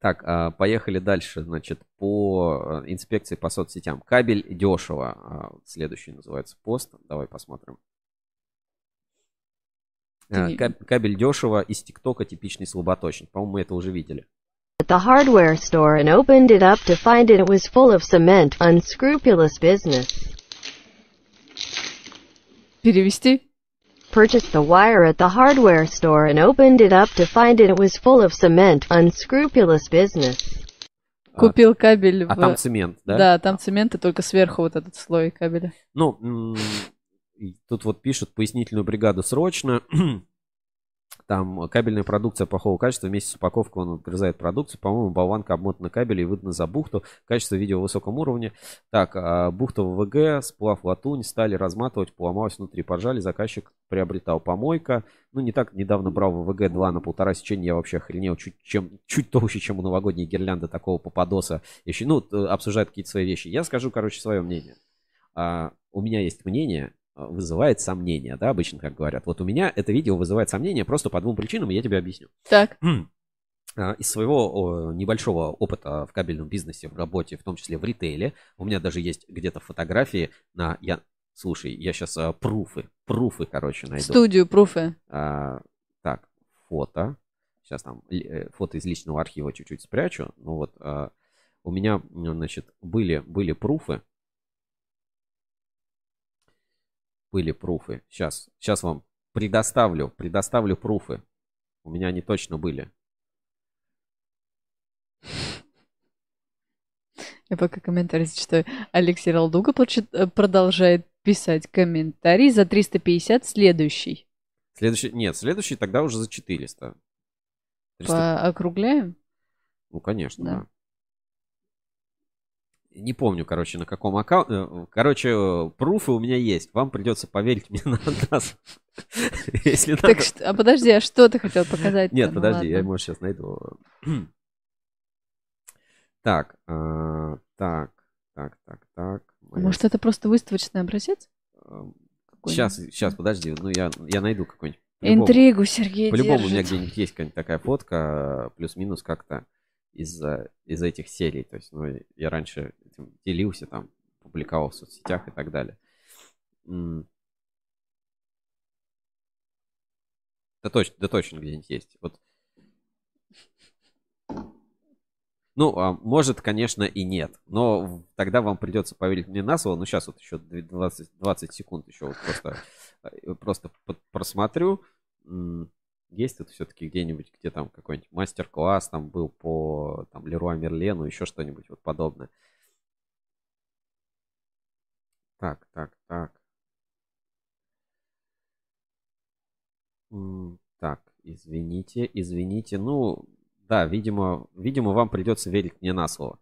[SPEAKER 1] Так, а, поехали дальше, значит, по э, инспекции по соцсетям. Кабель дешево. а, Следующий называется пост. Давай посмотрим. А, Кабель дешево из ТикТока типичный слаботочник. По-моему, мы это уже видели.
[SPEAKER 16] at the hardware store and opened it up to find it was full of cement. Unscrupulous business.
[SPEAKER 2] Перевести?
[SPEAKER 16] Purchased the wire at the hardware store and opened it up to find it was full of cement. Unscrupulous business.
[SPEAKER 2] Купил кабель
[SPEAKER 1] а
[SPEAKER 2] в-
[SPEAKER 1] там цемент, да?
[SPEAKER 2] Да, там цемент, и только сверху вот этот слой кабеля.
[SPEAKER 1] Ну, тут вот пишут пояснительную бригаду срочно. Там кабельная продукция плохого качества. Вместе с упаковкой он отгрызает продукцию. По-моему, болванка обмотана кабелем и выдана за бухту. Качество видео в высоком уровне. Так, а бухта ВВГ, сплав латунь, стали разматывать, поломалась внутри. Пожали, заказчик приобретал помойка. Ну, не так недавно брал ВВГ 2 на полтора сечения. Я вообще охренел. Чуть, чем, чуть толще, чем у новогодней гирлянды такого попадоса. Еще, ну, обсуждают какие-то свои вещи. Я скажу, короче, свое мнение. А, у меня есть мнение, вызывает сомнения, да, обычно как говорят. Вот у меня это видео вызывает сомнения просто по двум причинам, и я тебе объясню.
[SPEAKER 2] Так.
[SPEAKER 1] А, Из своего небольшого опыта в кабельном бизнесе, в работе, в том числе в ритейле, у меня даже есть где-то фотографии на... Я, слушай, я сейчас а, пруфы, пруфы, короче, найду.
[SPEAKER 2] Студию пруфы.
[SPEAKER 1] А, так, фото. Сейчас там э, фото из личного архива чуть-чуть спрячу. Ну вот а, у меня, значит, были, были пруфы. Были пруфы. Сейчас, сейчас вам предоставлю, предоставлю пруфы. У меня они точно были.
[SPEAKER 2] Я пока комментарий зачитаю. Алексей Ралдуга э, продолжает писать комментарий за 350 следующий.
[SPEAKER 1] Следующий, нет, следующий тогда уже за 400. 300
[SPEAKER 2] Поокругляем?
[SPEAKER 1] Ну, конечно,
[SPEAKER 2] Да.
[SPEAKER 1] да. Не помню, короче, на каком аккаунте. Короче, э, пруфы у меня есть. Вам придется поверить мне на нас. Если
[SPEAKER 2] Так
[SPEAKER 1] надо.
[SPEAKER 2] что- а подожди, а что ты хотел показать?
[SPEAKER 1] Нет,
[SPEAKER 2] Ну
[SPEAKER 1] подожди, я, может, сейчас найду. Так, а, так, так, так, так.
[SPEAKER 2] Может, это просто выставочный образец?
[SPEAKER 1] Сейчас, сейчас, подожди, ну я, я найду какой-нибудь.
[SPEAKER 2] Интригу Сергей
[SPEAKER 1] По-любому у меня где-нибудь есть какая-нибудь такая фотка, э, плюс-минус как-то из, э, из этих серий. То есть, ну, я раньше этим делился, там, публиковал в соцсетях и так далее. Да точно, да точно где-нибудь есть. Вот. Ну, а, может, конечно, и нет. Но тогда вам придется поверить мне на слово. Ну, сейчас вот еще две- 20, 20 секунд еще вот просто, э, просто просмотрю. Есть тут все-таки где-нибудь, где там какой-нибудь мастер-класс там был по там, Леруа Мерлену, еще что-нибудь вот подобное. Так, так, так. Так, извините, извините. Ну, да, видимо, видимо, вам придется верить мне на слово.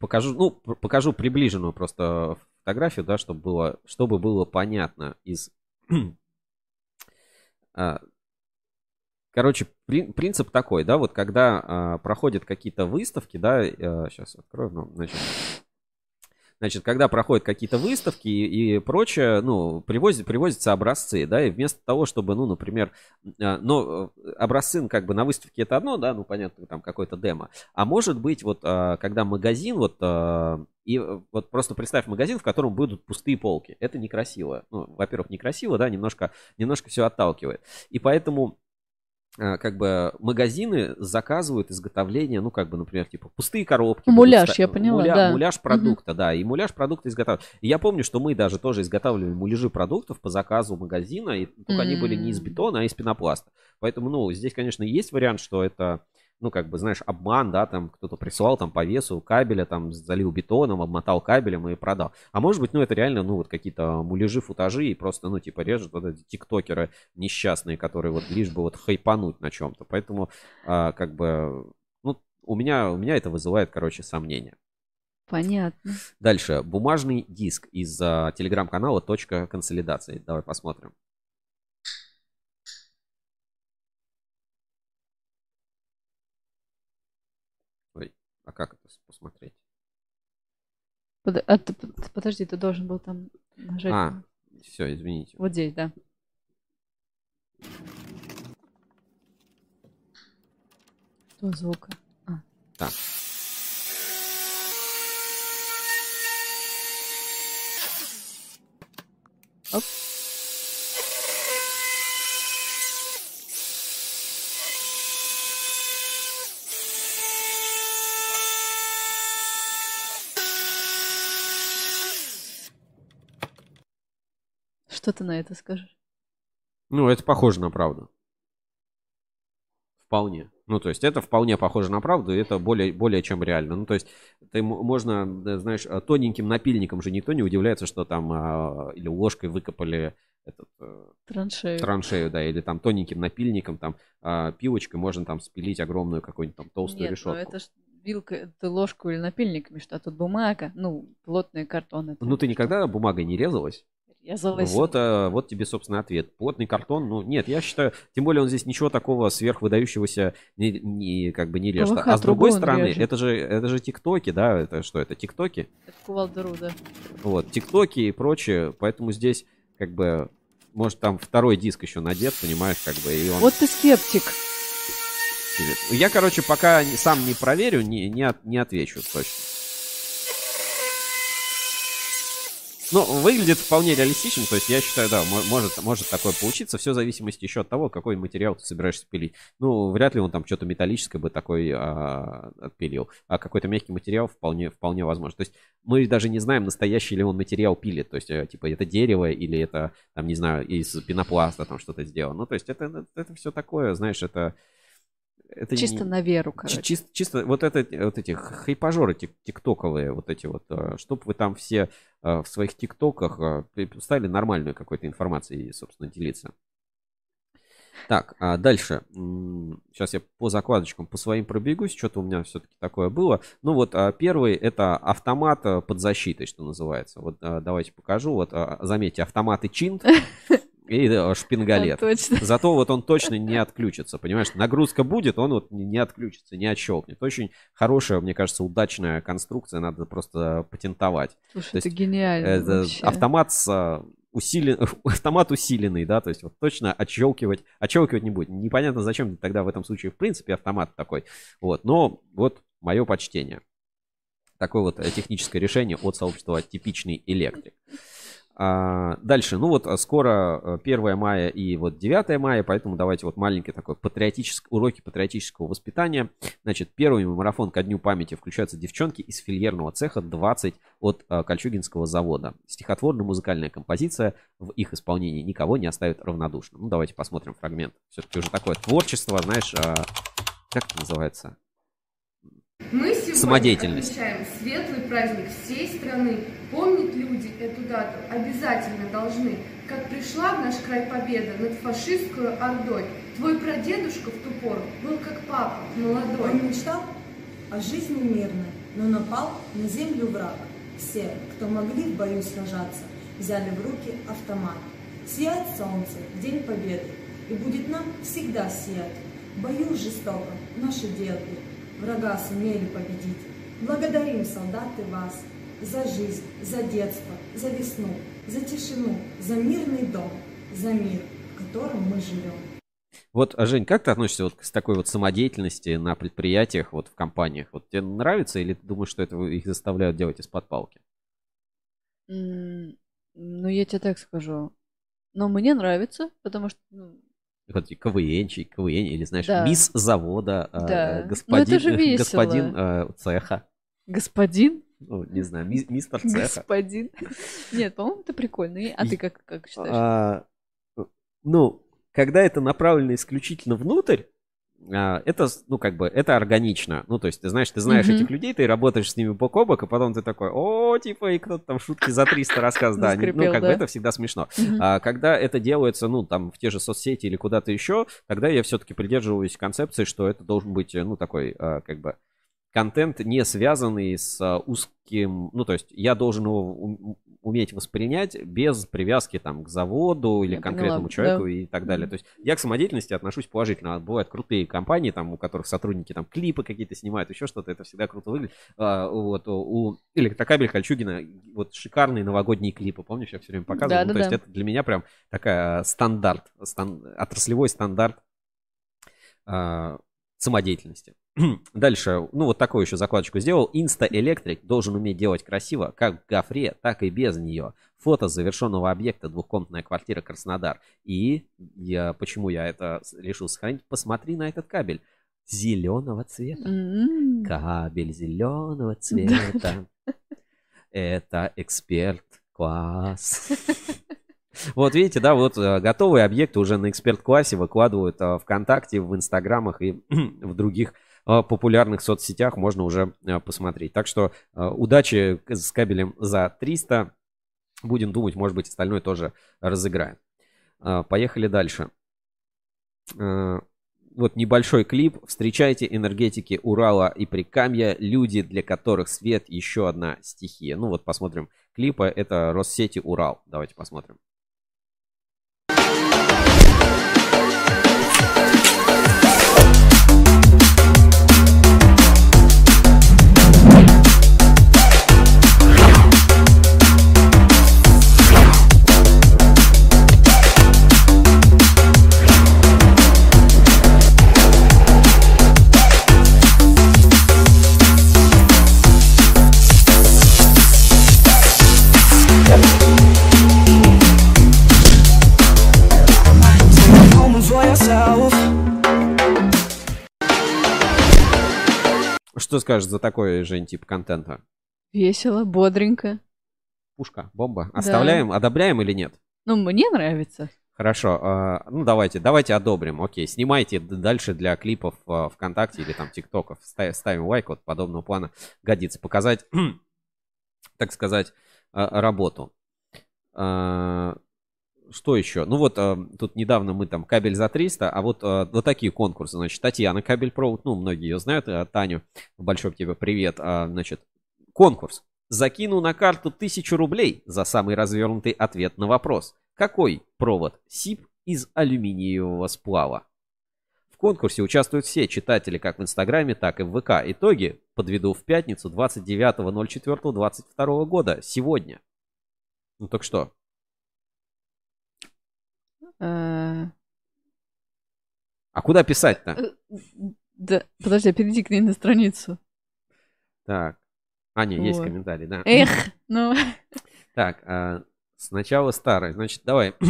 [SPEAKER 1] Покажу, ну, покажу приближенную просто фотографию, да, чтобы было, чтобы было понятно из... А, Короче, при- принцип такой, да, вот когда а, проходят какие-то выставки, да, сейчас открою, ну, значит, Значит, когда проходят какие-то выставки и, и прочее, ну, привозят, привозятся образцы, да, и вместо того, чтобы, ну, например, а, но э, образцы, ну, как бы на выставке это одно, да, ну, понятно, там какой-то демо. А может быть, вот, а, когда магазин, вот, а, и э, вот просто представь магазин, в котором будут пустые полки. Это некрасиво. Ну, во-первых, некрасиво, да, немножко, немножко все отталкивает. И поэтому как бы магазины заказывают изготовление, ну, как бы, например, типа пустые коробки. будут
[SPEAKER 2] Муляж,
[SPEAKER 1] ста-
[SPEAKER 2] я поняла,
[SPEAKER 1] муля-
[SPEAKER 2] да.
[SPEAKER 1] Муляж продукта, да, и муляж продукта изготавливают. И я помню, что мы даже тоже изготавливали муляжи продуктов по заказу магазина, и только они были не из бетона, а из пенопласта. Поэтому, ну, здесь, конечно, есть вариант, что это, ну, как бы, знаешь, обман, да, там кто-то прислал там по весу кабеля, там залил бетоном, обмотал кабелем и продал. А может быть, ну, это реально, ну, вот какие-то муляжи, футажи, и просто, ну, типа, режут вот эти тиктокеры несчастные, которые вот лишь бы вот хайпануть на чем-то. Поэтому, а, как бы, ну, у меня, у меня это вызывает, короче, сомнения.
[SPEAKER 2] Понятно.
[SPEAKER 1] Дальше. Бумажный диск из а, телеграм-канала «Точка консолидации». Давай посмотрим. Ой, а как это посмотреть?
[SPEAKER 2] Под- а ты- под- подожди, ты должен был там нажать.
[SPEAKER 1] А, все, извините.
[SPEAKER 2] Вот здесь, да. Что звука? А.
[SPEAKER 1] Так.
[SPEAKER 2] Оп. Что ты на это скажешь?
[SPEAKER 1] Ну, это похоже на правду. Вполне. Ну, то есть это вполне похоже на правду, и это более, более чем реально. Ну, то есть ты можно, да, знаешь, а, тоненьким напильником же никто не удивляется, что там а, или ложкой выкопали этот, э,
[SPEAKER 2] Траншею.
[SPEAKER 1] траншею, да, или там тоненьким напильником, там а, пилочкой можно там спилить огромную какую-нибудь там толстую
[SPEAKER 2] Нет,
[SPEAKER 1] решетку.
[SPEAKER 2] ну это ж вилка, ты ложку или напильниками, что а тут бумага, ну, плотный картон. Это
[SPEAKER 1] Ну, ты никогда бумагой не резалась?
[SPEAKER 2] Резалась.
[SPEAKER 1] Вот, а, вот тебе, собственно, ответ. Плотный картон, ну, нет, я считаю, тем более он здесь ничего такого сверхвыдающегося не, не- как бы не режет.
[SPEAKER 2] ПВХ
[SPEAKER 1] а с другой стороны,
[SPEAKER 2] режет.
[SPEAKER 1] это же, это же тиктоки, да, это что, это тиктоки?
[SPEAKER 2] Это кувалдыру, да.
[SPEAKER 1] Вот, тиктоки и прочее, поэтому здесь как бы, может, там второй диск еще надет, понимаешь, как бы, и он...
[SPEAKER 2] Вот ты скептик.
[SPEAKER 1] Я, короче, пока сам не проверю, не, не, от- не отвечу точно. Ну, выглядит вполне реалистично, то есть я считаю, да, мо- может, может такое получиться, все в зависимости еще от того, какой материал ты собираешься пилить. Ну, вряд ли он там что-то металлическое бы такой а, отпилил, а какой-то мягкий материал вполне, вполне возможно. То есть мы даже не знаем, настоящий ли он материал пилит, то есть, э, типа, это дерево или это, там, не знаю, из пенопласта там что-то сделано. Ну, то есть это, это все такое, знаешь, это... это
[SPEAKER 2] Чисто
[SPEAKER 1] не-
[SPEAKER 2] на веру, короче.
[SPEAKER 1] Чисто, чисто вот, это, вот эти хайпажоры тик- тиктоковые, вот эти вот, чтобы вы там все э, в своих тиктоках э, стали нормальную какой-то информацией, собственно, делиться. Так, а дальше. Сейчас я по закладочкам, по своим пробегусь. Что-то у меня все-таки такое было. Ну вот а, первый это автомат э, под защитой, что называется. Вот давайте покажу. Вот заметьте, автоматы чинт и шпингалет.
[SPEAKER 2] Точно.
[SPEAKER 1] Зато вот он точно не отключится, понимаешь? Нагрузка будет, он вот не не отключится, не отщелкнет. Очень хорошая, мне кажется, удачная конструкция, надо просто патентовать.
[SPEAKER 2] Слушай,
[SPEAKER 1] То
[SPEAKER 2] это
[SPEAKER 1] есть,
[SPEAKER 2] гениально
[SPEAKER 1] это
[SPEAKER 2] вообще.
[SPEAKER 1] автомат с а, усилен... автомат усиленный, да, то есть вот точно отщелкивать, отщелкивать не будет. Непонятно, зачем тогда в этом случае, в принципе, автомат такой. Вот, но вот мое почтение. Такое вот э, техническое решение от сообщества «Типичный электрик». А, дальше, ну вот а, скоро э, 1 мая и вот 9 мая, поэтому давайте вот маленький такой патриотический, уроки патриотического воспитания. Значит, первый марафон ко дню памяти включаются девчонки из фильерного цеха 20 от а, Кольчугинского завода. Стихотворная музыкальная композиция в их исполнении никого не оставит равнодушным. Ну давайте посмотрим фрагмент. Все-таки уже такое творчество, знаешь, а, как это называется?
[SPEAKER 17] Мы
[SPEAKER 1] Самодеятельность.
[SPEAKER 17] отмечаем светлый праздник всей страны. Помнить люди эту дату обязательно должны. Как пришла в наш край победа над фашистскую ордой. Твой прадедушка в ту пору был как папа, молодой.
[SPEAKER 18] Он мечтал о жизни мирной, но напал на землю враг. Все, кто могли в бою сражаться, взяли в руки автомат. Сияет солнце в день победы, и будет нам всегда сиять. В бою жестоком наши деды врага сумели победить. Благодарим, солдаты, вас за жизнь, за детство, за весну, за тишину, за мирный дом, за мир, в котором мы живем.
[SPEAKER 1] Вот, Жень, как ты относишься вот к такой вот самодеятельности на предприятиях, вот в компаниях? Вот тебе нравится или ты думаешь, что это их заставляют делать из-под палки?
[SPEAKER 2] М, Ну, я тебе так скажу. Но мне нравится, потому что... ну,
[SPEAKER 1] КВНчик, КВН, или знаешь,
[SPEAKER 2] Да.
[SPEAKER 1] мисс завода, э,
[SPEAKER 2] Да. Ну,
[SPEAKER 1] господин,
[SPEAKER 2] весело.
[SPEAKER 1] господин э, цеха.
[SPEAKER 2] Господин?
[SPEAKER 1] Ну, не знаю, ми- мистер цеха.
[SPEAKER 2] Господин. Нет, по-моему, это прикольно. А ты как, как считаешь?
[SPEAKER 1] А, ну, когда это направлено исключительно внутрь, а, это, с- ну, как бы, это органично. Ну, то есть, ты знаешь, ты знаешь
[SPEAKER 2] Мгм.
[SPEAKER 1] этих людей, ты работаешь с ними бок о бок, и потом ты такой, о, типа, и кто-то там шутки за 300 рассказывает. Да, ну, как бы, это всегда смешно. А когда это делается, ну, там, в те же соцсети или куда-то еще, тогда я все-таки придерживаюсь концепции, что это должен быть, э, ну, такой, а, как бы, контент, не связанный с а, узким, ну, то есть я должен его уметь воспринять без привязки там к заводу или
[SPEAKER 2] Я
[SPEAKER 1] к конкретному
[SPEAKER 2] поняла,
[SPEAKER 1] человеку
[SPEAKER 2] да.
[SPEAKER 1] и так далее. То есть я к самодеятельности отношусь положительно. А Бывают крутые компании, там, у которых сотрудники там клипы какие-то снимают, еще что-то, это всегда круто выглядит. А, вот у Электрокабель Кольчугина вот шикарные новогодние клипы, помнишь, я все время показывал. Ну, то есть
[SPEAKER 2] Да-да-да.
[SPEAKER 1] это для меня прям такая стандарт, стан- отраслевой стандарт а, самодеятельности. Дальше, ну вот такую еще закладочку сделал. Инста-электрик должен уметь делать красиво, как в гофре, так и без нее. Фото завершенного объекта двухкомнатная квартира Краснодар. И я, почему я это решил сохранить? Посмотри на этот кабель зеленого цвета. Кабель зеленого цвета. Это эксперт класс. Вот видите, да, вот э, готовые объекты уже на эксперт-классе выкладывают э, ВКонтакте, в Инстаграмах и в других популярных соцсетях можно уже э, посмотреть. Так что э, удачи с кабелем за 300. Будем думать, может быть, остальное тоже разыграем. Э, Поехали дальше. Вот небольшой клип. Встречайте энергетики Урала и Прикамья. Люди, для которых свет еще одна стихия. Ну вот посмотрим клипа. Это Россети Урал. Давайте посмотрим. Что скажешь за такой, Жень, тип контента?
[SPEAKER 2] Весело, бодренько.
[SPEAKER 1] Пушка, бомба. Оставляем, одобряем или нет?
[SPEAKER 2] Ну, мне нравится.
[SPEAKER 1] Хорошо, а, ну давайте, давайте одобрим. Окей, снимайте дальше для клипов а, ВКонтакте или там ТикТоков. Ста- Ставим лайк, вот подобного плана годится. Показать, так сказать, а, работу. Что еще? Ну вот а, тут недавно мы там кабель за 300, а вот, а, вот такие конкурсы. Значит, Татьяна Кабель Провод, ну многие ее знают, а, Таню, большой тебе привет. А, Значит, конкурс. Закину на карту тысячу рублей за самый развернутый ответ на вопрос. Какой провод СИП из алюминиевого сплава? В конкурсе участвуют все читатели как в Инстаграме, так и в ВК. Итоги подведу в пятницу 29.04.22 года, сегодня. Ну так что?
[SPEAKER 2] Э,
[SPEAKER 1] А куда писать-то?
[SPEAKER 2] э, Да, подожди, перейди к ней на страницу.
[SPEAKER 1] Так. А, не, есть комментарий, да.
[SPEAKER 2] Эх, ну.
[SPEAKER 1] Так, а, сначала старый. Значит, давай.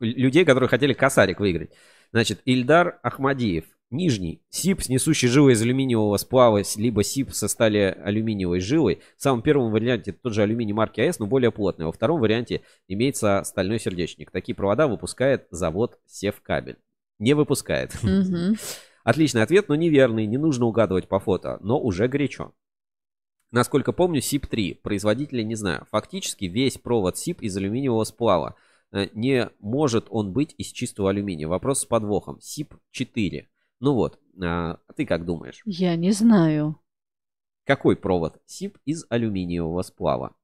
[SPEAKER 1] Людей, которые хотели косарик выиграть. Значит, Ильдар Ахмадиев. Нижний. СИП с несущей жилой из алюминиевого сплава, либо СИП со стали алюминиевой жилой. В самом первом варианте тот же алюминий марки АЭС, но более плотный. Во втором варианте имеется стальной сердечник. Такие провода выпускает завод Севкабель. Не выпускает. Отличный ответ, но неверный. Не нужно угадывать по фото, но уже горячо. Насколько помню, СИП-3. Производителя не знаю. Фактически весь провод СИП из алюминиевого сплава. Э, Не может он быть из чистого алюминия. Вопрос с подвохом. СИП-4. Ну вот, а а ты как думаешь?
[SPEAKER 2] Я не знаю.
[SPEAKER 1] Какой провод СИП из алюминиевого сплава?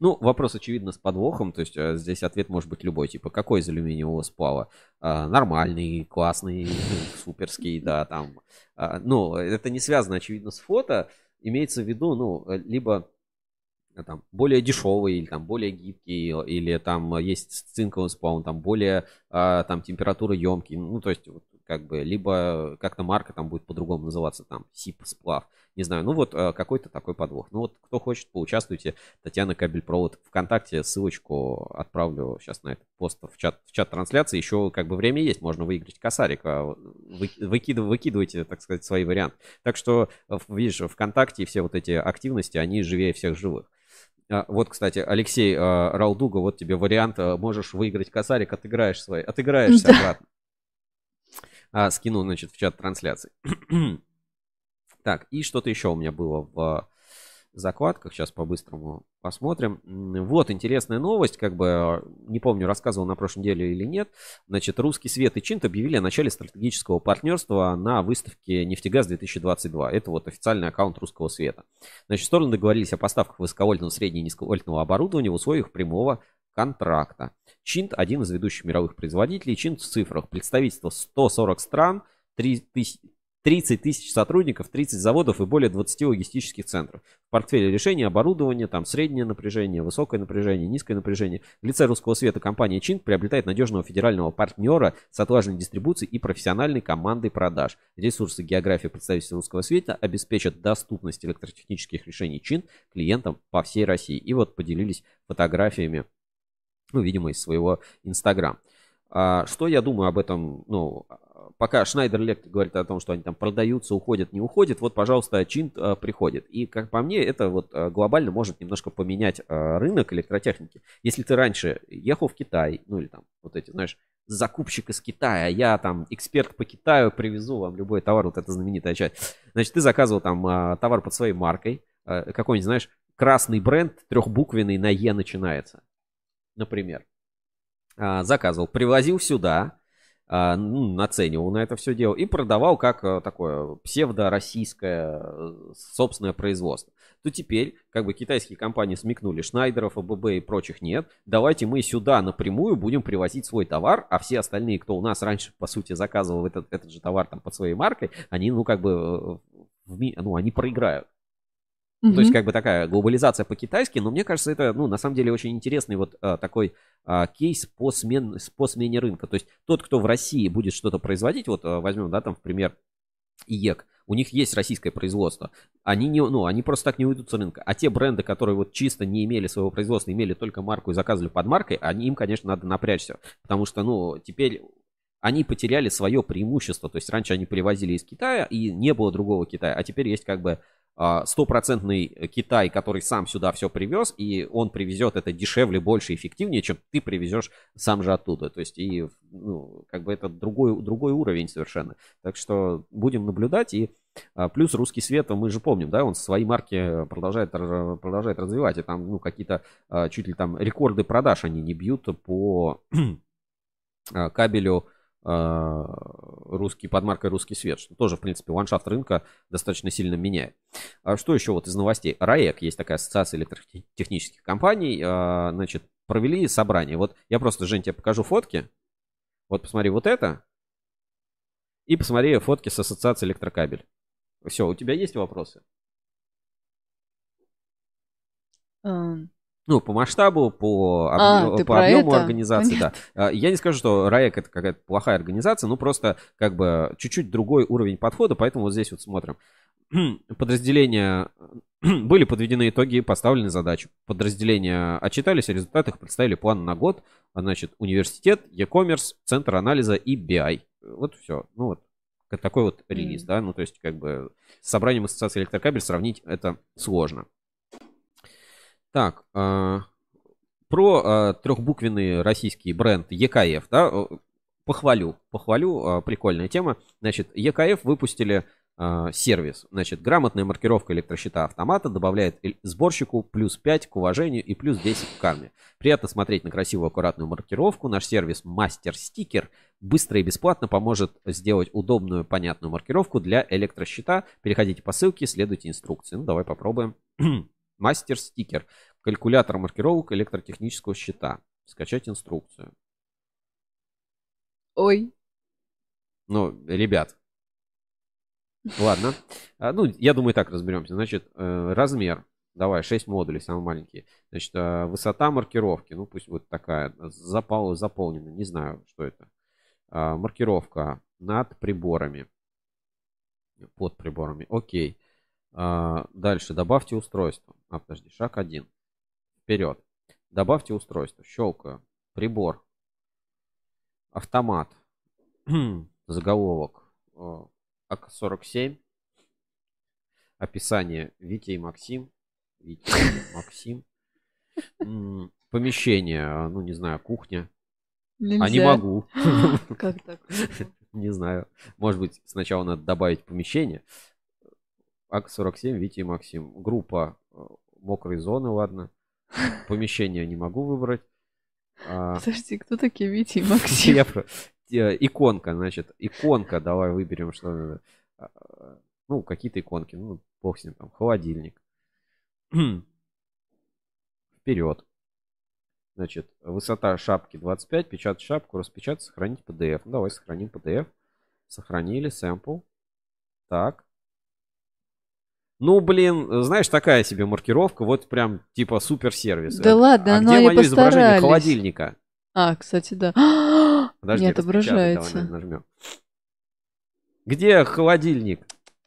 [SPEAKER 1] Ну, вопрос, очевидно, с подвохом, то есть э, здесь ответ может быть любой, типа, какой из алюминиевого сплава? А, нормальный, классный, суперский, да, там. А, ну, это не связано, очевидно, с фото, имеется в виду, ну, либо там более дешевый или там более гибкий или там э, есть с цинковым сплавом там более а, там температура емкий ну то есть вот, как бы либо как-то марка там будет по-другому называться там СИП сплав не знаю. Ну вот э, какой-то такой подвох. Ну вот кто хочет поучаствуйте. Татьяна Кабель-Провод. ВКонтакте ссылочку отправлю сейчас на этот пост в чат в чат трансляции. Еще как бы время есть можно выиграть косарик а, вы, выкидыв- выкидывайте так сказать свои варианты. Так что э, видишь ВКонтакте все вот эти активности они живее всех живых Вот, кстати, Алексей а, Раудуга, вот тебе вариант. а, Можешь выиграть косарик, отыграешь свои, отыграешься
[SPEAKER 2] Да.
[SPEAKER 1] обратно. А, скину, значит, в чат трансляции. Так, и что-то еще у меня было в закладках. Сейчас по-быстрому посмотрим. Вот интересная новость, как бы, э, не помню, рассказывал на прошлой неделе или нет. Значит, Русский Свет и Чинт объявили о начале стратегического партнерства на выставке «Нефтегаз-2022». Это вот официальный аккаунт Русского Света. Значит, стороны договорились о поставках высоковольтного, среднего и низковольтного оборудования в условиях прямого контракта. Чинт – один из ведущих мировых производителей. Чинт в цифрах. Представительство 140 стран, 3000 30 тысяч сотрудников, 30 заводов и более 20 логистических центров. В портфеле решения оборудования, там среднее напряжение, высокое напряжение, низкое напряжение. В лице русского света компания Чинт приобретает надежного федерального партнера с отлаженной дистрибуцией и профессиональной командой продаж. Ресурсы географии представительства русского света обеспечат доступность электротехнических решений Чинт клиентам по всей России. И вот поделились фотографиями, ну, видимо, из своего Инстаграм. А, Что я думаю об этом, ну, пока Шнайдер Электрик говорит о том, что они там продаются, уходят, не уходят, вот, пожалуйста, Чинт а, приходит. И, как по мне, это вот а, глобально может немножко поменять а, рынок электротехники. Если ты раньше ехал в Китай, ну, или там, вот эти, знаешь, закупщик из Китая, я там эксперт по Китаю, привезу вам любой товар, вот эта знаменитая часть. Значит, ты заказывал там а, товар под своей маркой, а, какой-нибудь, знаешь, красный бренд, трехбуквенный на Е начинается, например. А, заказывал, привозил сюда, а, ну, наценивал на это все дело и продавал как а, такое псевдо-российское э, собственное производство. То теперь, как бы китайские компании смекнули, Шнайдеров, АББ и прочих нет, давайте мы сюда напрямую будем привозить свой товар, а все остальные, кто у нас раньше, по сути, заказывал этот, этот же товар там под своей маркой, они, ну, как бы, э, в ну, они проиграют. То есть, как бы такая глобализация по-китайски, но мне кажется, это, ну, на самом деле, очень интересный вот а, такой а, кейс по, смен, по смене рынка. То есть, тот, кто в России будет что-то производить, вот а, возьмем, да, там, в пример, ИЕК, у них есть российское производство. Они, не, ну, они просто так не уйдут с рынка. А те бренды, которые вот чисто не имели своего производства, имели только марку и заказывали под маркой, они, им, конечно, надо напрячься. Потому что, ну, теперь они потеряли свое преимущество. То есть раньше они привозили из Китая, и не было другого Китая. А теперь есть как бы стопроцентный Китай, который сам сюда все привез, и он привезет это дешевле, больше, эффективнее, чем ты привезешь сам же оттуда. То есть, и, ну, как бы это другой, другой уровень совершенно. Так что будем наблюдать, и а, плюс русский свет, мы же помним, да, он свои марки продолжает, продолжает развивать, и там, ну, какие-то а, чуть ли там рекорды продаж они не бьют по кабелю а, русский, под маркой «Русский свет», что тоже, в принципе, ландшафт рынка достаточно сильно меняет. А что еще вот из новостей? РАЭК, есть такая ассоциация электротехнических компаний, а, значит, провели собрание. Вот я просто, Жень, тебе покажу фотки. Вот посмотри вот это. И посмотри фотки с ассоциацией электрокабель. Все, у тебя есть вопросы?
[SPEAKER 2] Um,
[SPEAKER 1] ну, по масштабу, по,
[SPEAKER 2] А,
[SPEAKER 1] объему,
[SPEAKER 2] ты
[SPEAKER 1] по объему
[SPEAKER 2] это?
[SPEAKER 1] организации, да. А, Я не скажу, что РАЭК это какая-то плохая организация, ну просто как бы чуть-чуть другой уровень подхода, поэтому вот здесь вот смотрим. Подразделения были подведены итоги, поставлены задачи. Подразделения отчитались о результатах, представили план на год. А, Значит, университет, e-commerce, центр анализа и BI. Вот все. Ну вот такой вот релиз,
[SPEAKER 2] Мгм.
[SPEAKER 1] да. Ну то есть как бы с собранием ассоциации электрокабель сравнить это сложно. Так, а, про а, трехбуквенный российский бренд ЕКФ, да, похвалю, похвалю, а, прикольная тема. Значит, ЕКФ выпустили сервис, значит, грамотная маркировка электрощита автомата добавляет сборщику плюс 5 к уважению и плюс 10 к карме. Приятно смотреть на красивую аккуратную маркировку. Наш сервис Мастер Стикер быстро и бесплатно поможет сделать удобную, понятную маркировку для электрощита. Переходите по ссылке, следуйте инструкции. Ну, давай попробуем. Мастер Стикер. Калькулятор маркировок электротехнического щита. Скачать инструкцию.
[SPEAKER 2] Ой.
[SPEAKER 1] Ну, ребят. Ладно. А, Ну, я думаю, так разберемся. Значит, э, размер. Давай, 6 модулей, самые маленькие. Значит, э, высота маркировки. Ну, пусть вот такая. Запал, заполнена. Не знаю, что это. А, Маркировка над приборами. Под приборами. Окей. А, Дальше. Добавьте устройство. А, подожди. Шаг 1. Вперед. Добавьте устройство. Щелкаю. Прибор. Автомат. Заголовок. Э, АК-47. Описание. Витя и Максим. Витя и Максим. Помещение. Ну, не знаю, кухня. А не
[SPEAKER 2] Нельзя.
[SPEAKER 1] могу.
[SPEAKER 2] Как так?
[SPEAKER 1] Не знаю. Может быть, сначала надо добавить помещение. АК-47, Витя и Максим. Группа э, мокрые зоны, ладно. Помещение не могу выбрать. А,
[SPEAKER 2] Подожди, кто такие Витя и Максим?
[SPEAKER 1] э, Иконка, значит, иконка, давай выберем, что надо. А, Ну, какие-то иконки, ну, бог с ним, там, холодильник. Вперед. Значит, высота шапки 25, печатать шапку, распечатать, сохранить PDF. Ну, давай сохраним PDF. Сохранили, сэмпл. Так. Ну, блин, знаешь, такая себе маркировка, вот прям типа супер сервис.
[SPEAKER 2] Да ладно,
[SPEAKER 1] а
[SPEAKER 2] ну
[SPEAKER 1] где мое изображение холодильника?
[SPEAKER 2] А, кстати, да.
[SPEAKER 1] Подожди,
[SPEAKER 2] Не отображается.
[SPEAKER 1] давай нажмем. Где холодильник?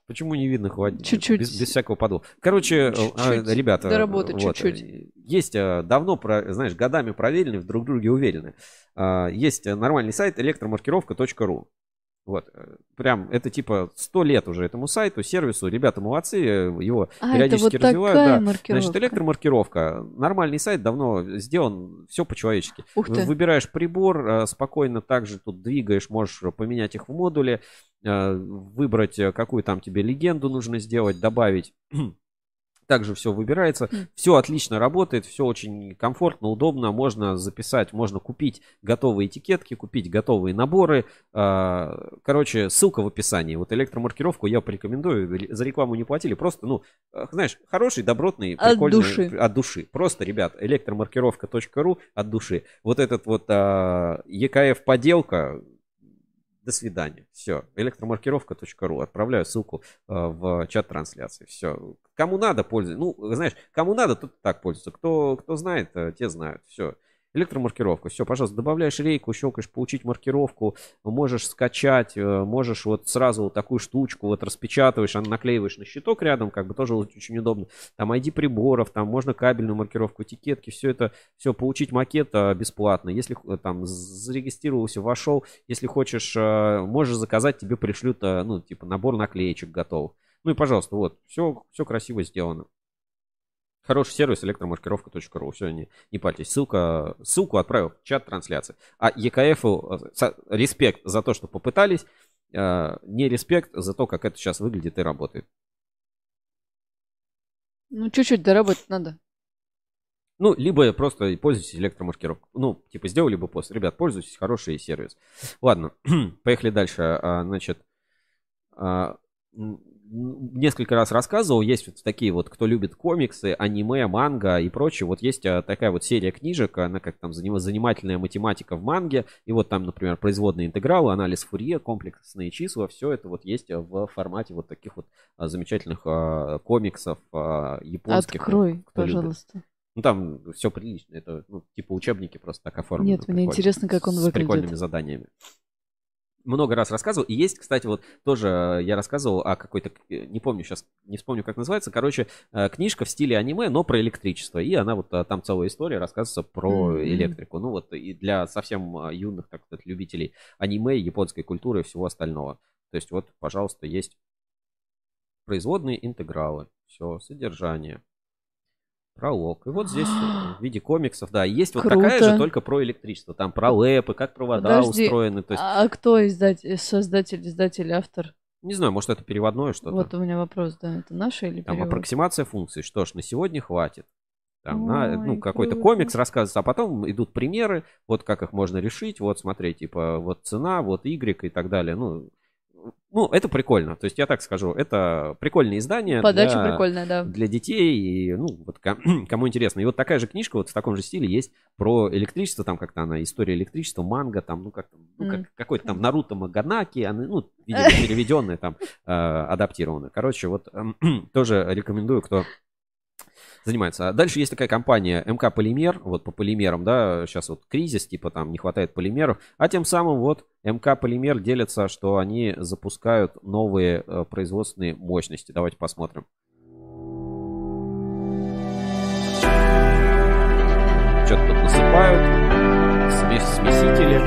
[SPEAKER 1] Почему не видно холодильник?
[SPEAKER 2] Чуть-чуть.
[SPEAKER 1] Без, без всякого подвоха. Короче, э,
[SPEAKER 2] Чуть-чуть.
[SPEAKER 1] а, ребята,
[SPEAKER 2] Доработать
[SPEAKER 1] вот,
[SPEAKER 2] чуть-чуть.
[SPEAKER 1] есть э, давно, знаешь, годами проверенные, в друг друге уверены. А, Есть нормальный сайт электромаркировка.ру. Вот, э, прям, это типа 100 лет уже этому сайту, сервису. Ребята молодцы, э, его
[SPEAKER 2] А, это
[SPEAKER 1] периодически
[SPEAKER 2] вот
[SPEAKER 1] развивают.
[SPEAKER 2] такая
[SPEAKER 1] да. Значит,
[SPEAKER 2] маркировка.
[SPEAKER 1] электромаркировка. Нормальный сайт, давно сделан, все по-человечески.
[SPEAKER 2] Ух ты.
[SPEAKER 1] Выбираешь прибор, э, спокойно также тут двигаешь, можешь поменять их в модуле, выбрать, какую там тебе легенду нужно сделать, добавить. Также все выбирается. Все отлично работает, все очень комфортно, удобно. Можно записать, можно купить готовые этикетки, купить готовые наборы. А, Короче, ссылка в описании. Вот электромаркировку я порекомендую. Ре- За рекламу не платили. Просто, ну, э, знаешь, хороший, добротный,
[SPEAKER 2] От
[SPEAKER 1] прикольный.
[SPEAKER 2] души.
[SPEAKER 1] От души. Просто, ребят, электромаркировка.ру от души. Вот этот вот а, ЕКФ поделка. До свидания. Все. Электромаркировка.ру. Отправляю ссылку а, в чат трансляции. Все. Кому надо, пользуйтесь. Ну, знаешь, кому надо, тот так пользуется. Кто, кто знает, э, те знают. Все. Электромаркировка. Все, пожалуйста, добавляешь рейку, щелкаешь получить маркировку, можешь скачать, э, можешь вот сразу вот такую штучку вот распечатываешь, она наклеиваешь на щиток рядом, как бы тоже очень удобно. Там ID приборов, там можно кабельную маркировку, этикетки, все это, все, получить макет э, бесплатно. Если э, там зарегистрировался, вошел, если хочешь, можешь заказать, тебе пришлют, ну, типа набор наклеечек готов. Ну и, пожалуйста, вот, все, все красиво сделано. Хороший сервис электромаркировка.ру. Все, не, не парьтесь. Ссылка, ссылку отправил в чат трансляции. А ЕКФ э, респект за то, что попытались. Э, не респект за то, как это сейчас выглядит и работает.
[SPEAKER 2] Ну, чуть-чуть доработать надо.
[SPEAKER 1] Ну, либо просто пользуйтесь электромаркировкой. Ну, типа сделали либо пост. Ребят, пользуйтесь, хороший сервис. Ладно, поехали дальше. А, значит, а, несколько раз рассказывал, есть вот такие вот, кто любит комиксы, аниме, манга и прочее, вот есть а, такая вот серия книжек, она как там занимательная математика в манге, и вот там, например, производные интегралы, анализ Фурье, комплексные числа, все это вот есть в формате вот таких вот а, замечательных комиксов японских.
[SPEAKER 2] Открой, пожалуйста.
[SPEAKER 1] Любит. Ну, там все прилично. Это, ну, типа учебники просто так оформлены.
[SPEAKER 2] Нет, мне интересно, как он выглядит.
[SPEAKER 1] С прикольными заданиями много раз рассказывал. И есть, кстати, вот тоже я рассказывал о какой-то, не помню сейчас, не вспомню, как называется. Короче, э, книжка в стиле аниме, но про электричество. И она вот, э, там целая история рассказывается про mm-hmm. электрику. Ну вот и для совсем э, юных, так сказать, любителей аниме, японской культуры и всего остального. То есть вот, пожалуйста, есть производные интегралы. Все, содержание. Пролог. И вот здесь в виде комиксов, да, есть вот
[SPEAKER 2] Круто.
[SPEAKER 1] такая же, только про электричество. Там про лэпы, как провода
[SPEAKER 2] Подожди,
[SPEAKER 1] устроены. То есть...
[SPEAKER 2] А кто издатель, создатель, издатель, автор?
[SPEAKER 1] Не знаю, может это переводное что-то.
[SPEAKER 2] Вот у меня вопрос, да, это наше или
[SPEAKER 1] Там
[SPEAKER 2] перевод?
[SPEAKER 1] аппроксимация функций. Что ж, на сегодня хватит. Там,
[SPEAKER 2] Ой,
[SPEAKER 1] на, ну, какой-то комикс рассказывается, а потом идут примеры, вот как их можно решить, вот смотри, типа, вот цена, вот Y и так далее. Ну, ну, это прикольно. То есть я так скажу, это прикольное издание.
[SPEAKER 2] Подача
[SPEAKER 1] для,
[SPEAKER 2] прикольная, да.
[SPEAKER 1] Для детей, и, ну, вот кому интересно. И вот такая же книжка вот в таком же стиле есть про электричество, там как-то она, история электричества, манга, там, ну, как ну, как,
[SPEAKER 2] М.
[SPEAKER 1] какой-то там Наруто Маганаки, она, ну, видимо, переведенная, там, э, адаптированная. Короче, вот эм, тоже рекомендую, кто занимается. А дальше есть такая компания МК Полимер, вот по полимерам, да, сейчас вот кризис, типа там не хватает полимеров, а тем самым вот МК Полимер делится, что они запускают новые э, производственные мощности. Давайте посмотрим. Что-то тут насыпают, смесители,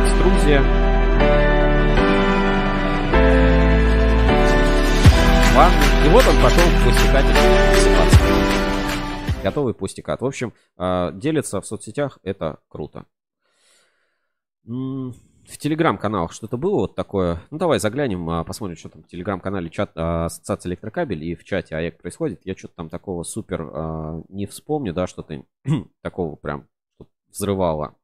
[SPEAKER 1] экструзия. Ванну. И вот он пошел в посыпаться. Готовый пластикат. В общем, э, делится в соцсетях, это круто. В телеграм-каналах что-то было вот такое. Ну, давай заглянем, а, посмотрим, что там в телеграм-канале чат а, Ассоциации Электрокабель и в чате АЭК происходит. Я что-то там такого супер а, не вспомню, да, что-то такого прям взрывало.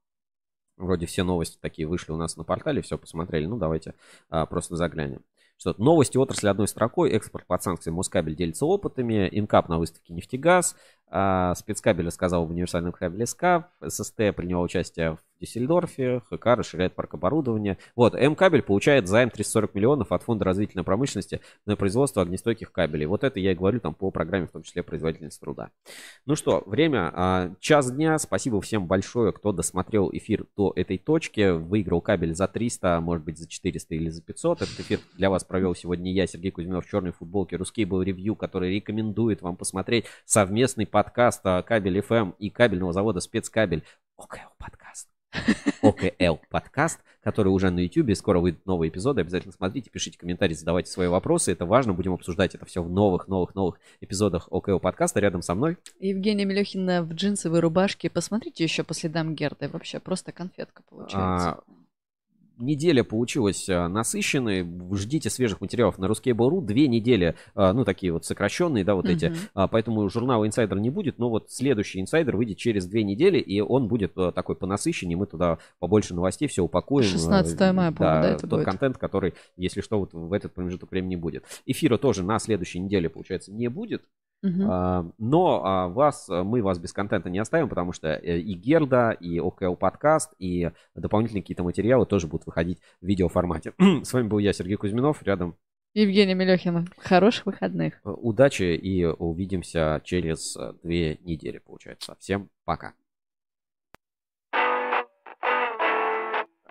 [SPEAKER 1] Вроде все новости такие вышли у нас на портале, все посмотрели. Ну, давайте а, просто заглянем. Что новости отрасли одной строкой. Экспорт под санкции Москабель делится опытами. Инкаб на выставке «Нефтегаз». А, спецкабель рассказал в универсальном кабеле СКАБ. ССТ принял участие в Дюссельдорфе. ХК расширяет парк оборудования. Вот, М-кабель получает займ 340 миллионов от Фонда развития промышленности на производство огнестойких кабелей. Вот это я и говорю там по программе, в том числе производительность труда. Ну что, время а, час дня. Спасибо всем большое, кто досмотрел эфир до этой точки. Выиграл кабель за 300, может быть за 400 или за 500. Этот эфир для вас провел сегодня я, Сергей Кузьминов, в черной футболке. Русский был ревью, который рекомендует вам посмотреть совместный подкаст а, Кабель FM и кабельного завода Спецкабель. ОКЛ подкаст. ОКЛ подкаст, который уже на YouTube. Скоро выйдут новые эпизоды. Обязательно смотрите, пишите комментарии, задавайте свои вопросы. Это важно. Будем обсуждать это все в новых, новых, новых эпизодах ОКЛ подкаста. Рядом со мной
[SPEAKER 2] Евгения Мелехина в джинсовой рубашке. Посмотрите еще по следам Герды. Вообще просто конфетка получается.
[SPEAKER 1] А, неделя получилась а, насыщенной. Ждите свежих материалов на Ruskable.ru. Две недели, а, ну, такие вот сокращенные, да, вот эти.
[SPEAKER 2] Мгм.
[SPEAKER 1] А, Поэтому журнала инсайдер не будет. Но вот следующий инсайдер выйдет через две недели, и он будет такой понасыщеннее. Мы туда побольше новостей все упакуем.
[SPEAKER 2] 16
[SPEAKER 1] А,
[SPEAKER 2] мая, по-моему, да, это
[SPEAKER 1] тот
[SPEAKER 2] будет.
[SPEAKER 1] контент, который, если что, вот в этот промежуток времени будет. Эфира тоже на следующей неделе, получается, не будет. А, Но а, вас, а, мы вас без контента не оставим, потому что э, и Герда, и ОКЛ подкаст, и дополнительные какие-то материалы тоже будут выходить в видеоформате. С вами был я, Сергей Кузьминов. Рядом
[SPEAKER 2] Евгений Мелехина, хороших выходных.
[SPEAKER 1] Э, Удачи и увидимся через э, две недели, получается. Всем пока.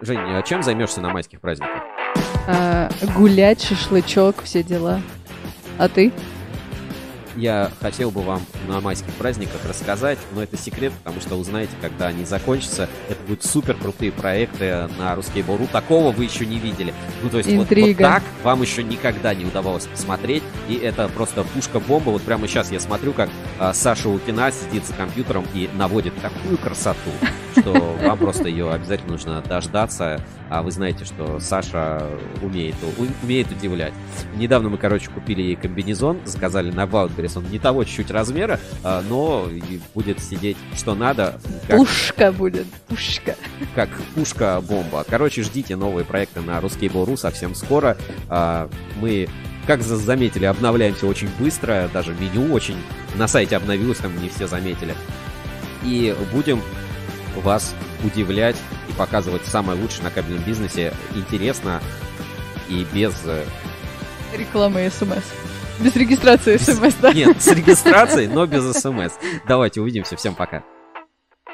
[SPEAKER 1] Женя, а чем займешься на майских праздниках?
[SPEAKER 2] А, гулять, шашлычок, все дела. А ты?
[SPEAKER 1] Я хотел бы вам на майских праздниках рассказать, но это секрет, потому что узнаете, когда они закончатся. Это будут супер крутые проекты на Ruskable.ru. Такого вы еще не видели. Ну, то есть вот, вот так вам еще никогда не удавалось посмотреть. И это просто пушка-бомба. Вот прямо сейчас я смотрю, как а, Саша Лукина сидит за компьютером и наводит такую красоту, что вам просто ее обязательно нужно дождаться. А вы знаете, что Саша умеет, умеет удивлять. Недавно мы, короче, купили ей комбинезон, заказали на Wildberries. Он не того чуть-чуть размера, а, но и будет сидеть что надо. как-
[SPEAKER 2] Пушка будет, пушка.
[SPEAKER 1] как пушка-бомба. Короче, ждите новые проекты на Ruskable.ru совсем скоро. А, Мы, как за- заметили, обновляемся очень быстро. Даже меню очень на сайте обновилось, там не все заметили. И будем вас удивлять и показывать самое лучшее на кабельном бизнесе интересно и без... э,
[SPEAKER 2] Рекламы СМС. Без регистрации СМС, да?
[SPEAKER 1] Нет, с регистрацией, но без смс. Давайте увидимся. Всем пока.